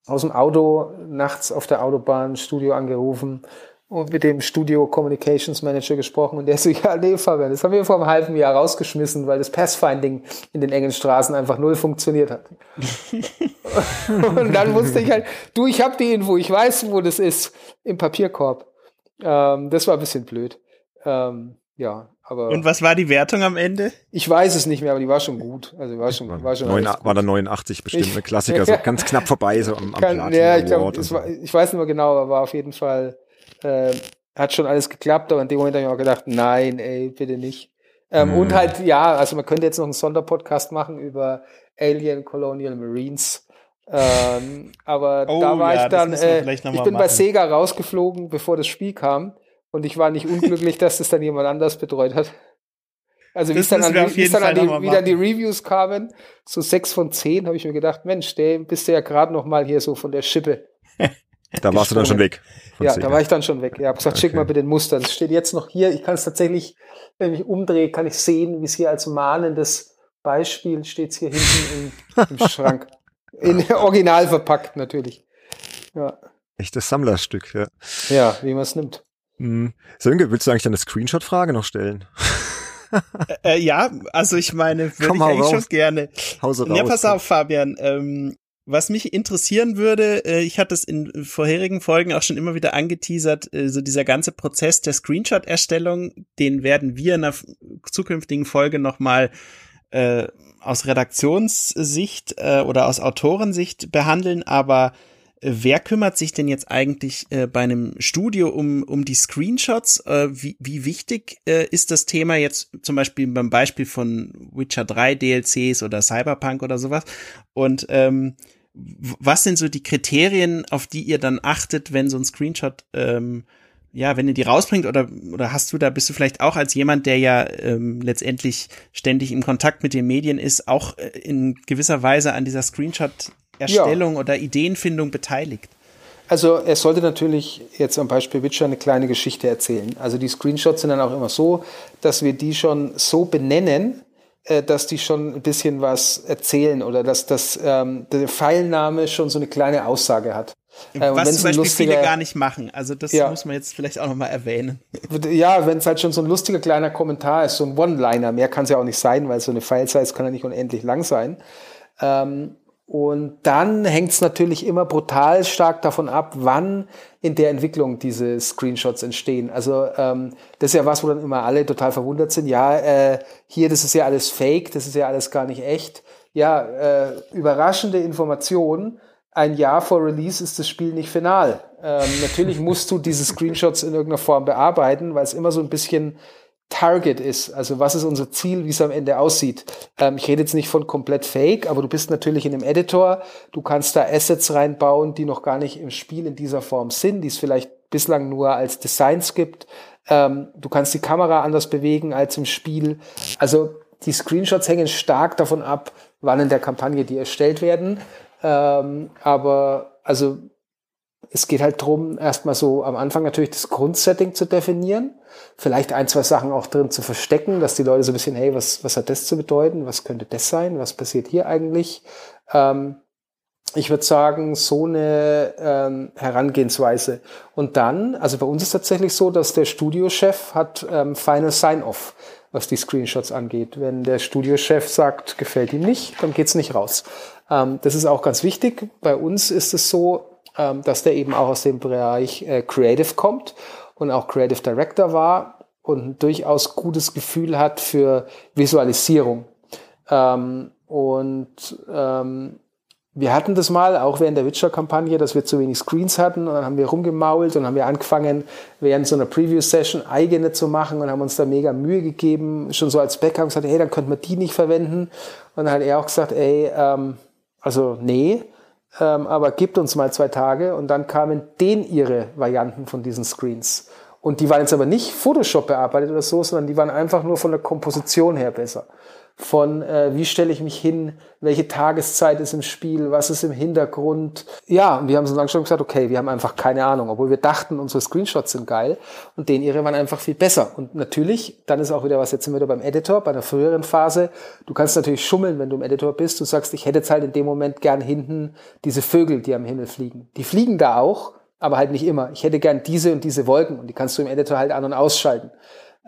C: Aus dem Auto, nachts auf der Autobahn, Studio angerufen und mit dem Studio Communications Manager gesprochen und der so, [LAUGHS] ja, nee, Fabian, das haben wir vor einem halben Jahr rausgeschmissen, weil das Pathfinding in den engen Straßen einfach null funktioniert hat. [LAUGHS] und dann wusste ich halt, du, ich habe die Info, ich weiß, wo das ist, im Papierkorb. Ähm, das war ein bisschen blöd. Ähm, ja, aber.
B: Und was war die Wertung am Ende?
C: Ich weiß es nicht mehr, aber die war schon gut. Also war schon, war schon.
A: 9, war da 89 bestimmt ich, ein Klassiker, so [LAUGHS] ganz knapp vorbei, so am, am
C: kann, Platin Ja, ich, glaub, war, ich weiß nicht mehr genau, aber war auf jeden Fall, äh, hat schon alles geklappt, aber in dem Moment habe ich auch gedacht, nein, ey, bitte nicht. Ähm, hm. Und halt, ja, also man könnte jetzt noch einen Sonderpodcast machen über Alien Colonial Marines. Ähm, aber oh, da war ja, ich dann, äh, ich bin machen. bei Sega rausgeflogen, bevor das Spiel kam. Und ich war nicht unglücklich, dass das dann jemand anders betreut hat. Also wie es dann, an, wie dann an die, wie dann die Reviews kamen, so sechs von zehn, habe ich mir gedacht, Mensch, der bist du ja gerade noch mal hier so von der Schippe.
A: da warst du dann schon weg.
C: Ja, Sega. da war ich dann schon weg. Ich habe gesagt, okay. schick mal bitte den Muster. Das steht jetzt noch hier. Ich kann es tatsächlich, wenn ich umdrehe, kann ich sehen, wie es hier als mahnendes Beispiel steht hier hinten im, im Schrank. In [LAUGHS] Original verpackt natürlich. Ja.
A: Echtes Sammlerstück, ja.
C: Ja, wie man es nimmt.
A: Mhm. Sönke, willst du eigentlich deine Screenshot-Frage noch stellen?
B: äh, äh, ja, also ich meine, [LAUGHS] würde ich eigentlich raus. schon gerne. Hause raus. Ja, pass auf, Fabian. Ähm, was mich interessieren würde, äh, ich hatte es in vorherigen Folgen auch schon immer wieder angeteasert, äh, so dieser ganze Prozess der Screenshot-Erstellung, den werden wir in einer zukünftigen Folge nochmal äh, aus Redaktionssicht äh, oder aus Autorensicht behandeln, aber äh, wer kümmert sich denn jetzt eigentlich äh, bei einem Studio um, um die Screenshots? Äh, wie, wie wichtig äh, ist das Thema jetzt zum Beispiel beim Beispiel von Witcher 3 DLCs oder Cyberpunk oder sowas? Und ähm, was sind so die Kriterien, auf die ihr dann achtet, wenn so ein Screenshot ähm, ja, wenn ihr die rausbringt oder, oder hast du da, bist du vielleicht auch als jemand, der ja ähm, letztendlich ständig im Kontakt mit den Medien ist, auch äh, in gewisser Weise an dieser Screenshot-Erstellung ja. oder Ideenfindung beteiligt?
C: Also er sollte natürlich jetzt am Beispiel Witcher eine kleine Geschichte erzählen. Also die Screenshots sind dann auch immer so, dass wir die schon so benennen, äh, dass die schon ein bisschen was erzählen oder dass das ähm, der Pfeilname schon so eine kleine Aussage hat.
B: Äh, Was zum Beispiel lustiger, viele gar nicht machen. Also das ja. muss man jetzt vielleicht auch nochmal erwähnen.
C: Ja, wenn es halt schon so ein lustiger kleiner Kommentar ist, so ein One-Liner, mehr kann es ja auch nicht sein, weil so eine File-Size kann ja nicht unendlich lang sein. Ähm, und dann hängt es natürlich immer brutal stark davon ab, wann in der Entwicklung diese Screenshots entstehen. Also ähm, das ist ja was, wo dann immer alle total verwundert sind. Ja, äh, hier, das ist ja alles Fake, das ist ja alles gar nicht echt. Ja, äh, überraschende Informationen ein Jahr vor Release ist das Spiel nicht final. Ähm, natürlich [LAUGHS] musst du diese Screenshots in irgendeiner Form bearbeiten, weil es immer so ein bisschen Target ist. Also was ist unser Ziel, wie es am Ende aussieht. Ähm, ich rede jetzt nicht von komplett fake, aber du bist natürlich in einem Editor. Du kannst da Assets reinbauen, die noch gar nicht im Spiel in dieser Form sind, die es vielleicht bislang nur als Designs gibt. Ähm, du kannst die Kamera anders bewegen als im Spiel. Also die Screenshots hängen stark davon ab, wann in der Kampagne die erstellt werden. Ähm, aber also es geht halt drum, erstmal so am Anfang natürlich das Grundsetting zu definieren, vielleicht ein, zwei Sachen auch drin zu verstecken, dass die Leute so ein bisschen, hey, was, was hat das zu bedeuten? Was könnte das sein? Was passiert hier eigentlich? Ähm, ich würde sagen, so eine ähm, Herangehensweise. Und dann, also bei uns ist tatsächlich so, dass der Studiochef hat ähm, Final Sign-Off, was die Screenshots angeht. Wenn der Studiochef sagt, gefällt ihm nicht, dann geht's nicht raus. Ähm, das ist auch ganz wichtig. Bei uns ist es so, ähm, dass der eben auch aus dem Bereich äh, Creative kommt und auch Creative Director war und ein durchaus gutes Gefühl hat für Visualisierung. Ähm, und wir hatten das mal, auch während der Witcher-Kampagne, dass wir zu wenig Screens hatten und dann haben wir rumgemault und haben wir angefangen, während so einer Preview-Session eigene zu machen und haben uns da mega Mühe gegeben, schon so als Backup gesagt, hey, dann könnte man die nicht verwenden. Und dann hat er auch gesagt, ey, ähm, also nee, ähm, aber gibt uns mal zwei Tage und dann kamen den ihre Varianten von diesen Screens. Und die waren jetzt aber nicht Photoshop bearbeitet oder so, sondern die waren einfach nur von der Komposition her besser von äh, wie stelle ich mich hin, welche Tageszeit ist im Spiel, was ist im Hintergrund. Ja, und wir haben so langsam gesagt, okay, wir haben einfach keine Ahnung, obwohl wir dachten, unsere Screenshots sind geil und den ihre waren einfach viel besser. Und natürlich, dann ist auch wieder was, jetzt sind wir wieder beim Editor, bei einer früheren Phase. Du kannst natürlich schummeln, wenn du im Editor bist. Du sagst, ich hätte jetzt halt in dem Moment gern hinten diese Vögel, die am Himmel fliegen. Die fliegen da auch, aber halt nicht immer. Ich hätte gern diese und diese Wolken und die kannst du im Editor halt an- und ausschalten.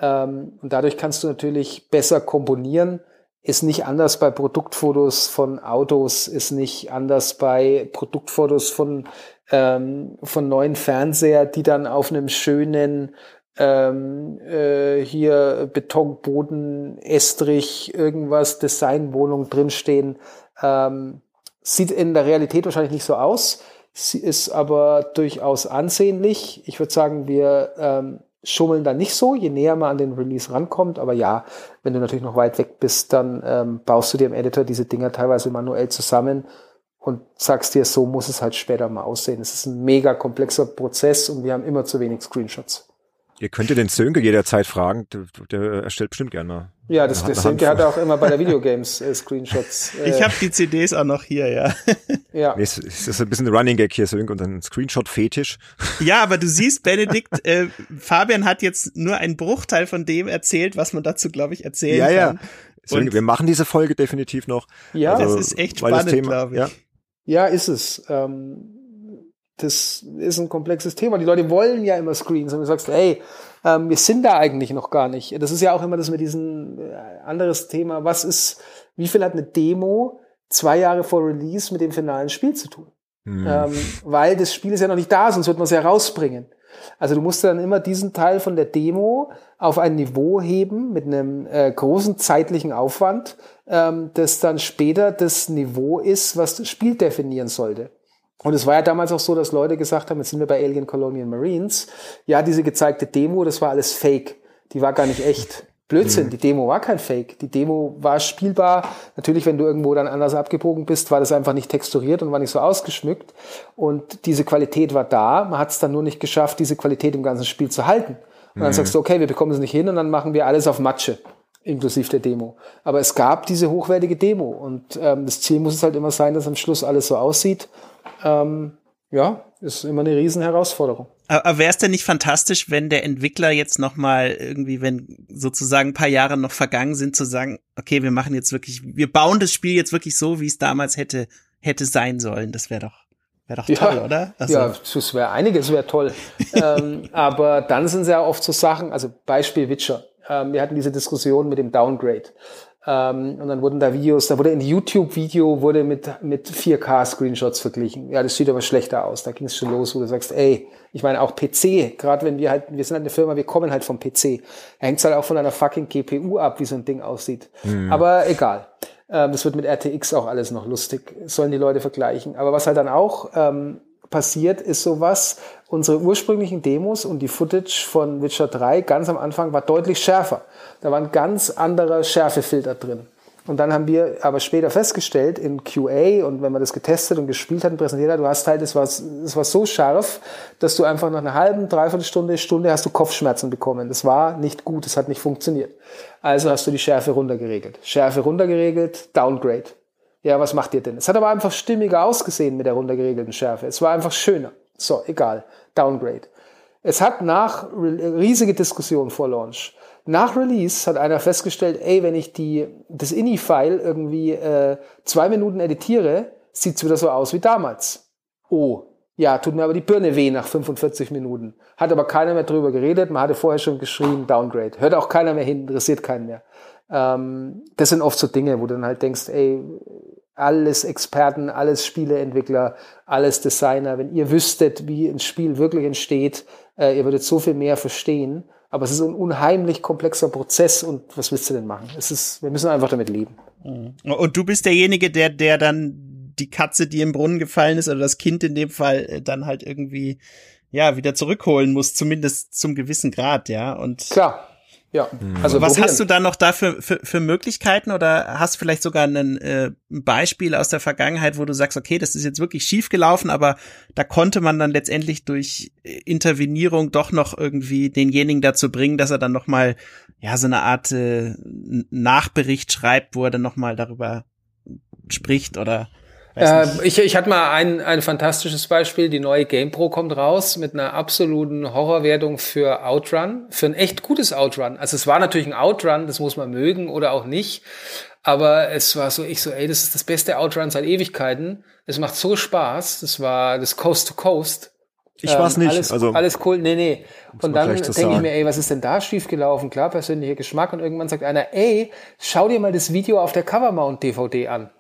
C: Ähm, und dadurch kannst du natürlich besser komponieren ist nicht anders bei Produktfotos von Autos, ist nicht anders bei Produktfotos von, ähm, von neuen Fernseher, die dann auf einem schönen ähm, äh, hier Betonboden, Estrich, irgendwas, Designwohnung drinstehen. Ähm, sieht in der Realität wahrscheinlich nicht so aus. Sie ist aber durchaus ansehnlich. Ich würde sagen, wir ähm, schummeln da nicht so, je näher man an den Release rankommt. Aber ja, wenn du natürlich noch weit weg bist, dann ähm, baust du dir im Editor diese Dinger teilweise manuell zusammen und sagst dir, so muss es halt später mal aussehen. Es ist ein mega komplexer Prozess und wir haben immer zu wenig Screenshots.
A: Ihr könnt den Sönke jederzeit fragen, der, der erstellt bestimmt gerne.
C: Ja, das, der Sönke hat auch immer bei der Videogames äh, Screenshots. [LAUGHS]
B: Äh. Ich habe die CDs auch noch hier, ja. [LAUGHS]
A: ja. Nee, es, es ist ein bisschen ein Running Gag hier, Sönke, und ein Screenshot-Fetisch. [LAUGHS]
B: Ja, aber du siehst, Benedikt, äh, Fabian hat jetzt nur einen Bruchteil von dem erzählt, was man dazu, glaube ich, erzählen ja, kann. Ja,
A: Sönke, wir machen diese Folge definitiv noch.
B: Ja, also, das ist echt spannend, glaube ich.
C: Ja. ja, ist es. Ähm, das ist ein komplexes Thema. Die Leute wollen ja immer Screens und du sagst, hey, ähm, wir sind da eigentlich noch gar nicht. Das ist ja auch immer das mit diesem äh, anderes Thema. Was ist, wie viel hat eine Demo zwei Jahre vor Release mit dem finalen Spiel zu tun? Mhm. Ähm, weil das Spiel ist ja noch nicht da, sonst wird man es ja rausbringen. Also du musst dann immer diesen Teil von der Demo auf ein Niveau heben mit einem äh, großen zeitlichen Aufwand, ähm, das dann später das Niveau ist, was das Spiel definieren sollte. Und es war ja damals auch so, dass Leute gesagt haben, jetzt sind wir bei Alien Colonial Marines, ja, diese gezeigte Demo, das war alles Fake. Die war gar nicht echt. Blödsinn, mhm. die Demo war kein Fake. Die Demo war spielbar. Natürlich, wenn du irgendwo dann anders abgebogen bist, war das einfach nicht texturiert und war nicht so ausgeschmückt. Und diese Qualität war da. Man hat es dann nur nicht geschafft, diese Qualität im ganzen Spiel zu halten. Und dann mhm. sagst du, okay, wir bekommen es nicht hin und dann machen wir alles auf Matsche inklusive der Demo. Aber es gab diese hochwertige Demo und ähm, das Ziel muss es halt immer sein, dass am Schluss alles so aussieht ähm, ja, ist immer eine riesen Herausforderung.
B: Aber wäre es denn nicht fantastisch, wenn der Entwickler jetzt noch mal irgendwie, wenn sozusagen ein paar Jahre noch vergangen sind, zu sagen, okay, wir machen jetzt wirklich, wir bauen das Spiel jetzt wirklich so, wie es damals hätte hätte sein sollen. Das wäre doch wäre doch toll,
C: ja,
B: oder?
C: Also, ja, das wäre einiges wäre toll. [LAUGHS] ähm, aber dann sind es ja oft so Sachen, also Beispiel Witcher. Ähm, wir hatten diese Diskussion mit dem Downgrade. Ähm, und dann wurden da Videos, da wurde in YouTube-Video wurde mit, mit 4K-Screenshots verglichen. Ja, das sieht aber schlechter aus. Da ging es schon los, wo du sagst, ey, ich meine auch PC, gerade wenn wir halt, wir sind halt eine Firma, wir kommen halt vom PC. Hängt halt auch von einer fucking GPU ab, wie so ein Ding aussieht. Mhm. Aber egal. Ähm, das wird mit RTX auch alles noch lustig. Sollen die Leute vergleichen. Aber was halt dann auch ähm, passiert, ist sowas, unsere ursprünglichen Demos und die Footage von Witcher 3 ganz am Anfang war deutlich schärfer. Da war ein ganz anderer Schärfefilter drin. Und dann haben wir aber später festgestellt in QA und wenn man das getestet und gespielt hat und präsentiert hat, du hast halt, es war, es war so scharf, dass du einfach nach einer halben, dreiviertel Stunde, Stunde hast du Kopfschmerzen bekommen. Das war nicht gut, das hat nicht funktioniert. Also hast du die Schärfe runtergeregelt. Schärfe runtergeregelt, Downgrade. Ja, was macht ihr denn? Es hat aber einfach stimmiger ausgesehen mit der runtergeregelten Schärfe. Es war einfach schöner. So, egal. Downgrade. Es hat nach riesige Diskussion vor Launch. Nach Release hat einer festgestellt, ey, wenn ich die, das INI-File irgendwie äh, zwei Minuten editiere, sieht's wieder so aus wie damals. Oh, ja, tut mir aber die Birne weh nach 45 Minuten. Hat aber keiner mehr drüber geredet. Man hatte vorher schon geschrien, Downgrade. Hört auch keiner mehr hin, interessiert keinen mehr. Ähm, das sind oft so Dinge, wo du dann halt denkst, ey, alles Experten, alles Spieleentwickler, alles Designer. Wenn ihr wüsstet, wie ein Spiel wirklich entsteht, äh, ihr würdet so viel mehr verstehen. Aber es ist ein unheimlich komplexer Prozess und was willst du denn machen? Es ist, wir müssen einfach damit leben.
B: Mhm. Und du bist derjenige, der, der dann die Katze, die im Brunnen gefallen ist, oder das Kind in dem Fall, äh, dann halt irgendwie, ja, wieder zurückholen muss, zumindest zum gewissen Grad, ja. Und
C: Klar. Ja,
B: mhm. also was probieren. hast du da noch da für, für, für Möglichkeiten oder hast vielleicht sogar ein äh, Beispiel aus der Vergangenheit, wo du sagst, okay, das ist jetzt wirklich schief gelaufen, aber da konnte man dann letztendlich durch Intervenierung doch noch irgendwie denjenigen dazu bringen, dass er dann noch mal ja so eine Art äh, Nachbericht schreibt, wo er dann noch mal darüber spricht oder
C: äh, ich, ich hatte mal ein, ein fantastisches Beispiel. Die neue GamePro kommt raus mit einer absoluten Horrorwertung für Outrun, für ein echt gutes Outrun. Also es war natürlich ein Outrun, das muss man mögen oder auch nicht. Aber es war so, ich so, ey, das ist das beste Outrun seit Ewigkeiten. Es macht so Spaß. Das war das Coast to Coast.
A: Ich war's nicht.
C: Alles,
A: also
C: alles cool. Nee, nee. Und dann denke ich mir, ey, was ist denn da schiefgelaufen? Klar, persönlicher Geschmack. Und irgendwann sagt einer, ey, schau dir mal das Video auf der Covermount DVD an.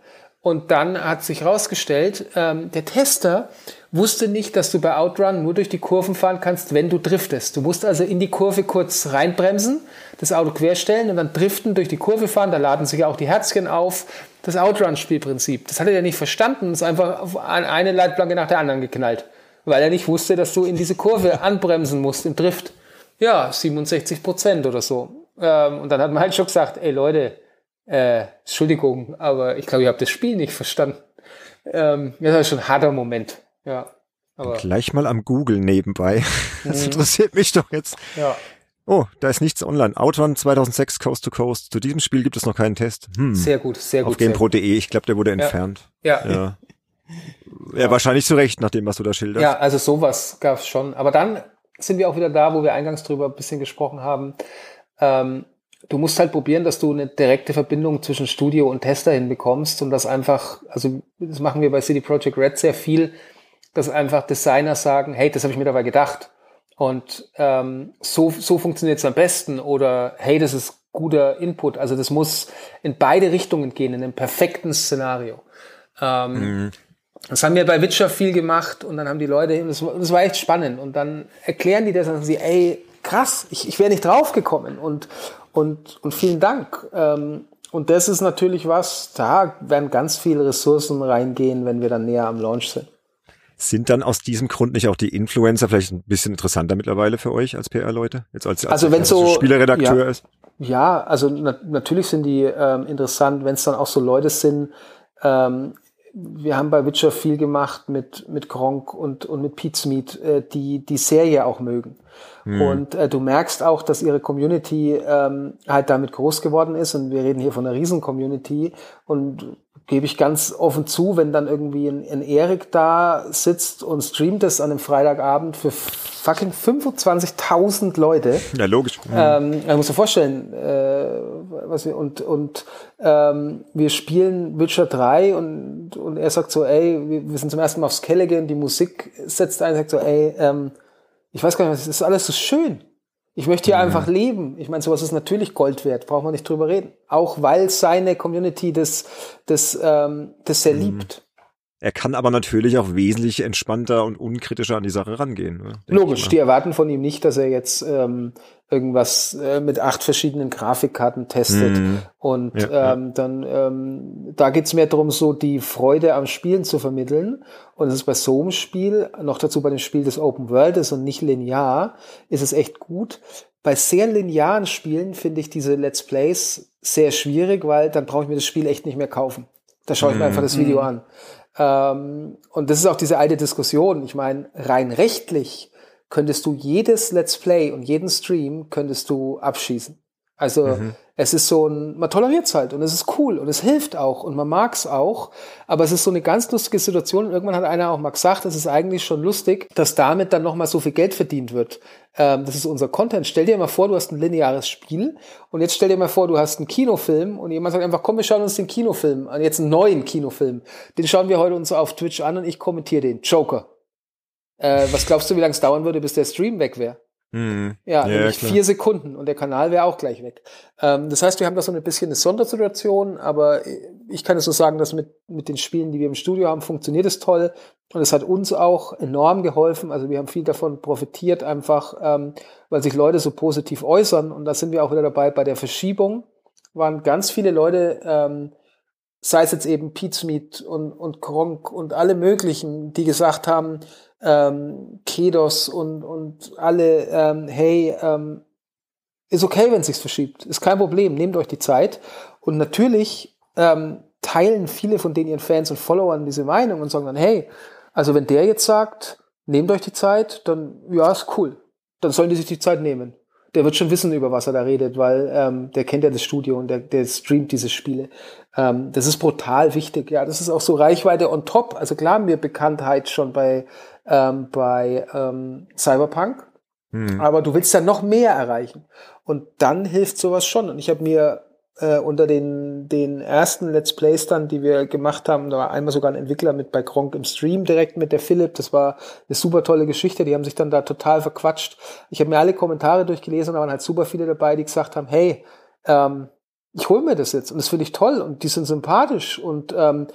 C: Und dann hat sich herausgestellt, ähm, der Tester wusste nicht, dass du bei Outrun nur durch die Kurven fahren kannst, wenn du driftest. Du musst also in die Kurve kurz reinbremsen, das Auto querstellen und dann driften, durch die Kurve fahren. Da laden sich ja auch die Herzchen auf. Das Outrun-Spielprinzip. Das hat er ja nicht verstanden. Ist einfach auf eine Leitplanke nach der anderen geknallt. Weil er nicht wusste, dass du in diese Kurve anbremsen musst im Drift. Ja, 67 Prozent oder so. Ähm, und dann hat man halt schon gesagt, ey Leute, äh, Entschuldigung, aber ich glaube, ihr habt das Spiel nicht verstanden. Ähm, das ist schon ein harter Moment. Ja.
A: Aber Gleich mal am Google nebenbei. [LAUGHS] Das mhm. interessiert mich doch jetzt.
C: Ja.
A: Oh, da ist nichts online. Outrun 2006 Coast to Coast. Zu diesem Spiel gibt es noch keinen Test.
C: Hm. Sehr gut, sehr gut.
A: Auf GamePro.de. Ich glaube, der wurde entfernt.
C: Ja. Ja. ja.
A: ja. wahrscheinlich zu Recht, nach dem, was du da schilderst.
C: Ja, also sowas gab es schon. Aber dann sind wir auch wieder da, wo wir eingangs drüber ein bisschen gesprochen haben. Ähm, du musst halt probieren, dass du eine direkte Verbindung zwischen Studio und Tester hinbekommst und das einfach, also das machen wir bei CD Projekt Red sehr viel, dass einfach Designer sagen, hey, das habe ich mir dabei gedacht und ähm, so, so funktioniert es am besten oder hey, das ist guter Input. Also das muss in beide Richtungen gehen, in einem perfekten Szenario. Ähm, mhm. Das haben wir bei Witcher viel gemacht und dann haben die Leute, das, das war echt spannend und dann erklären die das und sagen sie, ey, krass, ich, ich wäre nicht draufgekommen und, und, und vielen Dank. Ähm, und das ist natürlich was, da werden ganz viele Ressourcen reingehen, wenn wir dann näher am Launch sind.
A: Sind dann aus diesem Grund nicht auch die Influencer vielleicht ein bisschen interessanter mittlerweile für euch als PR-Leute? Jetzt als,
C: als, also wenn so
A: Spielerredakteur
C: ja,
A: ist?
C: Ja, also na natürlich sind die ähm, interessant, wenn es dann auch so Leute sind. Ähm, wir haben bei Witcher viel gemacht mit mit Gronk und und mit Pete Smith, äh, die die Serie auch mögen. Mhm. Und äh, du merkst auch, dass ihre Community ähm, halt damit groß geworden ist. Und wir reden hier von einer Riesen-Community. Und gebe ich ganz offen zu, wenn dann irgendwie ein, ein Erik da sitzt und streamt es an einem Freitagabend für fucking 25.000 Leute.
A: Ja, logisch.
C: Mhm. Ähm, man muss sich vorstellen, äh, was wir, und, und ähm, wir spielen Witcher 3 und, und er sagt so, ey, wir, wir sind zum ersten Mal auf Skellige die Musik setzt ein, sagt so, ey, ähm, ich weiß gar nicht, es ist alles so schön. Ich möchte hier mhm. einfach leben. Ich meine, sowas ist natürlich Gold wert, braucht man nicht drüber reden. Auch weil seine Community das, das, ähm, das sehr mhm. liebt.
A: Er kann aber natürlich auch wesentlich entspannter und unkritischer an die Sache rangehen. Ne?
C: Logisch, die erwarten von ihm nicht, dass er jetzt ähm, irgendwas äh, mit acht verschiedenen Grafikkarten testet. Mm. Und ja, ähm, ja. dann ähm, da geht's mehr darum, so die Freude am Spielen zu vermitteln. Und es ist bei so einem Spiel, noch dazu bei dem Spiel, das Open World ist und nicht linear, ist es echt gut. Bei sehr linearen Spielen finde ich diese Let's Plays sehr schwierig, weil dann brauche ich mir das Spiel echt nicht mehr kaufen. Da schaue ich mir mm. einfach das Video mm. an. Ähm, und das ist auch diese alte Diskussion. Ich meine, rein rechtlich könntest du jedes Let's Play und jeden Stream könntest du abschießen. Also mhm. es ist so ein, man toleriert es halt und es ist cool und es hilft auch und man mag es auch. Aber es ist so eine ganz lustige Situation. Und irgendwann hat einer auch mal gesagt, es ist eigentlich schon lustig, dass damit dann nochmal so viel Geld verdient wird. Ähm, das ist unser Content. Stell dir mal vor, du hast ein lineares Spiel und jetzt stell dir mal vor, du hast einen Kinofilm und jemand sagt einfach, komm, wir schauen uns den Kinofilm an, jetzt einen neuen Kinofilm. Den schauen wir heute uns auf Twitch an und ich kommentiere den. Joker. Äh, was glaubst du, wie lange es dauern würde, bis der Stream weg wäre? Mhm. Ja, ja nämlich vier Sekunden und der Kanal wäre auch gleich weg. Ähm, das heißt, wir haben da so ein bisschen eine Sondersituation, aber ich kann es so sagen, dass mit, mit den Spielen, die wir im Studio haben, funktioniert es toll und es hat uns auch enorm geholfen. Also wir haben viel davon profitiert, einfach ähm, weil sich Leute so positiv äußern und da sind wir auch wieder dabei bei der Verschiebung. Waren ganz viele Leute, ähm, sei es jetzt eben Pizmeet und, und Kronk und alle möglichen, die gesagt haben, ähm, Kedos und, und alle, ähm, hey, ähm, ist okay, wenn es sich verschiebt. Ist kein Problem. Nehmt euch die Zeit. Und natürlich ähm, teilen viele von den ihren Fans und Followern diese Meinung und sagen dann, hey, also wenn der jetzt sagt, nehmt euch die Zeit, dann ja, ist cool. Dann sollen die sich die Zeit nehmen. Der wird schon wissen, über was er da redet, weil ähm, der kennt ja das Studio und der, der streamt diese Spiele. Ähm, das ist brutal wichtig. Ja, das ist auch so Reichweite on top. Also klar haben wir Bekanntheit schon bei ähm, bei ähm, Cyberpunk, hm. aber du willst ja noch mehr erreichen. Und dann hilft sowas schon. Und ich habe mir äh, unter den, den ersten Let's Plays dann, die wir gemacht haben, da war einmal sogar ein Entwickler mit bei Gronk im Stream direkt mit der Philipp. Das war eine super tolle Geschichte. Die haben sich dann da total verquatscht. Ich habe mir alle Kommentare durchgelesen und da waren halt super viele dabei, die gesagt haben, hey, ähm, ich hole mir das jetzt und das finde ich toll und die sind sympathisch und ähm,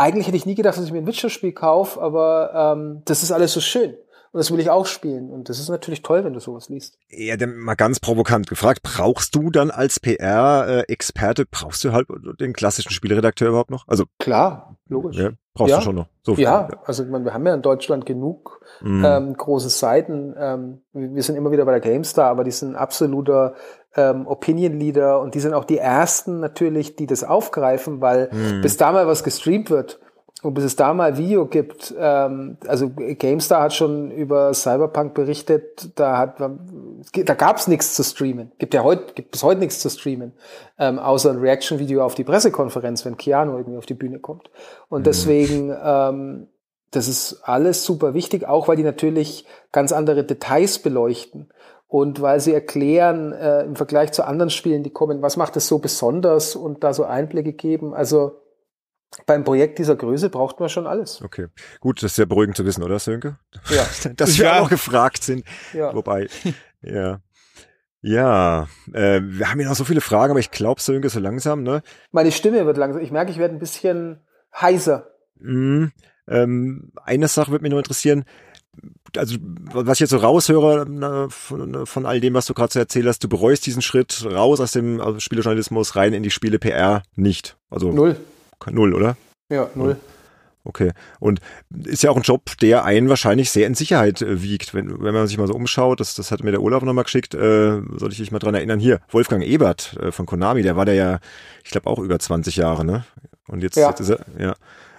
C: eigentlich hätte ich nie gedacht, dass ich mir ein Witcher-Spiel kaufe, aber ähm, das ist alles so schön. Und das will ich auch spielen. Und das ist natürlich toll, wenn du sowas liest.
A: Ja, dann mal ganz provokant gefragt, brauchst du dann als PR-Experte, brauchst du halt den klassischen Spieleredakteur überhaupt noch? Also
C: Klar, logisch.
A: Ja, brauchst
C: ja.
A: du schon noch.
C: So viel, ja, also ich meine, wir haben ja in Deutschland genug mhm. ähm, große Seiten. Ähm, wir sind immer wieder bei der GameStar, aber die sind absoluter ähm, Opinion Leader und die sind auch die ersten natürlich, die das aufgreifen, weil mhm. bis da mal was gestreamt wird, und bis es da mal Video gibt, ähm, also GameStar hat schon über Cyberpunk berichtet, da hat da gab es nichts zu streamen. Gibt ja heute, gibt bis heute nichts zu streamen, ähm, außer ein Reaction-Video auf die Pressekonferenz, wenn Keanu irgendwie auf die Bühne kommt. Und mhm. deswegen, ähm, das ist alles super wichtig, auch weil die natürlich ganz andere Details beleuchten und weil sie erklären äh, im Vergleich zu anderen Spielen, die kommen, was macht es so besonders und da so Einblicke geben. Also beim Projekt dieser Größe braucht man schon alles.
A: Okay, gut, das ist sehr beruhigend zu wissen, oder Sönke?
C: Ja. [LAUGHS]
A: Dass wir ja. auch gefragt sind. Ja. Wobei, [LAUGHS] ja. Ja, äh, wir haben ja noch so viele Fragen, aber ich glaube, Sönke so langsam, ne?
C: Meine Stimme wird langsam. Ich merke, ich werde ein bisschen heiser.
A: Mm, ähm, eine Sache würde mich nur interessieren. Also, was ich jetzt so raushöre na, von, von all dem, was du gerade so erzählt hast, du bereust diesen Schritt raus aus dem also Spielejournalismus rein in die Spiele-PR nicht. Also
C: Null.
A: Null, oder?
C: Ja, null.
A: Okay. Und ist ja auch ein Job, der einen wahrscheinlich sehr in Sicherheit äh, wiegt. Wenn, wenn man sich mal so umschaut, das, das hat mir der Olaf nochmal geschickt, äh, soll ich dich mal dran erinnern, hier, Wolfgang Ebert äh, von Konami, der war der ja, ich glaube auch über 20 Jahre, ne? Und jetzt,
C: ja.
A: jetzt ist er, ja.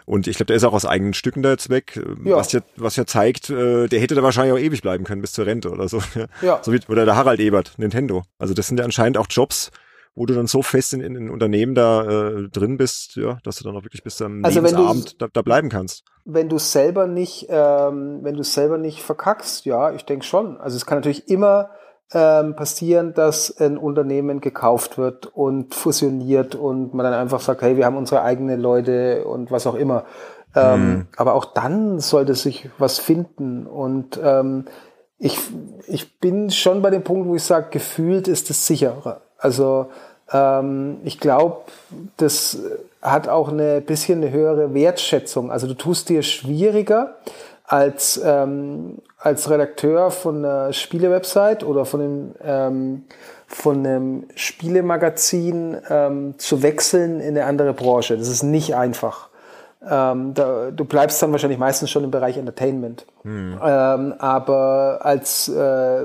A: Und ich glaube, der ist auch aus eigenen Stücken da jetzt weg, äh, ja. was ja, was ja zeigt, äh, der hätte da wahrscheinlich auch ewig bleiben können bis zur Rente oder so. [LAUGHS]
C: Ja.
A: So wie, oder der Harald Ebert, Nintendo. Also das sind ja anscheinend auch Jobs, wo du dann so fest in, in, in Unternehmen da äh, drin bist, ja, dass du dann auch wirklich bis zum also Lebensabend da, da bleiben kannst.
C: Wenn du selber nicht, ähm, wenn du selber nicht verkackst, ja, ich denke schon. Also es kann natürlich immer ähm, passieren, dass ein Unternehmen gekauft wird und fusioniert und man dann einfach sagt, hey, wir haben unsere eigenen Leute und was auch immer. Ähm, hm. Aber auch dann sollte sich was finden und ähm, ich, ich bin schon bei dem Punkt, wo ich sage, gefühlt ist es sicherer. Also ähm, ich glaube, das hat auch eine bisschen eine höhere Wertschätzung. Also du tust dir schwieriger als, ähm, als Redakteur von einer Spielewebsite oder von einem, ähm, von einem Spielemagazin ähm, zu wechseln in eine andere Branche. Das ist nicht einfach. Ähm, da, du bleibst dann wahrscheinlich meistens schon im Bereich Entertainment. Hm. Ähm, aber als äh,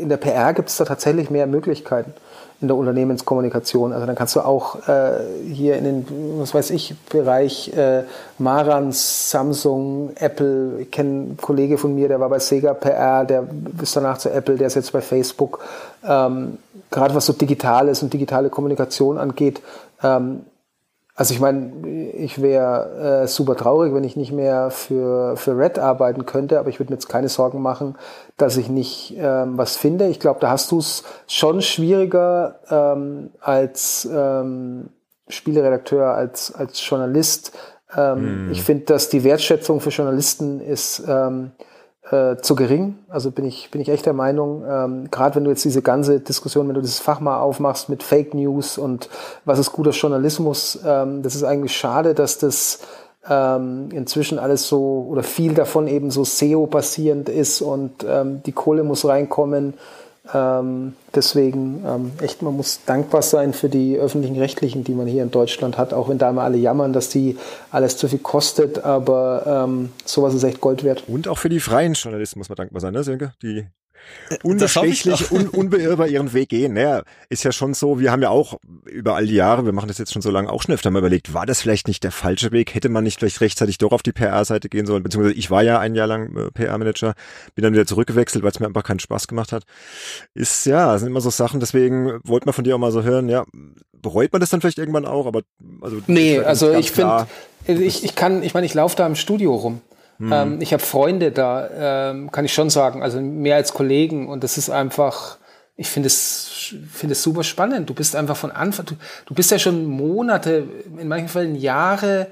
C: in der PR gibt es da tatsächlich mehr Möglichkeiten in der Unternehmenskommunikation. Also dann kannst du auch äh, hier in den, was weiß ich, Bereich äh, Marans, Samsung, Apple. Ich kenne einen Kollege von mir, der war bei Sega PR, der ist danach zu Apple, der ist jetzt bei Facebook. Ähm, Gerade was so Digitales und digitale Kommunikation angeht, ähm, also ich meine, ich wäre äh, super traurig, wenn ich nicht mehr für, für Red arbeiten könnte, aber ich würde mir jetzt keine Sorgen machen, dass ich nicht ähm, was finde. Ich glaube, da hast du es schon schwieriger ähm, als ähm, Spieleredakteur, als, als Journalist. Ähm, hm. Ich finde, dass die Wertschätzung für Journalisten ist ähm, äh, zu gering. Also bin ich, bin ich echt der Meinung, ähm, gerade wenn du jetzt diese ganze Diskussion, wenn du dieses Fach mal aufmachst mit Fake News und was ist guter Journalismus, ähm, das ist eigentlich schade, dass das ähm, inzwischen alles so oder viel davon eben so SEO-basierend ist und ähm, die Kohle muss reinkommen. Ähm, deswegen ähm, echt, man muss dankbar sein für die öffentlichen Rechtlichen, die man hier in Deutschland hat, auch wenn da immer alle jammern, dass die alles zu viel kostet, aber ähm, sowas ist echt Gold wert.
A: Und auch für die freien Journalisten muss man dankbar sein, ne, Sönke? Die unbestechlich, un, unbeirrbar ihren Weg gehen. Naja, ist ja schon so, wir haben ja auch über all die Jahre, wir machen das jetzt schon so lange, auch schon öfter mal überlegt, war das vielleicht nicht der falsche Weg? Hätte man nicht vielleicht rechtzeitig doch auf die PR-Seite gehen sollen? Beziehungsweise ich war ja ein Jahr lang äh, PR-Manager, bin dann wieder zurückgewechselt, weil es mir einfach keinen Spaß gemacht hat. Ist ja, sind immer so Sachen, deswegen wollte man von dir auch mal so hören, ja, bereut man das dann vielleicht irgendwann auch, aber
C: also Nee, also ich finde, ich, ich kann, ich meine, ich laufe da im Studio rum. Mhm. Ähm, ich habe Freunde da, ähm, kann ich schon sagen, also mehr als Kollegen und das ist einfach, ich finde es, finde es super spannend. Du bist einfach von Anfang, du, du bist ja schon Monate, in manchen Fällen Jahre,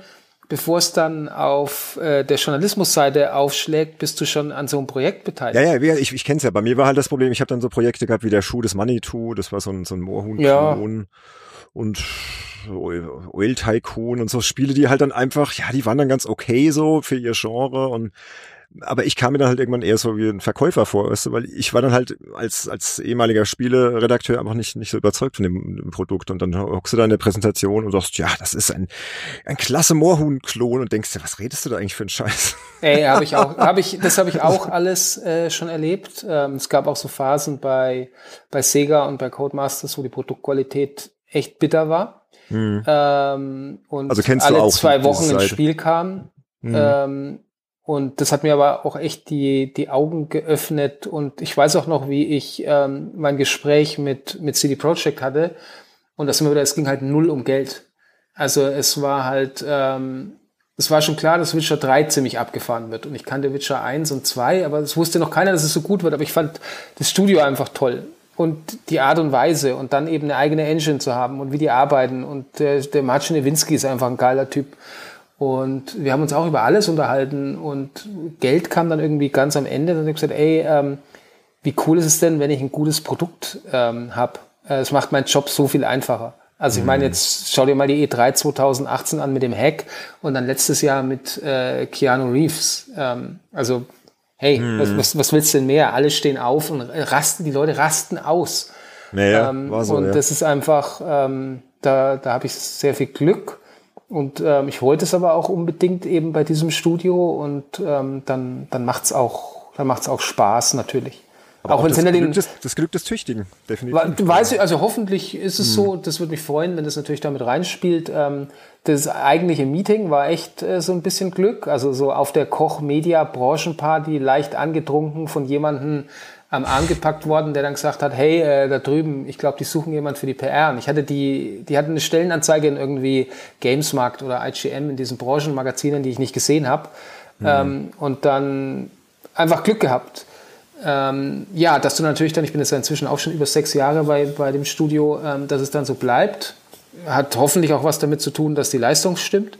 C: bevor es dann auf äh, der Journalismusseite aufschlägt, bist du schon an so einem Projekt beteiligt.
A: Ja, ja, ich, ich kenne es ja. Bei mir war halt das Problem, ich habe dann so Projekte gehabt wie der Schuh des Manitou, das war so ein, so ein Moorhuhn. Ja. Und Oil Tycoon und so Spiele, die halt dann einfach, ja, die waren dann ganz okay so für ihr Genre und aber ich kam mir dann halt irgendwann eher so wie ein Verkäufer vor, weißt du, weil ich war dann halt als, als ehemaliger Spieleredakteur einfach nicht, nicht so überzeugt von dem, dem Produkt. Und dann hockst du da in der Präsentation und sagst, ja, das ist ein, ein klasse Moorhuhn-Klon und denkst dir, was redest du da eigentlich für einen Scheiß?
C: Ey, habe ich auch, habe ich, das habe ich auch [LAUGHS] alles äh, schon erlebt. Ähm, es gab auch so Phasen bei, bei Sega und bei Codemasters, wo die Produktqualität echt bitter war. Mhm. Ähm, und also kennst alle du auch zwei Wochen ins Spiel kam. Mhm. Ähm, und das hat mir aber auch echt die, die Augen geöffnet. Und ich weiß auch noch, wie ich ähm, mein Gespräch mit, mit CD Projekt hatte. Und das immer wieder, es ging halt null um Geld. Also es war halt, ähm, es war schon klar, dass Witcher 3 ziemlich abgefahren wird. Und ich kannte Witcher 1 und 2, aber es wusste noch keiner, dass es so gut wird. Aber ich fand das Studio einfach toll und die Art und Weise und dann eben eine eigene Engine zu haben und wie die arbeiten. Und der, der Marcin Nowinski ist einfach ein geiler Typ. Und wir haben uns auch über alles unterhalten und Geld kam dann irgendwie ganz am Ende. Dann habe ich gesagt, ey, ähm, wie cool ist es denn, wenn ich ein gutes Produkt ähm, habe? Äh, es macht meinen Job so viel einfacher. Also ich meine, mhm. jetzt schau dir mal die E3 2018 an mit dem Hack und dann letztes Jahr mit äh, Keanu Reeves. Ähm, also Hey, hm. was, was, was willst du denn mehr? Alle stehen auf und rasten, die Leute rasten aus.
A: Naja, ähm, war so,
C: und
A: ja.
C: das ist einfach, ähm, da, da habe ich sehr viel Glück. Und ähm, ich wollte es aber auch unbedingt eben bei diesem Studio und ähm, dann, dann macht's auch, dann macht's auch Spaß natürlich.
A: Aber auch, wenn das, Glück des, das Glück des Tüchtigen,
C: definitiv. Weiß ich, also hoffentlich ist es hm. so, das würde mich freuen, wenn das natürlich damit reinspielt. Ähm, das eigentliche Meeting war echt äh, so ein bisschen Glück. Also so auf der Koch-Media-Branchenparty leicht angetrunken von jemandem am Arm gepackt worden, der dann gesagt hat, hey, äh, da drüben, ich glaube, die suchen jemand für die PR. Und ich hatte die, die hatten eine Stellenanzeige in irgendwie Gamesmarkt oder IGM in diesen Branchenmagazinen, die ich nicht gesehen habe. Mhm. Ähm, und dann einfach Glück gehabt. Ähm, ja, dass du natürlich dann, ich bin jetzt inzwischen auch schon über sechs Jahre bei, bei dem Studio, ähm, dass es dann so bleibt hat hoffentlich auch was damit zu tun, dass die Leistung stimmt.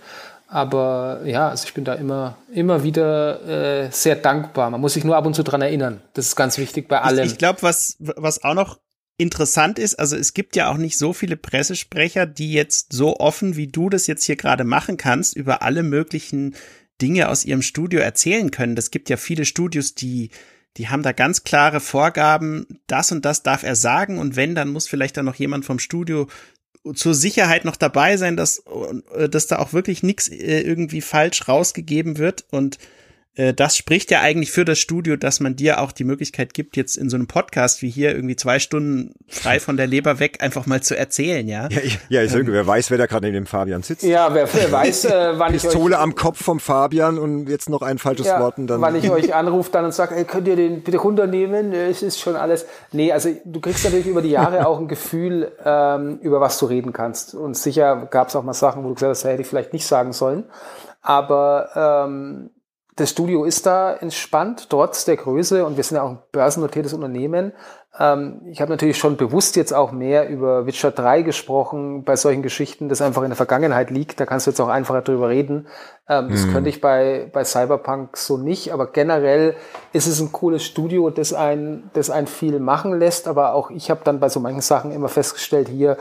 C: Aber ja, also ich bin da immer, immer wieder äh, sehr dankbar. Man muss sich nur ab und zu dran erinnern. Das ist ganz wichtig bei allem.
B: Ich, ich glaube, was, was auch noch interessant ist, also es gibt ja auch nicht so viele Pressesprecher, die jetzt so offen, wie du das jetzt hier gerade machen kannst, über alle möglichen Dinge aus ihrem Studio erzählen können. Das gibt ja viele Studios, die die haben da ganz klare Vorgaben, das und das darf er sagen und wenn, dann muss vielleicht dann noch jemand vom Studio zur Sicherheit noch dabei sein, dass, äh, dass da auch wirklich nichts äh, irgendwie falsch rausgegeben wird und das spricht ja eigentlich für das Studio, dass man dir auch die Möglichkeit gibt, jetzt in so einem Podcast wie hier irgendwie zwei Stunden frei von der Leber weg einfach mal zu erzählen, ja?
A: Ja, ich, ja ich ähm, wer weiß, wer da gerade neben dem Fabian sitzt.
C: Ja, wer, wer weiß, äh, wann
A: Pistole ich euch, am Kopf vom Fabian und jetzt noch ein falsches ja, Wort und dann.
C: Wann ich euch anrufe dann und sage, ey, könnt ihr den bitte runternehmen? Es ist schon alles. Nee, also du kriegst natürlich über die Jahre auch ein Gefühl, ähm, über was du reden kannst. Und sicher gab es auch mal Sachen, wo du gesagt hast, hätte ich vielleicht nicht sagen sollen. Aber ähm, das Studio ist da entspannt, trotz der Größe und wir sind ja auch ein börsennotiertes Unternehmen. Ähm, ich habe natürlich schon bewusst jetzt auch mehr über Witcher 3 gesprochen, bei solchen Geschichten, das einfach in der Vergangenheit liegt. Da kannst du jetzt auch einfacher drüber reden. Ähm, das mhm. könnte ich bei, bei Cyberpunk so nicht, aber generell ist es ein cooles Studio, das ein, das ein viel machen lässt. Aber auch ich habe dann bei so manchen Sachen immer festgestellt, hier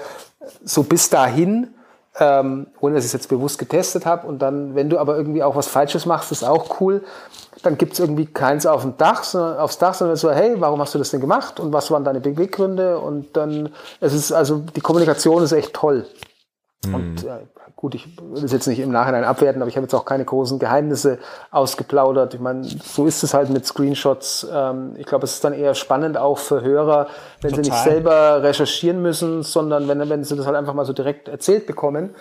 C: so bis dahin ähm, ohne dass ich es jetzt bewusst getestet habe. Und dann, wenn du aber irgendwie auch was Falsches machst, ist auch cool. Dann gibt es irgendwie keins auf dem Dach, sondern aufs Dach, sondern so, hey, warum hast du das denn gemacht? Und was waren deine Beweggründe? Und dann, es ist also die Kommunikation ist echt toll. Mhm. Und äh, gut, ich will das jetzt nicht im Nachhinein abwerten, aber ich habe jetzt auch keine großen Geheimnisse ausgeplaudert. Ich meine, so ist es halt mit Screenshots. Ähm, ich glaube, es ist dann eher spannend auch für Hörer, wenn Total. sie nicht selber recherchieren müssen, sondern wenn, wenn sie das halt einfach mal so direkt erzählt bekommen.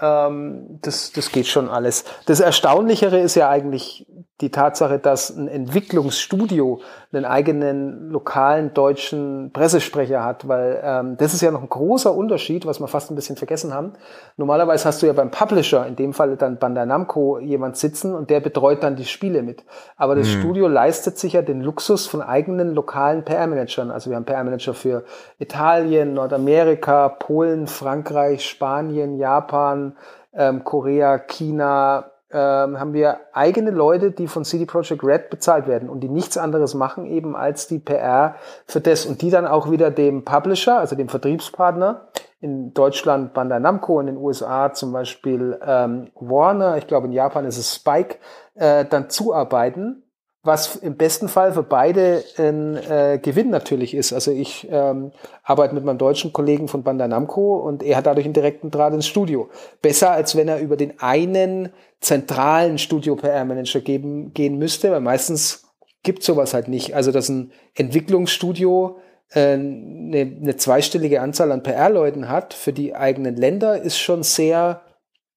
C: Ähm, das, das geht schon alles. Das Erstaunlichere ist ja eigentlich die Tatsache, dass ein Entwicklungsstudio einen eigenen lokalen deutschen Pressesprecher hat, weil ähm, das ist ja noch ein großer Unterschied, was wir fast ein bisschen vergessen haben. Normalerweise hast du ja beim Publisher, in dem Fall dann Bandai Namco, jemand sitzen und der betreut dann die Spiele mit. Aber das mhm. Studio leistet sich ja den Luxus von eigenen lokalen PR-Managern. Also wir haben PR-Manager für Italien, Nordamerika, Polen, Frankreich, Spanien, Japan, ähm, Korea, China, ähm, haben wir eigene Leute, die von CD Projekt Red bezahlt werden und die nichts anderes machen eben als die PR für das und die dann auch wieder dem Publisher, also dem Vertriebspartner, in Deutschland Bandai Namco, in den USA zum Beispiel ähm, Warner, ich glaube in Japan ist es Spike, äh, dann zuarbeiten was im besten Fall für beide ein äh, Gewinn natürlich ist. Also ich ähm, arbeite mit meinem deutschen Kollegen von Bandai Namco und er hat dadurch einen direkten Draht ins Studio. Besser, als wenn er über den einen zentralen Studio-PR-Manager geben, gehen müsste, weil meistens gibt sowas halt nicht. Also dass ein Entwicklungsstudio äh, eine, eine zweistellige Anzahl an PR-Leuten hat für die eigenen Länder, ist schon sehr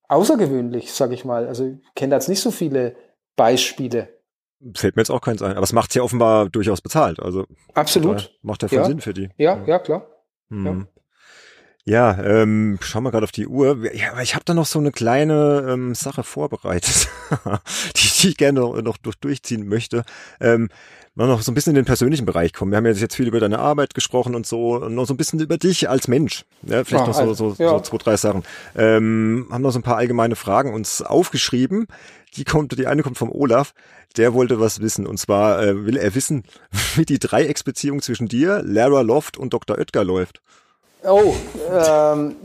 C: außergewöhnlich, sag ich mal. Also ich kenne da jetzt nicht so viele Beispiele.
A: Fällt mir jetzt auch keins ein. Aber es macht ja offenbar durchaus bezahlt. Also
C: absolut
A: macht ja voll ja. Sinn für die.
C: Ja, ja, ja klar.
A: Hm. Ja. Ja, ähm, schau mal gerade auf die Uhr. Ja, aber ich habe da noch so eine kleine ähm, Sache vorbereitet, [LAUGHS] die, die ich gerne noch, noch durch, durchziehen möchte. Ähm, mal noch so ein bisschen in den persönlichen Bereich kommen. Wir haben jetzt viel über deine Arbeit gesprochen und so, und noch so ein bisschen über dich als Mensch. Ja, vielleicht ah, noch so, also, so, ja. so zwei, drei Sachen. Ähm, haben noch so ein paar allgemeine Fragen uns aufgeschrieben. Die kommt, die eine kommt vom Olaf. Der wollte was wissen. Und zwar äh, will er wissen, [LAUGHS] wie die Dreiecksbeziehung zwischen dir, Lara Loft und Dr. Oetker läuft.
C: Oh, ähm,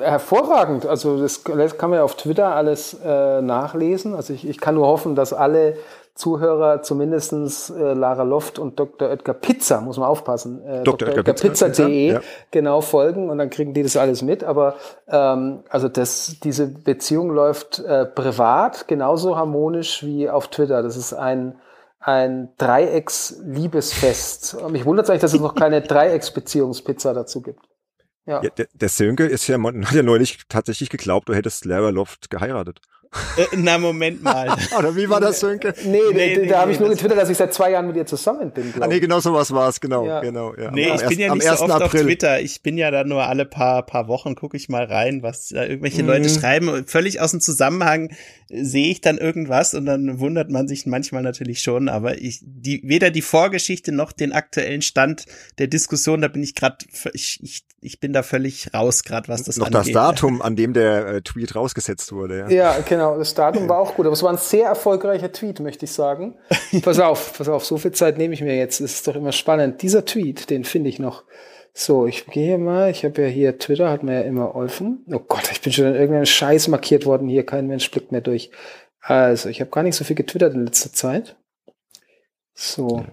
C: hervorragend. Also das, das, kann man ja auf Twitter alles äh, nachlesen. Also ich, ich kann nur hoffen, dass alle Zuhörer zumindestens äh, Lara Loft und Dr. Oetker Pizza, muss man aufpassen, äh, Dr. Dr. Oetker Pizza.de ja. genau folgen und dann kriegen die das alles mit. Aber ähm, also das, diese Beziehung läuft äh, privat genauso harmonisch wie auf Twitter. Das ist ein ein Dreiecks-Liebesfest. Mich wundert es eigentlich, dass es noch keine [LAUGHS] Dreiecksbeziehungspizza dazu gibt.
A: Ja. ja der, der Sönke ist ja, hat ja neulich tatsächlich geglaubt, du hättest Lara Loft geheiratet.
B: Äh, na, Moment mal. [LAUGHS]
A: Oder wie war das, Sönke?
C: Nee, nee, nee da nee, habe ich nur getwittert, dass ich seit zwei Jahren mit ihr zusammen bin.
A: Ah, nee, genau sowas war es, genau, ja. genau.
B: Ja. Nee, am, ich bin ja nicht so oft April. auf Twitter. Ich bin ja da nur alle paar, paar Wochen, gucke ich mal rein, was da irgendwelche mhm. Leute schreiben. Völlig aus dem Zusammenhang sehe ich dann irgendwas und dann wundert man sich manchmal natürlich schon. Aber ich, die, weder die Vorgeschichte noch den aktuellen Stand der Diskussion, da bin ich gerade, ich, ich, ich bin da völlig raus gerade, was das
A: noch angeht. Noch das Datum, an dem der äh, Tweet rausgesetzt wurde.
C: Ja. ja, genau. Das Datum war auch gut, aber es war ein sehr erfolgreicher Tweet, möchte ich sagen. [LAUGHS] pass auf, pass auf, so viel Zeit nehme ich mir jetzt. Das ist doch immer spannend. Dieser Tweet, den finde ich noch. So, ich gehe mal, ich habe ja hier Twitter, hat mir ja immer offen. Oh Gott, ich bin schon in irgendeinem Scheiß markiert worden hier, kein Mensch blickt mehr durch. Also, ich habe gar nicht so viel getwittert in letzter Zeit. So.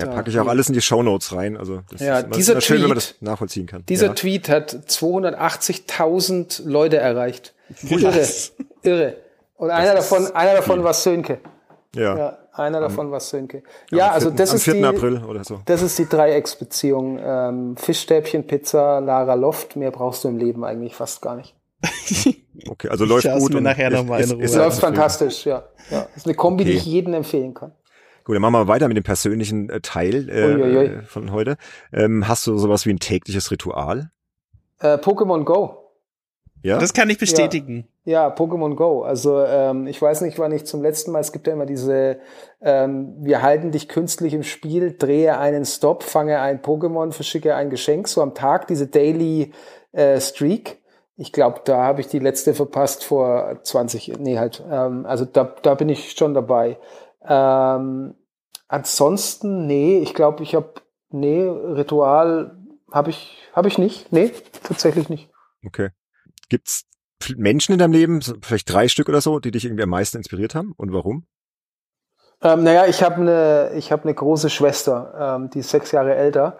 A: Ja, packe ich auch alles in die Show Notes rein. Also
C: das ja, ist immer, dieser immer schön, Tweet, wenn
A: man das nachvollziehen kann.
C: Dieser
A: ja.
C: Tweet hat 280.000 Leute erreicht. Irre, irre. Und das einer davon, einer davon war Sönke. Ja. ja einer davon war Sönke. Ja, also das ist die,
A: April oder so.
C: Das ist die Dreiecksbeziehung. Ähm, Fischstäbchen, Pizza, Lara Loft. Mehr brauchst du im Leben eigentlich fast gar nicht. [LAUGHS]
A: okay, also läuft gut.
B: Mir nachher noch mal in
C: Ruhe. Es läuft fantastisch, ja. ja. Das ist eine Kombi, okay. die ich jedem empfehlen kann.
A: Gut, dann machen wir weiter mit dem persönlichen äh, Teil äh, von heute. Ähm, hast du sowas wie ein tägliches Ritual?
C: Äh, Pokémon Go.
B: Ja. Das kann ich bestätigen.
C: Ja, ja Pokémon Go. Also ähm, ich weiß nicht, wann ich zum letzten Mal, es gibt ja immer diese, ähm, wir halten dich künstlich im Spiel, drehe einen Stop, fange ein Pokémon, verschicke ein Geschenk, so am Tag, diese Daily äh, Streak. Ich glaube, da habe ich die letzte verpasst vor 20, nee halt, ähm, also da, da bin ich schon dabei. Ähm, ansonsten, nee, ich glaube, ich habe, nee, Ritual habe ich, habe ich nicht. Nee, tatsächlich nicht.
A: Okay. Gibt's Menschen in deinem Leben, vielleicht drei Stück oder so, die dich irgendwie am meisten inspiriert haben und warum?
C: Ähm, naja, ich habe eine ich habe eine große Schwester, ähm, die ist sechs Jahre älter.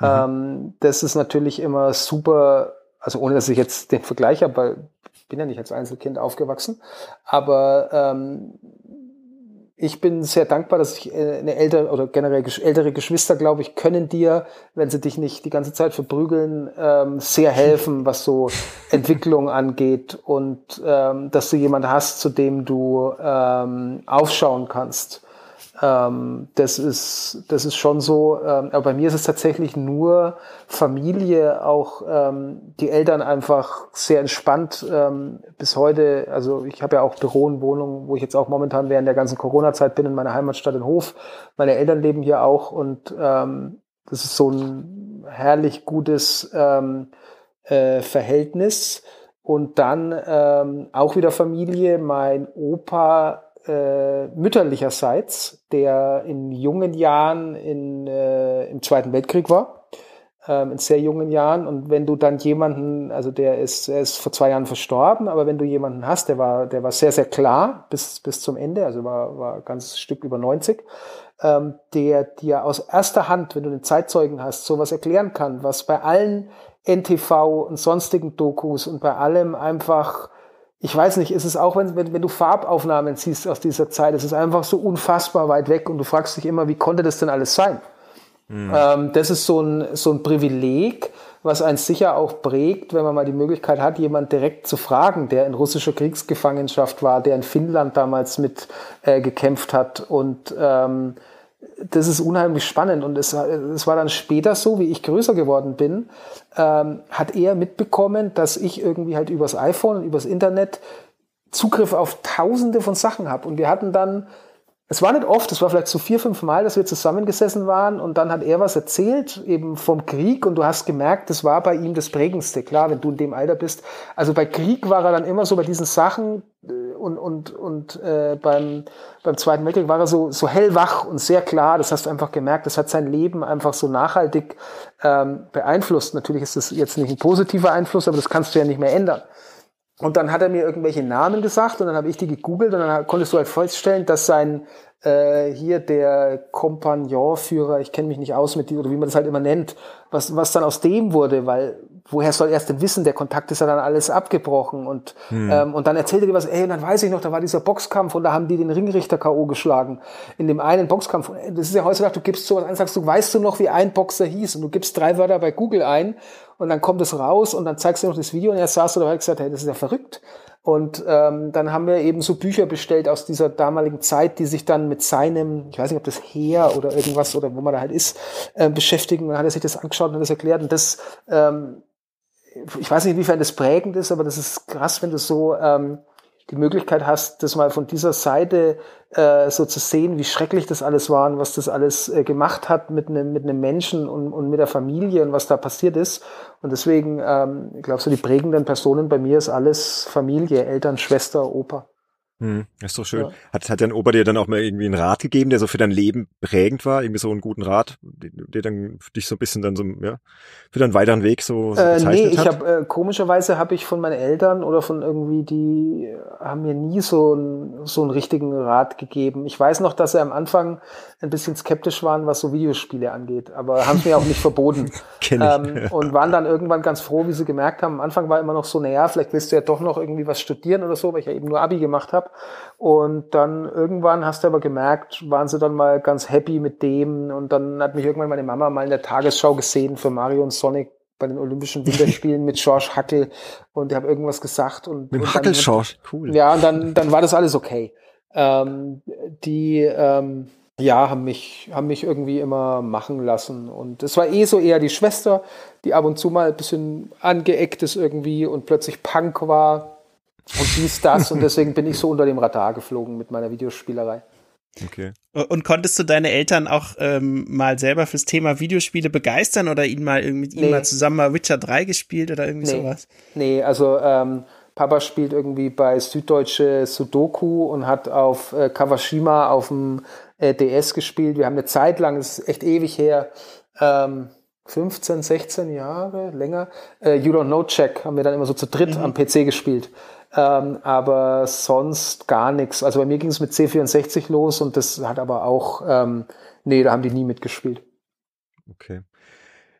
C: Mhm. Ähm, das ist natürlich immer super also ohne dass ich jetzt den Vergleich habe, weil ich bin ja nicht als Einzelkind aufgewachsen, aber ähm, ich bin sehr dankbar, dass ich äh, eine ältere oder generell ältere Geschwister, glaube ich, können dir, wenn sie dich nicht die ganze Zeit verprügeln, ähm, sehr helfen, was so [LAUGHS] Entwicklung angeht und ähm, dass du jemand hast, zu dem du ähm, aufschauen kannst. Ähm, das ist, das ist schon so. Ähm, aber bei mir ist es tatsächlich nur Familie, auch ähm, die Eltern einfach sehr entspannt ähm, bis heute. Also ich habe ja auch Büro und Wohnung, wo ich jetzt auch momentan während der ganzen Corona-Zeit bin in meiner Heimatstadt in Hof. Meine Eltern leben hier auch und ähm, das ist so ein herrlich gutes ähm, äh, Verhältnis. Und dann ähm, auch wieder Familie. Mein Opa äh, mütterlicherseits, der in jungen Jahren in, äh, im Zweiten Weltkrieg war, ähm, in sehr jungen Jahren. Und wenn du dann jemanden, also der ist, er ist vor zwei Jahren verstorben, aber wenn du jemanden hast, der war, der war sehr, sehr klar bis, bis zum Ende, also war, war ganzes Stück über 90, ähm, der dir aus erster Hand, wenn du einen Zeitzeugen hast, sowas erklären kann, was bei allen NTV und sonstigen Dokus und bei allem einfach ich weiß nicht, ist es auch, wenn, wenn, wenn du Farbaufnahmen siehst aus dieser Zeit, es ist einfach so unfassbar weit weg und du fragst dich immer, wie konnte das denn alles sein? Mhm. Ähm, das ist so ein, so ein Privileg, was einen sicher auch prägt, wenn man mal die Möglichkeit hat, jemand direkt zu fragen, der in russischer Kriegsgefangenschaft war, der in Finnland damals mit äh, gekämpft hat und ähm, das ist unheimlich spannend und es, es war dann später so, wie ich größer geworden bin, ähm, hat er mitbekommen, dass ich irgendwie halt übers iPhone und übers Internet Zugriff auf tausende von Sachen habe. Und wir hatten dann, es war nicht oft, es war vielleicht so vier, fünf Mal, dass wir zusammengesessen waren und dann hat er was erzählt, eben vom Krieg und du hast gemerkt, das war bei ihm das Prägendste. Klar, wenn du in dem Alter bist. Also bei Krieg war er dann immer so bei diesen Sachen, und, und, und äh, beim, beim Zweiten Weltkrieg war er so, so hellwach und sehr klar. Das hast du einfach gemerkt. Das hat sein Leben einfach so nachhaltig ähm, beeinflusst. Natürlich ist das jetzt nicht ein positiver Einfluss, aber das kannst du ja nicht mehr ändern. Und dann hat er mir irgendwelche Namen gesagt und dann habe ich die gegoogelt und dann konntest du halt feststellen, dass sein äh, hier der Kompagnonführer, ich kenne mich nicht aus mit die, oder wie man das halt immer nennt, was, was dann aus dem wurde, weil woher soll er es denn wissen? Der Kontakt ist ja dann alles abgebrochen und, hm. ähm, und dann erzählte er was, ey, und dann weiß ich noch, da war dieser Boxkampf und da haben die den Ringrichter K.O. geschlagen. In dem einen Boxkampf. Das ist ja heutzutage, du gibst sowas ein, sagst du, weißt du noch, wie ein Boxer hieß? Und du gibst drei Wörter bei Google ein und dann kommt es raus und dann zeigst du noch das Video und er saß oder hat gesagt, hey, das ist ja verrückt. Und ähm, dann haben wir eben so Bücher bestellt aus dieser damaligen Zeit, die sich dann mit seinem, ich weiß nicht, ob das Heer oder irgendwas oder wo man da halt ist, äh, beschäftigen. Und dann hat er sich das angeschaut und hat das erklärt. Und das ähm, ich weiß nicht, inwiefern das prägend ist, aber das ist krass, wenn du so ähm, die Möglichkeit hast, das mal von dieser Seite äh, so zu sehen, wie schrecklich das alles war und was das alles äh, gemacht hat mit einem mit einem Menschen und, und mit der Familie und was da passiert ist. Und deswegen, ähm, ich glaube, so die prägenden Personen bei mir ist alles Familie, Eltern, Schwester, Opa.
A: Hm, ist doch schön. Ja. Hat, hat dein Opa dir dann auch mal irgendwie einen Rat gegeben, der so für dein Leben prägend war? Irgendwie so einen guten Rat, der dann für dich so ein bisschen dann so, ja, für deinen weiteren Weg so, so
C: äh, Nee, ich habe, äh, komischerweise habe ich von meinen Eltern oder von irgendwie, die haben mir nie so, ein, so einen richtigen Rat gegeben. Ich weiß noch, dass sie am Anfang ein bisschen skeptisch waren, was so Videospiele angeht, aber haben es mir auch nicht verboten. [LAUGHS] Kenn ich. Ähm, ja. Und waren dann irgendwann ganz froh, wie sie gemerkt haben, am Anfang war immer noch so, naja, vielleicht willst du ja doch noch irgendwie was studieren oder so, weil ich ja eben nur Abi gemacht habe. Und dann irgendwann hast du aber gemerkt, waren sie dann mal ganz happy mit dem. Und dann hat mich irgendwann meine Mama mal in der Tagesschau gesehen für Mario und Sonic bei den Olympischen [LAUGHS] Winterspielen mit George Hackel und ich habe irgendwas gesagt und
A: mit Hackel George,
C: cool. Ja, und dann dann war das alles okay. Ähm, die ähm, ja, haben mich, haben mich irgendwie immer machen lassen. Und es war eh so eher die Schwester, die ab und zu mal ein bisschen angeeckt ist irgendwie und plötzlich Punk war und dies, das. und deswegen bin ich so unter dem Radar geflogen mit meiner Videospielerei.
B: Okay. Und konntest du deine Eltern auch ähm, mal selber fürs Thema Videospiele begeistern oder ihnen mal mit ihnen nee. mal zusammen mal Witcher 3 gespielt oder irgendwie
C: nee.
B: sowas?
C: Nee, also ähm, Papa spielt irgendwie bei Süddeutsche Sudoku und hat auf äh, Kawashima auf dem äh, DS gespielt. Wir haben eine Zeit lang, das ist echt ewig her, ähm, 15, 16 Jahre, länger, äh, You Don't Know Check haben wir dann immer so zu dritt mhm. am PC gespielt. Ähm, aber sonst gar nichts. Also bei mir ging es mit C64 los und das hat aber auch, ähm, nee, da haben die nie mitgespielt.
A: Okay.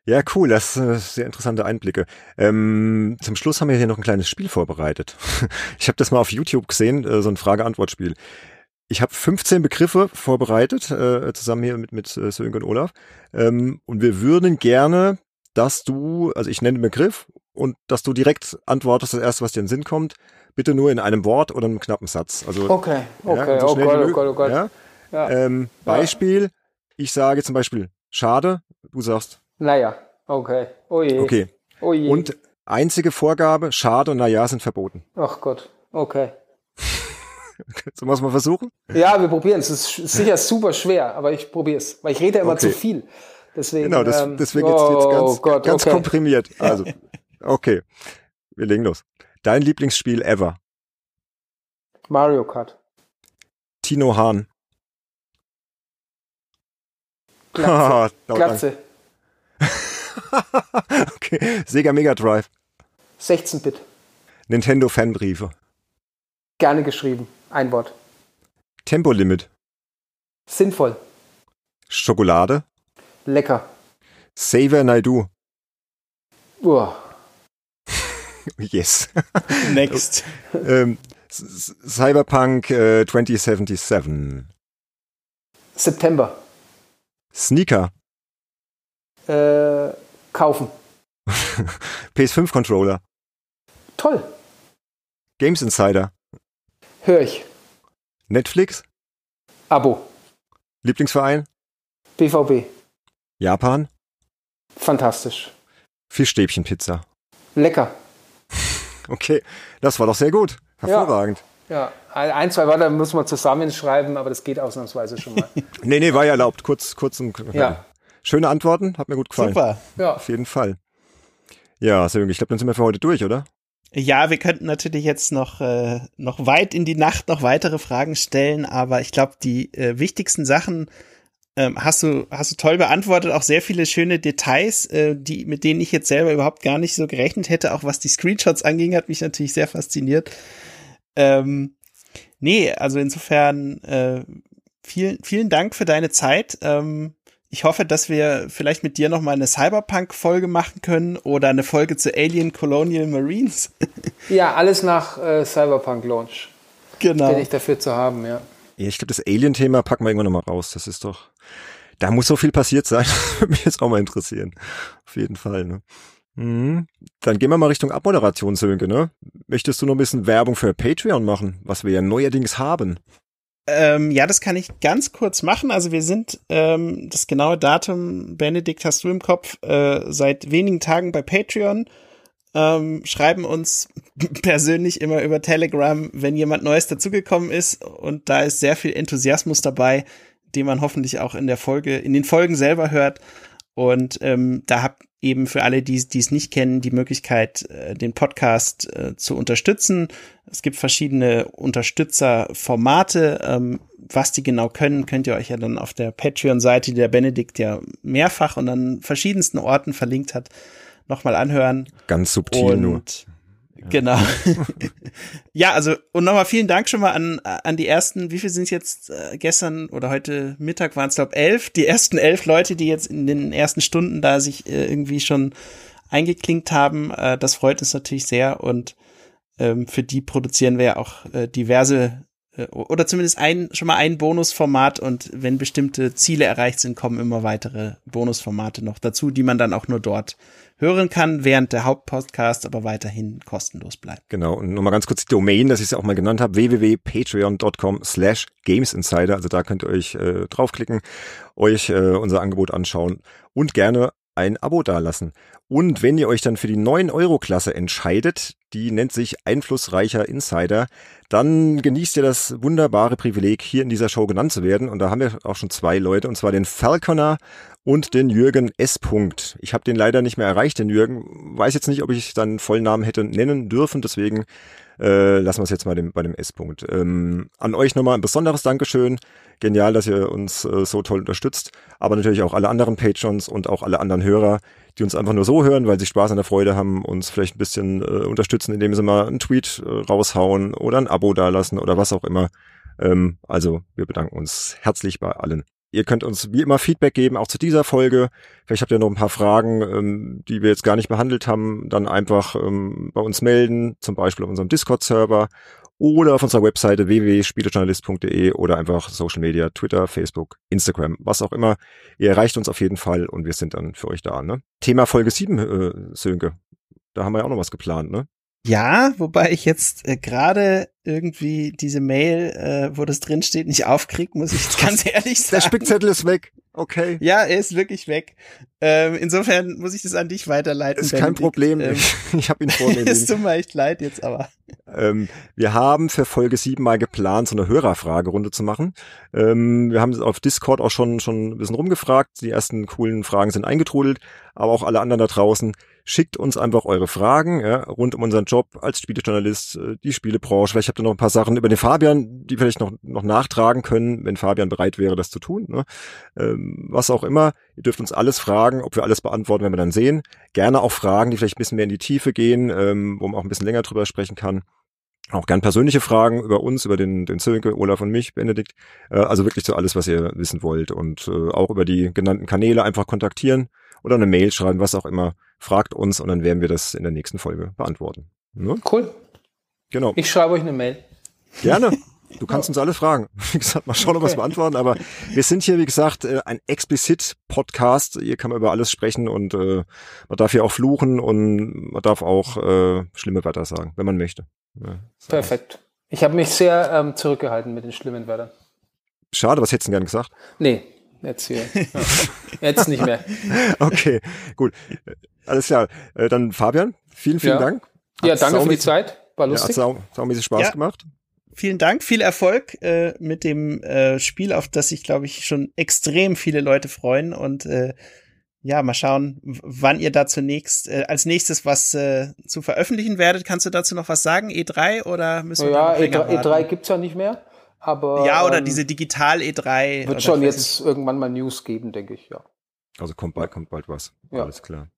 A: Ja, cool, das sind äh, sehr interessante Einblicke. Ähm, zum Schluss haben wir hier noch ein kleines Spiel vorbereitet. [LAUGHS] Ich habe das mal auf YouTube gesehen, äh, so ein Frage-Antwort-Spiel. Ich habe 15 Begriffe vorbereitet, äh, zusammen hier mit, mit äh, Sönke und Olaf. Ähm, und wir würden gerne, dass du, also ich nenne den Begriff und dass du direkt antwortest, das erste, was dir in den Sinn kommt. Bitte nur in einem Wort oder einem knappen Satz. Also,
C: okay, okay,
A: ja, so
C: oh Gott, oh Gott, oh Gott.
A: Ja? Ja. Ähm, Beispiel, ich sage zum Beispiel, schade, du sagst.
C: Naja, okay. Oh je.
A: Okay.
C: Oh je.
A: Und einzige Vorgabe, schade und naja sind verboten.
C: Ach Gott, okay.
A: Sollen wir es mal versuchen?
C: Ja, wir probieren es. Es ist sicher super schwer, aber ich probiere es, weil ich rede ja immer okay. zu viel. Deswegen,
A: genau, das,
C: ähm,
A: deswegen jetzt, jetzt ganz, oh Gott, ganz okay. komprimiert. Also, [LAUGHS] okay, wir legen los. Dein Lieblingsspiel ever?
C: Mario Kart.
A: Tino Hahn.
C: Glatze. [LAUGHS] Glatze. [LAUGHS]
A: okay, Sega Mega Drive.
C: 16-Bit.
A: Nintendo Fanbriefe.
C: Gerne geschrieben. Ein Wort.
A: Tempolimit.
C: Sinnvoll.
A: Schokolade.
C: Lecker.
A: Saver Naidu.
C: Uah. [LAUGHS]
A: yes. [LAUGHS]
B: Next. [LAUGHS]
A: ähm, Cyberpunk äh, 2077.
C: September.
A: Sneaker.
C: Äh, kaufen.
A: PS5 Controller.
C: Toll.
A: Games Insider.
C: Hör ich.
A: Netflix?
C: Abo.
A: Lieblingsverein?
C: BVB.
A: Japan?
C: Fantastisch.
A: Fischstäbchenpizza.
C: Lecker.
A: Okay, das war doch sehr gut. Hervorragend.
C: Ja, ja. ein, zwei Wörter muss man zusammenschreiben, aber das geht ausnahmsweise schon mal. [LAUGHS]
A: nee, nee, war ja erlaubt. Kurz, kurz und
C: ja.
A: Schöne Antworten, hat mir gut gefallen.
B: Super.
C: Ja.
A: Auf jeden Fall. Ja, sehr ich glaube, dann sind wir für heute durch, oder?
B: Ja, wir könnten natürlich jetzt noch, äh, noch weit in die Nacht noch weitere Fragen stellen, aber ich glaube, die äh, wichtigsten Sachen ähm, hast du hast du toll beantwortet, auch sehr viele schöne Details, äh, die mit denen ich jetzt selber überhaupt gar nicht so gerechnet hätte, auch was die Screenshots anging, hat mich natürlich sehr fasziniert. Ähm, nee, also insofern äh, vielen vielen Dank für deine Zeit. Ähm, ich hoffe, dass wir vielleicht mit dir noch mal eine Cyberpunk-Folge machen können oder eine Folge zu Alien Colonial Marines. [LAUGHS]
C: ja, alles nach äh, Cyberpunk-Launch.
B: Genau.
C: Bin ich dafür zu haben, ja.
A: Ja, ich glaube, das Alien-Thema packen wir irgendwann noch mal raus. Das ist doch, da muss so viel passiert sein. [LAUGHS] Würde mich jetzt auch mal interessieren. Auf jeden Fall, ne? Mhm. Dann gehen wir mal Richtung Abmoderation, Sönke, ne? Möchtest du noch ein bisschen Werbung für Patreon machen, was wir ja neuerdings haben?
B: Ähm, ja, das kann ich ganz kurz machen. Also wir sind, ähm, das genaue Datum, Benedikt, hast du im Kopf, äh, seit wenigen Tagen bei Patreon. Ähm, schreiben uns [LAUGHS] persönlich immer über Telegram, wenn jemand Neues dazugekommen ist. Und da ist sehr viel Enthusiasmus dabei, den man hoffentlich auch in der Folge, in den Folgen selber hört. Und ähm, da habt eben für alle, die es nicht kennen, die Möglichkeit, äh, den Podcast äh, zu unterstützen. Es gibt verschiedene Unterstützerformate. Ähm, was die genau können, könnt ihr euch ja dann auf der Patreon-Seite, die der Benedikt ja mehrfach und an verschiedensten Orten verlinkt hat, nochmal anhören.
A: Ganz subtil
B: und
A: nur.
B: Genau. [LAUGHS] ja, also und nochmal vielen Dank schon mal an, an die ersten, wie viel sind es jetzt äh, gestern oder heute Mittag waren es glaube elf, die ersten elf Leute, die jetzt in den ersten Stunden da sich äh, irgendwie schon eingeklinkt haben. Äh, das freut uns natürlich sehr und ähm, für die produzieren wir ja auch äh, diverse äh, oder zumindest ein schon mal ein Bonusformat und wenn bestimmte Ziele erreicht sind, kommen immer weitere Bonusformate noch dazu, die man dann auch nur dort hören kann, während der Hauptpodcast aber weiterhin kostenlos bleibt.
A: Genau, und nochmal ganz kurz die Domain, dass ich es auch mal genannt habe, www.patreon.com slash gamesinsider. Also da könnt ihr euch äh, draufklicken, euch äh, unser Angebot anschauen und gerne ein Abo dalassen. Und wenn ihr euch dann für die 9-Euro-Klasse entscheidet, die nennt sich Einflussreicher Insider, dann genießt ihr das wunderbare Privileg, hier in dieser Show genannt zu werden. Und da haben wir auch schon zwei Leute, und zwar den Falconer und den Jürgen S. -Punkt. Ich habe den leider nicht mehr erreicht, den Jürgen. Weiß jetzt nicht, ob ich seinen vollen Namen hätte nennen dürfen, deswegen äh, lassen wir es jetzt mal dem, bei dem S. -Punkt. Ähm, an euch nochmal ein besonderes Dankeschön. Genial, dass ihr uns äh, so toll unterstützt. Aber natürlich auch alle anderen Patrons und auch alle anderen Hörer, die uns einfach nur so hören, weil sie Spaß an der Freude haben, uns vielleicht ein bisschen äh, unterstützen, indem sie mal einen Tweet äh, raushauen oder ein Abo dalassen oder was auch immer. Ähm, also wir bedanken uns herzlich bei allen. ihr könnt uns wie immer Feedback geben, auch zu dieser Folge. Vielleicht habt ihr noch ein paar Fragen, ähm, die wir jetzt gar nicht behandelt haben, dann einfach ähm, bei uns melden, zum Beispiel auf unserem Discord-Server oder auf unserer Webseite www.spielejournalist.de oder einfach Social Media, Twitter, Facebook, Instagram, was auch immer. Ihr erreicht uns auf jeden Fall und wir sind dann für euch da. Ne? Thema Folge 7, äh, Sönke. Da haben wir ja auch noch was geplant, ne?
B: Ja, wobei ich jetzt äh, gerade irgendwie diese Mail, äh, wo das drin steht, nicht aufkrieg, muss ich jetzt ganz [LAUGHS] ehrlich sagen.
A: Der Spickzettel ist weg. Okay.
B: Ja, er ist wirklich weg. Ähm, insofern muss ich das an dich weiterleiten.
A: Ist kein Problem. Ähm, [LAUGHS] ich habe ihn vorgelesen. [LAUGHS]
B: Es tut mir echt leid jetzt aber.
A: Ähm, wir haben für Folge 7 mal geplant, so eine Hörerfragerunde zu machen. Ähm, wir haben auf Discord auch schon, schon ein bisschen rumgefragt. Die ersten coolen Fragen sind eingetrudelt, aber auch alle anderen da draußen. Schickt uns einfach eure Fragen ja, rund um unseren Job als Spielejournalist, äh, die Spielebranche. Vielleicht habt ihr noch ein paar Sachen über den Fabian, die vielleicht noch, noch nachtragen können, wenn Fabian bereit wäre, das zu tun. Ne? Ähm, was auch immer. Ihr dürft uns alles fragen, ob wir alles beantworten, wenn wir dann sehen. Gerne auch Fragen, die vielleicht ein bisschen mehr in die Tiefe gehen, ähm, wo man auch ein bisschen länger drüber sprechen kann. Auch gern persönliche Fragen über uns, über den, den Zönke, Olaf und mich, Benedikt. Äh, also wirklich so alles, was ihr wissen wollt. Und äh, auch über die genannten Kanäle einfach kontaktieren oder eine Mail schreiben, was auch immer fragt uns und dann werden wir das in der nächsten Folge beantworten.
C: Ne? Cool.
A: Genau.
C: Ich schreibe euch eine Mail.
A: Gerne. [LAUGHS] Du kannst uns alle fragen. [LAUGHS] Wie gesagt, mal schauen, ob wir es beantworten. Aber wir sind hier, wie gesagt, äh, ein Explicit-Podcast. Hier kann man über alles sprechen und äh, man darf hier auch fluchen und man darf auch äh, schlimme Wörter sagen, wenn man möchte.
C: Ja, Perfekt. Ich habe mich sehr ähm, zurückgehalten mit den schlimmen Wörtern.
A: Schade, was hättest du denn gerne gesagt?
C: Nee, jetzt hier. [LAUGHS] jetzt nicht mehr.
A: Okay, gut. Alles klar. Äh, dann Fabian, vielen, vielen
C: ja.
A: Dank.
C: Hat ja, danke für die Zeit. War lustig.
A: Ja, hat sau, saumäßig Spaß ja. gemacht.
B: Vielen Dank, viel Erfolg äh, mit dem äh, Spiel, auf das sich, glaube ich, schon extrem viele Leute freuen. Und äh, ja, mal schauen, wann ihr da zunächst äh, als nächstes was äh, zu veröffentlichen werdet. Kannst du dazu noch was sagen? E3 oder müssen wir
C: Ja, E3, E3 gibt's ja nicht mehr. Aber,
B: ja, oder ähm, diese Digital E3.
C: Wird schon jetzt irgendwann mal News geben, denke ich, ja.
A: Also kommt bald, kommt bald was. Ja. Alles klar.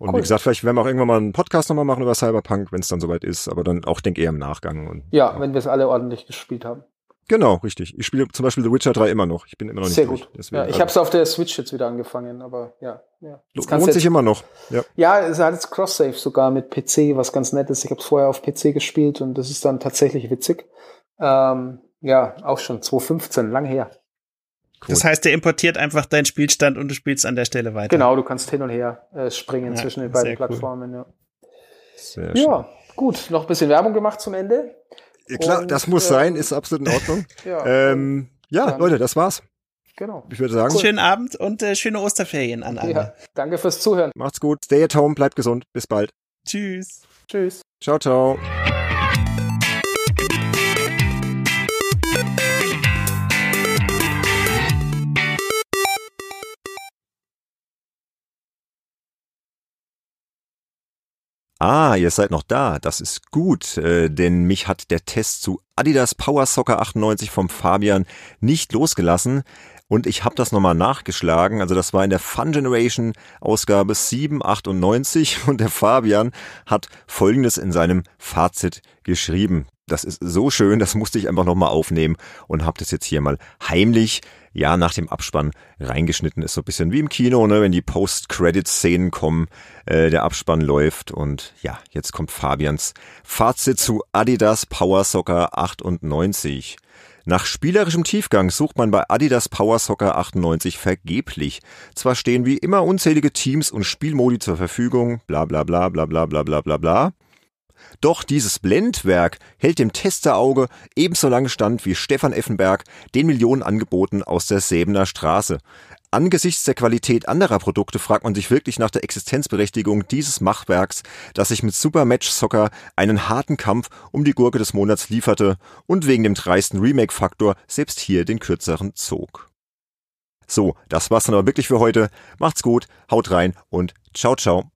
A: Und cool. wie gesagt, vielleicht werden wir auch irgendwann mal einen Podcast nochmal machen über Cyberpunk, wenn es dann soweit ist, aber dann auch, denke eher im Nachgang. Und,
C: ja, ja, wenn wir es alle ordentlich gespielt haben.
A: Genau, richtig. Ich spiele zum Beispiel The Witcher 3 immer noch. Ich bin immer noch nicht
C: Sehr
A: durch.
C: gut. Deswegen, ja, ich also. habe es auf der Switch jetzt wieder angefangen, aber ja. ja.
A: Lohnt sich immer noch. Ja,
C: ja es hat jetzt Cross-Save sogar mit PC, was ganz nett ist. Ich habe es vorher auf PC gespielt und das ist dann tatsächlich witzig. Ähm, ja, auch schon 2015, lang her.
B: Cool. Das heißt, der importiert einfach deinen Spielstand und du spielst an der Stelle weiter.
C: Genau, du kannst hin und her äh, springen ja, zwischen den beiden Plattformen. Cool. Ja. Sehr schön. ja, gut. Noch ein bisschen Werbung gemacht zum Ende.
A: Ja, klar, und, das muss äh, sein, ist absolut in Ordnung. [LAUGHS] ja, ähm, ja Leute, das war's.
C: Genau.
A: Ich würde sagen.
B: Cool. Schönen Abend und äh, schöne Osterferien an alle. Ja,
C: danke fürs Zuhören.
A: Macht's gut. Stay at home, bleibt gesund. Bis bald.
B: Tschüss.
C: Tschüss.
A: Ciao, ciao. Ah, ihr seid noch da. Das ist gut, äh, denn mich hat der Test zu Adidas Power Soccer 98 vom Fabian nicht losgelassen. Und ich habe das nochmal nachgeschlagen. Also das war in der Fun Generation Ausgabe 798 und der Fabian hat Folgendes in seinem Fazit geschrieben. Das ist so schön, das musste ich einfach nochmal aufnehmen und habe das jetzt hier mal heimlich ja nach dem Abspann reingeschnitten ist. So ein bisschen wie im Kino, ne, wenn die Post-Credit-Szenen kommen, äh, der Abspann läuft und ja, jetzt kommt Fabians Fazit zu Adidas Power Soccer 98. Nach spielerischem Tiefgang sucht man bei Adidas Power Soccer 98 vergeblich. Zwar stehen wie immer unzählige Teams und Spielmodi zur Verfügung, bla bla bla bla bla bla bla bla bla. Doch dieses Blendwerk hält dem Testerauge ebenso lange stand wie Stefan Effenberg den Millionenangeboten aus der Säbener Straße. Angesichts der Qualität anderer Produkte fragt man sich wirklich nach der Existenzberechtigung dieses Machwerks, das sich mit Super Match Soccer einen harten Kampf um die Gurke des Monats lieferte und wegen dem dreisten Remake-Faktor selbst hier den kürzeren zog. So, das war's dann aber wirklich für heute. Macht's gut, haut rein und ciao ciao.